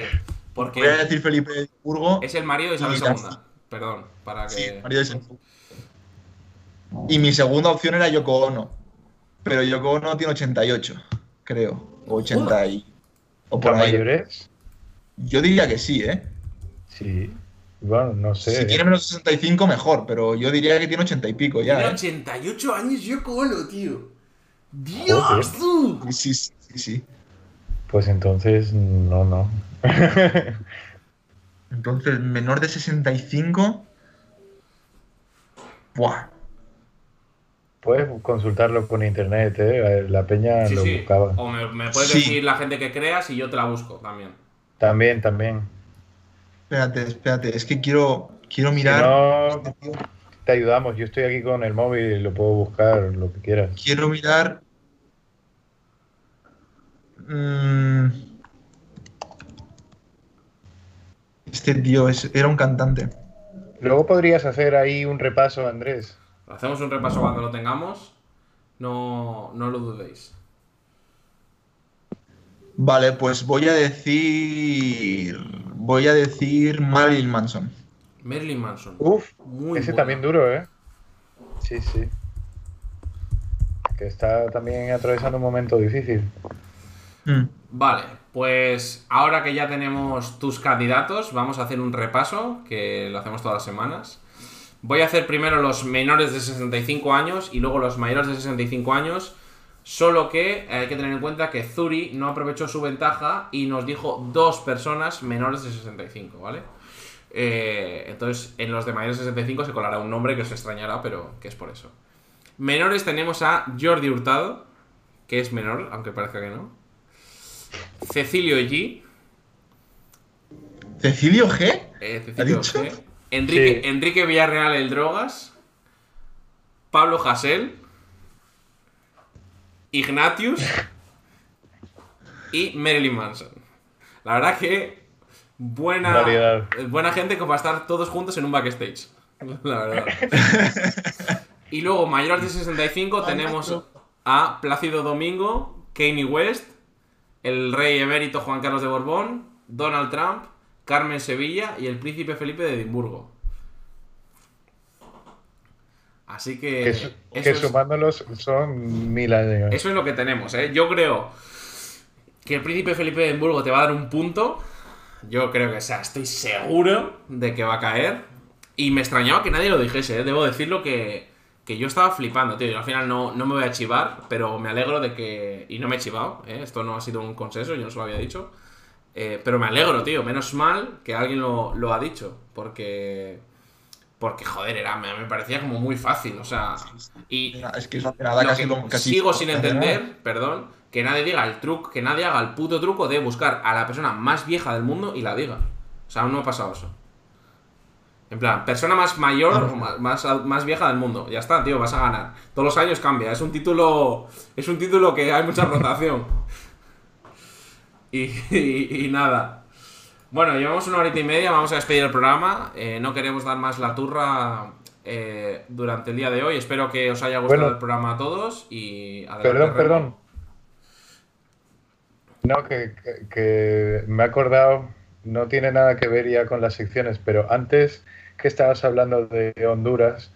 Speaker 1: Porque
Speaker 3: Voy a decir Felipe de Edimburgo.
Speaker 1: es el marido de Isabel II. Perdón, para que.
Speaker 3: Sí, marido de Edimburgo. Y mi segunda opción era Yoko Ono. Pero Yoko Ono tiene 88, creo. O 80 y... O por
Speaker 2: ¿Para
Speaker 3: ahí.
Speaker 2: mayores?
Speaker 3: Yo diría que sí, ¿eh?
Speaker 2: Sí. Bueno, no sé.
Speaker 3: Si tiene menos de 65, mejor, pero yo diría que tiene 80 y pico ya.
Speaker 1: Tiene
Speaker 3: ¿eh?
Speaker 1: 88 años Yoko Ono, tío. ¡Dios, tú!
Speaker 3: Sí, sí, sí, sí.
Speaker 2: Pues entonces, no, no.
Speaker 3: Entonces, menor de 65. Buah.
Speaker 2: Puedes consultarlo con internet, ¿eh? La peña
Speaker 1: Sí,
Speaker 2: lo
Speaker 1: sí.
Speaker 2: buscaba.
Speaker 1: O me, me puedes
Speaker 3: Sí.
Speaker 1: decir la gente que creas y yo te la busco también.
Speaker 2: También, también.
Speaker 3: Espérate, espérate. Es que quiero, quiero
Speaker 2: Si
Speaker 3: mirar.
Speaker 2: no, te ayudamos. Yo estoy aquí con el móvil y lo puedo buscar, lo que quieras.
Speaker 3: Quiero mirar. Mm. Este tío es- era un cantante.
Speaker 2: Luego podrías hacer ahí un repaso, Andrés.
Speaker 1: Hacemos un repaso cuando lo tengamos. No, no lo dudéis.
Speaker 3: Vale, pues voy a decir. Voy a decir Marilyn Manson.
Speaker 1: Marilyn Manson.
Speaker 2: Uf,
Speaker 1: Muy
Speaker 2: ese también duro, ¿eh? Sí, sí. Que está también atravesando un momento difícil.
Speaker 3: Mm.
Speaker 1: Vale, pues ahora que ya tenemos tus candidatos, vamos a hacer un repaso, que lo hacemos todas las semanas. Voy a hacer primero los menores de 65 años y luego los mayores de 65 años. Solo que hay que tener en cuenta que Zuri no aprovechó su ventaja y nos dijo dos personas menores de 65, ¿vale? Eh, entonces, en los de mayores de 65 se colará un nombre que os extrañará, pero que es por eso. Menores tenemos a Jordi Hurtado, que es menor, aunque parezca que no. Cecilio G.
Speaker 3: ¿Cecilio G?
Speaker 1: eh, Cecilio
Speaker 3: dicho?
Speaker 1: G. Enrique,
Speaker 2: Sí.
Speaker 1: Enrique Villarreal el Drogas. Pablo Hasél. Ignatius. Y Marilyn Manson. La verdad que buena,
Speaker 2: Variedad.
Speaker 1: buena gente como para estar todos juntos en un backstage. La verdad. y luego, mayores de 65, tenemos a Plácido Domingo, Kanye West, el rey emérito Juan Carlos de Borbón, Donald Trump, Carmen Sevilla y el príncipe Felipe de Edimburgo. Así que,
Speaker 2: Que,
Speaker 1: eso,
Speaker 2: que
Speaker 1: es,
Speaker 2: sumándolos son mil años.
Speaker 1: eso es lo que tenemos, ¿eh? Yo creo que el príncipe Felipe de Edimburgo te va a dar un punto. Yo creo que, o sea, estoy seguro de que va a caer. Y me extrañaba que nadie lo dijese, ¿eh? Debo decirlo que, que yo estaba flipando, tío. Yo al final no, no me voy a chivar, pero me alegro de que... Y no me he chivado, ¿eh? Esto no ha sido un consenso, yo no se lo había dicho. Eh, pero me alegro, tío. Menos mal que alguien lo, lo ha dicho. Porque... Porque, joder, era, me, me parecía como muy fácil, o sea... Y,
Speaker 3: Mira, Es que nada,
Speaker 1: lo
Speaker 3: casi
Speaker 1: que
Speaker 3: lo casi.
Speaker 1: sigo sin entender, perdón, que nadie diga el truco, que nadie haga el puto truco de buscar a la persona más vieja del mundo y la diga. O sea, aún no ha pasado eso. En plan, persona más mayor o más, más, más vieja del mundo. Ya está, tío, vas a ganar. Todos los años cambia. Es un título. Es un título que hay mucha rotación. Y, y- y nada. Bueno, llevamos una horita y media, vamos a despedir el programa. Eh, no queremos dar más la turra eh, durante el día de hoy. Espero que os haya gustado
Speaker 2: Bueno.
Speaker 1: el programa a todos y adelante,
Speaker 2: Perdón, perdón. No, que, que- que me he acordado, no tiene nada que ver ya con las secciones, pero antes que estabas hablando de Honduras,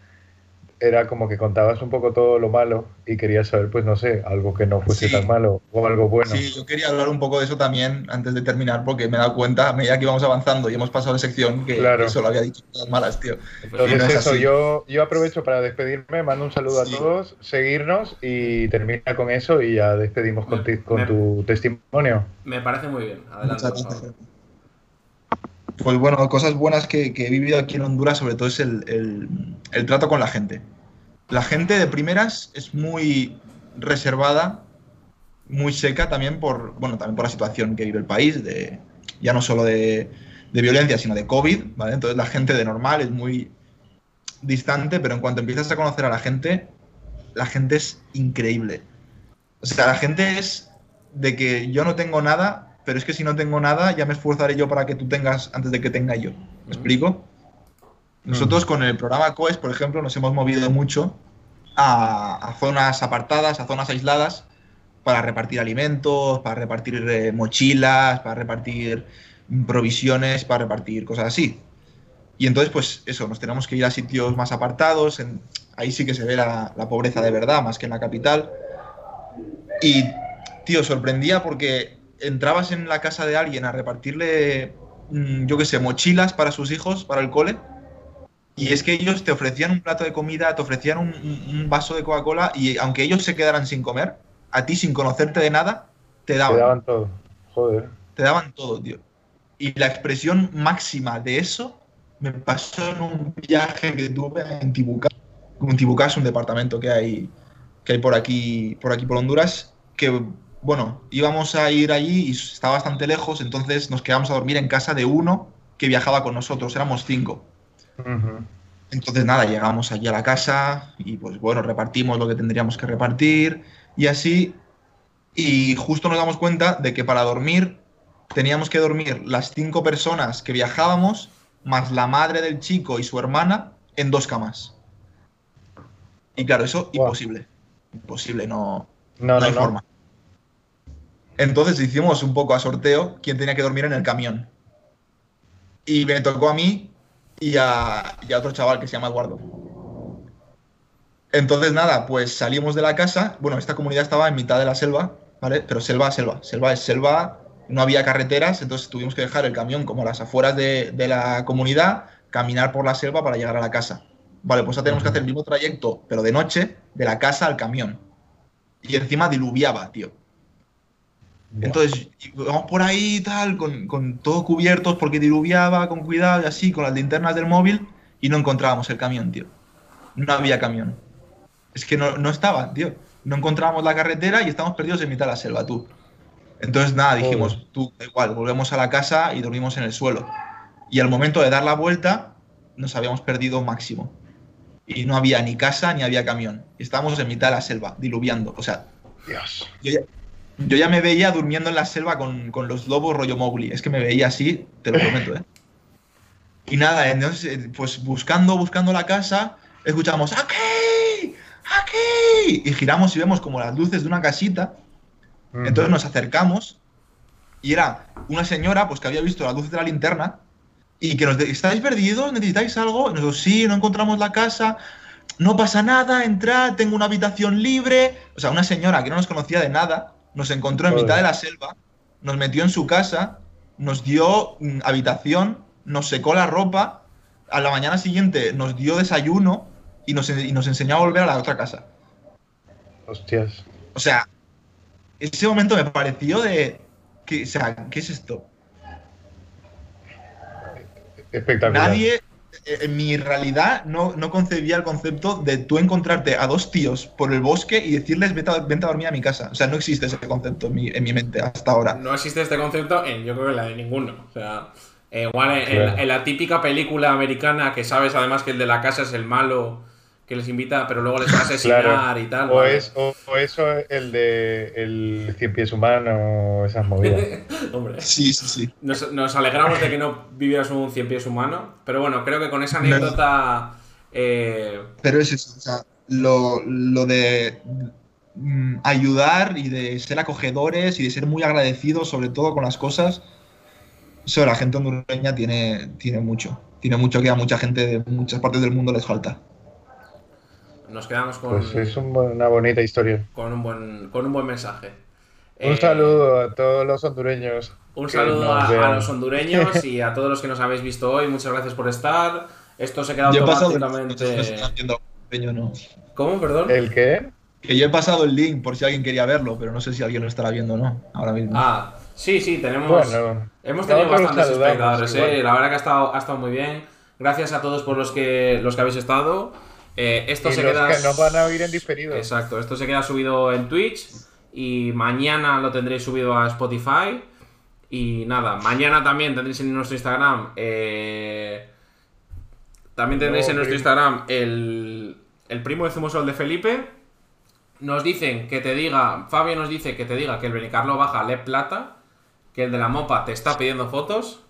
Speaker 2: era como que contabas un poco todo lo malo y quería saber, pues no sé, algo que no fuese
Speaker 3: Sí.
Speaker 2: tan malo o algo bueno.
Speaker 3: Sí, yo quería hablar un poco de eso también antes de terminar, porque me he dado cuenta, a medida que íbamos avanzando y hemos pasado de sección, que,
Speaker 2: Claro.
Speaker 3: que solo había dicho cosas malas, tío.
Speaker 2: Entonces
Speaker 3: no es
Speaker 2: eso,
Speaker 3: así.
Speaker 2: yo, yo aprovecho para despedirme, mando un saludo
Speaker 3: Sí.
Speaker 2: a todos, seguirnos y termina con eso y ya despedimos con, ti- con
Speaker 1: Me-
Speaker 2: tu testimonio.
Speaker 1: Me parece muy bien. Adelante.
Speaker 3: Pues bueno, cosas buenas que, que he vivido aquí en Honduras, sobre todo es el, el- el trato con la gente. La gente de primeras es muy reservada, muy seca también por, bueno, también por la situación que vive el país, de, ya no solo de, de violencia, sino de COVID, ¿vale? Entonces la gente de normal es muy distante, pero en cuanto empiezas a conocer a la gente, la gente es increíble. O sea, la gente es de que yo no tengo nada, pero es que si no tengo nada, ya me esforzaré yo para que tú tengas antes de que tenga yo. ¿Me explico? Nosotros con el programa COES, por ejemplo, nos hemos movido mucho a, a zonas apartadas, a zonas aisladas, para repartir alimentos, para repartir eh, mochilas, para repartir provisiones, para repartir cosas así. Y entonces, pues eso, nos tenemos que ir a sitios más apartados, en- ahí sí que se ve la, la pobreza de verdad, más que en la capital. Y, tío, sorprendía porque entrabas en la casa de alguien a repartirle, mm, yo qué sé, mochilas para sus hijos, para el cole, y es que ellos te ofrecían un plato de comida, te ofrecían un, vaso de Coca-Cola, y aunque ellos se quedaran sin comer, a ti, sin conocerte de nada, te
Speaker 2: Te
Speaker 3: daban
Speaker 2: daban todo. Joder.
Speaker 3: te daban todo, tío. Y la expresión máxima de eso me pasó en un viaje que tuve en Tibucá. En Tibucá es un departamento que hay, que hay por aquí, por aquí por Honduras, que bueno, íbamos a ir allí y estaba bastante lejos, entonces nos quedamos a dormir en casa de uno que viajaba con nosotros, éramos cinco. Entonces, nada, llegamos allí a la casa y pues bueno, repartimos lo que tendríamos que repartir y así. Y justo nos damos cuenta de que para dormir teníamos que dormir las cinco personas que viajábamos, más la madre del chico y su hermana, en dos camas. Y claro, eso imposible. Imposible, no,
Speaker 2: No,
Speaker 3: no
Speaker 2: no,
Speaker 3: hay
Speaker 2: no.
Speaker 3: forma. Entonces hicimos un poco a sorteo quién tenía que dormir en el camión. Y me tocó a mí y a, y a otro chaval que se llama Eduardo. Entonces nada, pues salimos de la casa. Bueno, esta comunidad estaba en mitad de la selva, ¿vale? Pero selva, selva. Selva es selva, no había carreteras, entonces tuvimos que dejar el camión como a las afueras de, de la comunidad, caminar por la selva para llegar a la casa. Vale, pues ahora tenemos que hacer el mismo trayecto, pero de noche, de la casa al camión. Y encima diluviaba, tío. Entonces íbamos por ahí y tal, con, con todo cubiertos porque diluviaba, con cuidado y así, con las linternas del móvil, y no encontrábamos el camión, tío. No había camión. Es que no, no estaba, tío. No encontrábamos la carretera y estábamos perdidos en mitad de la selva, tú. Entonces, nada, dijimos,
Speaker 2: Joder.
Speaker 3: tú, da igual, volvemos a la casa y dormimos en el suelo. Y al momento de dar la vuelta, nos habíamos perdido máximo. Y no había ni casa ni había camión. Estábamos en mitad de la selva, diluviando. O sea,
Speaker 2: Dios.
Speaker 3: yo ya, yo ya me veía durmiendo en la selva con, con los lobos rollo Mowgli. Es que me veía así, te lo prometo, ¿eh? Y nada, entonces, eh, pues buscando, buscando la casa, escuchamos ¡Aquí! ¡Aquí! Y giramos y vemos como las luces de una casita. Entonces nos acercamos y era una señora pues que había visto las luces de la linterna y que nos ¿estáis perdidos? ¿Necesitáis algo? Y nosotros, sí, no encontramos la casa, no pasa nada, entrad, tengo una habitación libre. O sea, una señora que no nos conocía de nada, nos encontró en
Speaker 2: Joder.
Speaker 3: mitad de la selva, nos metió en su casa, nos dio mm, habitación, nos secó la ropa, a la mañana siguiente nos dio desayuno y nos, y nos enseñó a volver a la otra casa.
Speaker 2: Hostias.
Speaker 3: O sea, ese momento me pareció de. Que, o sea, ¿qué es esto?
Speaker 2: Espectacular.
Speaker 3: Nadie, en mi realidad, no, no concebía el concepto de tú encontrarte a dos tíos por el bosque y decirles vete a, vente a dormir a mi casa. O sea, no existe ese concepto en mi, en mi mente hasta ahora.
Speaker 1: No existe este concepto en, yo creo que la de ninguno. O sea, eh, igual en, en-
Speaker 2: Claro.
Speaker 1: en la típica película americana que sabes además que el de la casa es el malo que les invita, pero luego les va a asesinar
Speaker 2: Claro.
Speaker 1: y tal.
Speaker 2: O,
Speaker 1: ¿vale?
Speaker 2: es, o, o eso, el de el cien pies humano, esas movidas.
Speaker 1: Hombre.
Speaker 3: Sí, sí, sí.
Speaker 1: Nos, nos alegramos de que no vivieras un cien pies humano, pero bueno, creo que con esa anécdota eh,
Speaker 3: Pero es eso, o sea, lo, lo de mm, ayudar y de ser acogedores y de ser muy agradecidos, sobre todo con las cosas, eso la gente hondureña tiene, tiene mucho. Tiene mucho que a mucha gente de muchas partes del mundo les falta.
Speaker 1: Nos quedamos con,
Speaker 2: Pues es un una bonita historia.
Speaker 1: con, un, buen, con un buen mensaje.
Speaker 2: Un
Speaker 1: Eh,
Speaker 2: saludo a todos los hondureños.
Speaker 1: Un saludo a, a los hondureños y a todos los que nos habéis visto hoy. Muchas gracias por estar. Esto se queda
Speaker 3: Yo he pasado el-
Speaker 1: automáticamente.
Speaker 3: no.
Speaker 1: ¿Cómo? Perdón.
Speaker 2: ¿El qué?
Speaker 3: Que yo he pasado el link por si alguien quería verlo, pero no sé si alguien lo estará viendo o no ahora mismo.
Speaker 1: Ah, sí, sí, tenemos.
Speaker 2: Bueno,
Speaker 1: Hemos tenido bastantes espectadores. ¿eh? La verdad que ha estado, ha estado muy bien. Gracias a todos por los que, los que habéis estado. Eh, esto
Speaker 2: y
Speaker 1: se
Speaker 2: los
Speaker 1: queda.
Speaker 2: que nos van a oír en diferido.
Speaker 1: Exacto, esto se queda subido en Twitch y mañana lo tendréis subido a Spotify. Y nada, mañana también tendréis en nuestro Instagram. eh, también tendréis
Speaker 2: No,
Speaker 1: en nuestro. Instagram el, el primo de Zumosol de Felipe. nos dicen que te diga, Fabio nos dice que te diga que el Benicarlo baja le plata, que el de la mopa te está pidiendo fotos.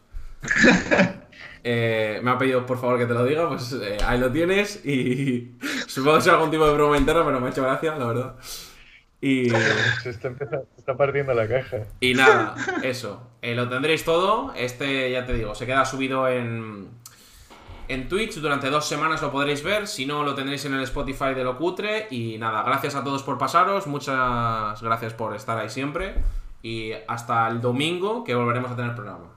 Speaker 1: Eh, me ha pedido por favor que te lo diga, pues eh, ahí lo tienes y supongo que es algún tipo de broma interna, pero me ha hecho gracia, la verdad. Y,
Speaker 2: Se está, empezando, se está partiendo la caja.
Speaker 1: y nada, eso. Eh, lo tendréis todo. Este, ya te digo, se queda subido en, en Twitch. Durante dos semanas lo podréis ver. Si no, lo tendréis en el Spotify de Locutre. Y nada, gracias a todos por pasaros. Muchas gracias por estar ahí siempre. Y hasta el domingo que volveremos a tener programa.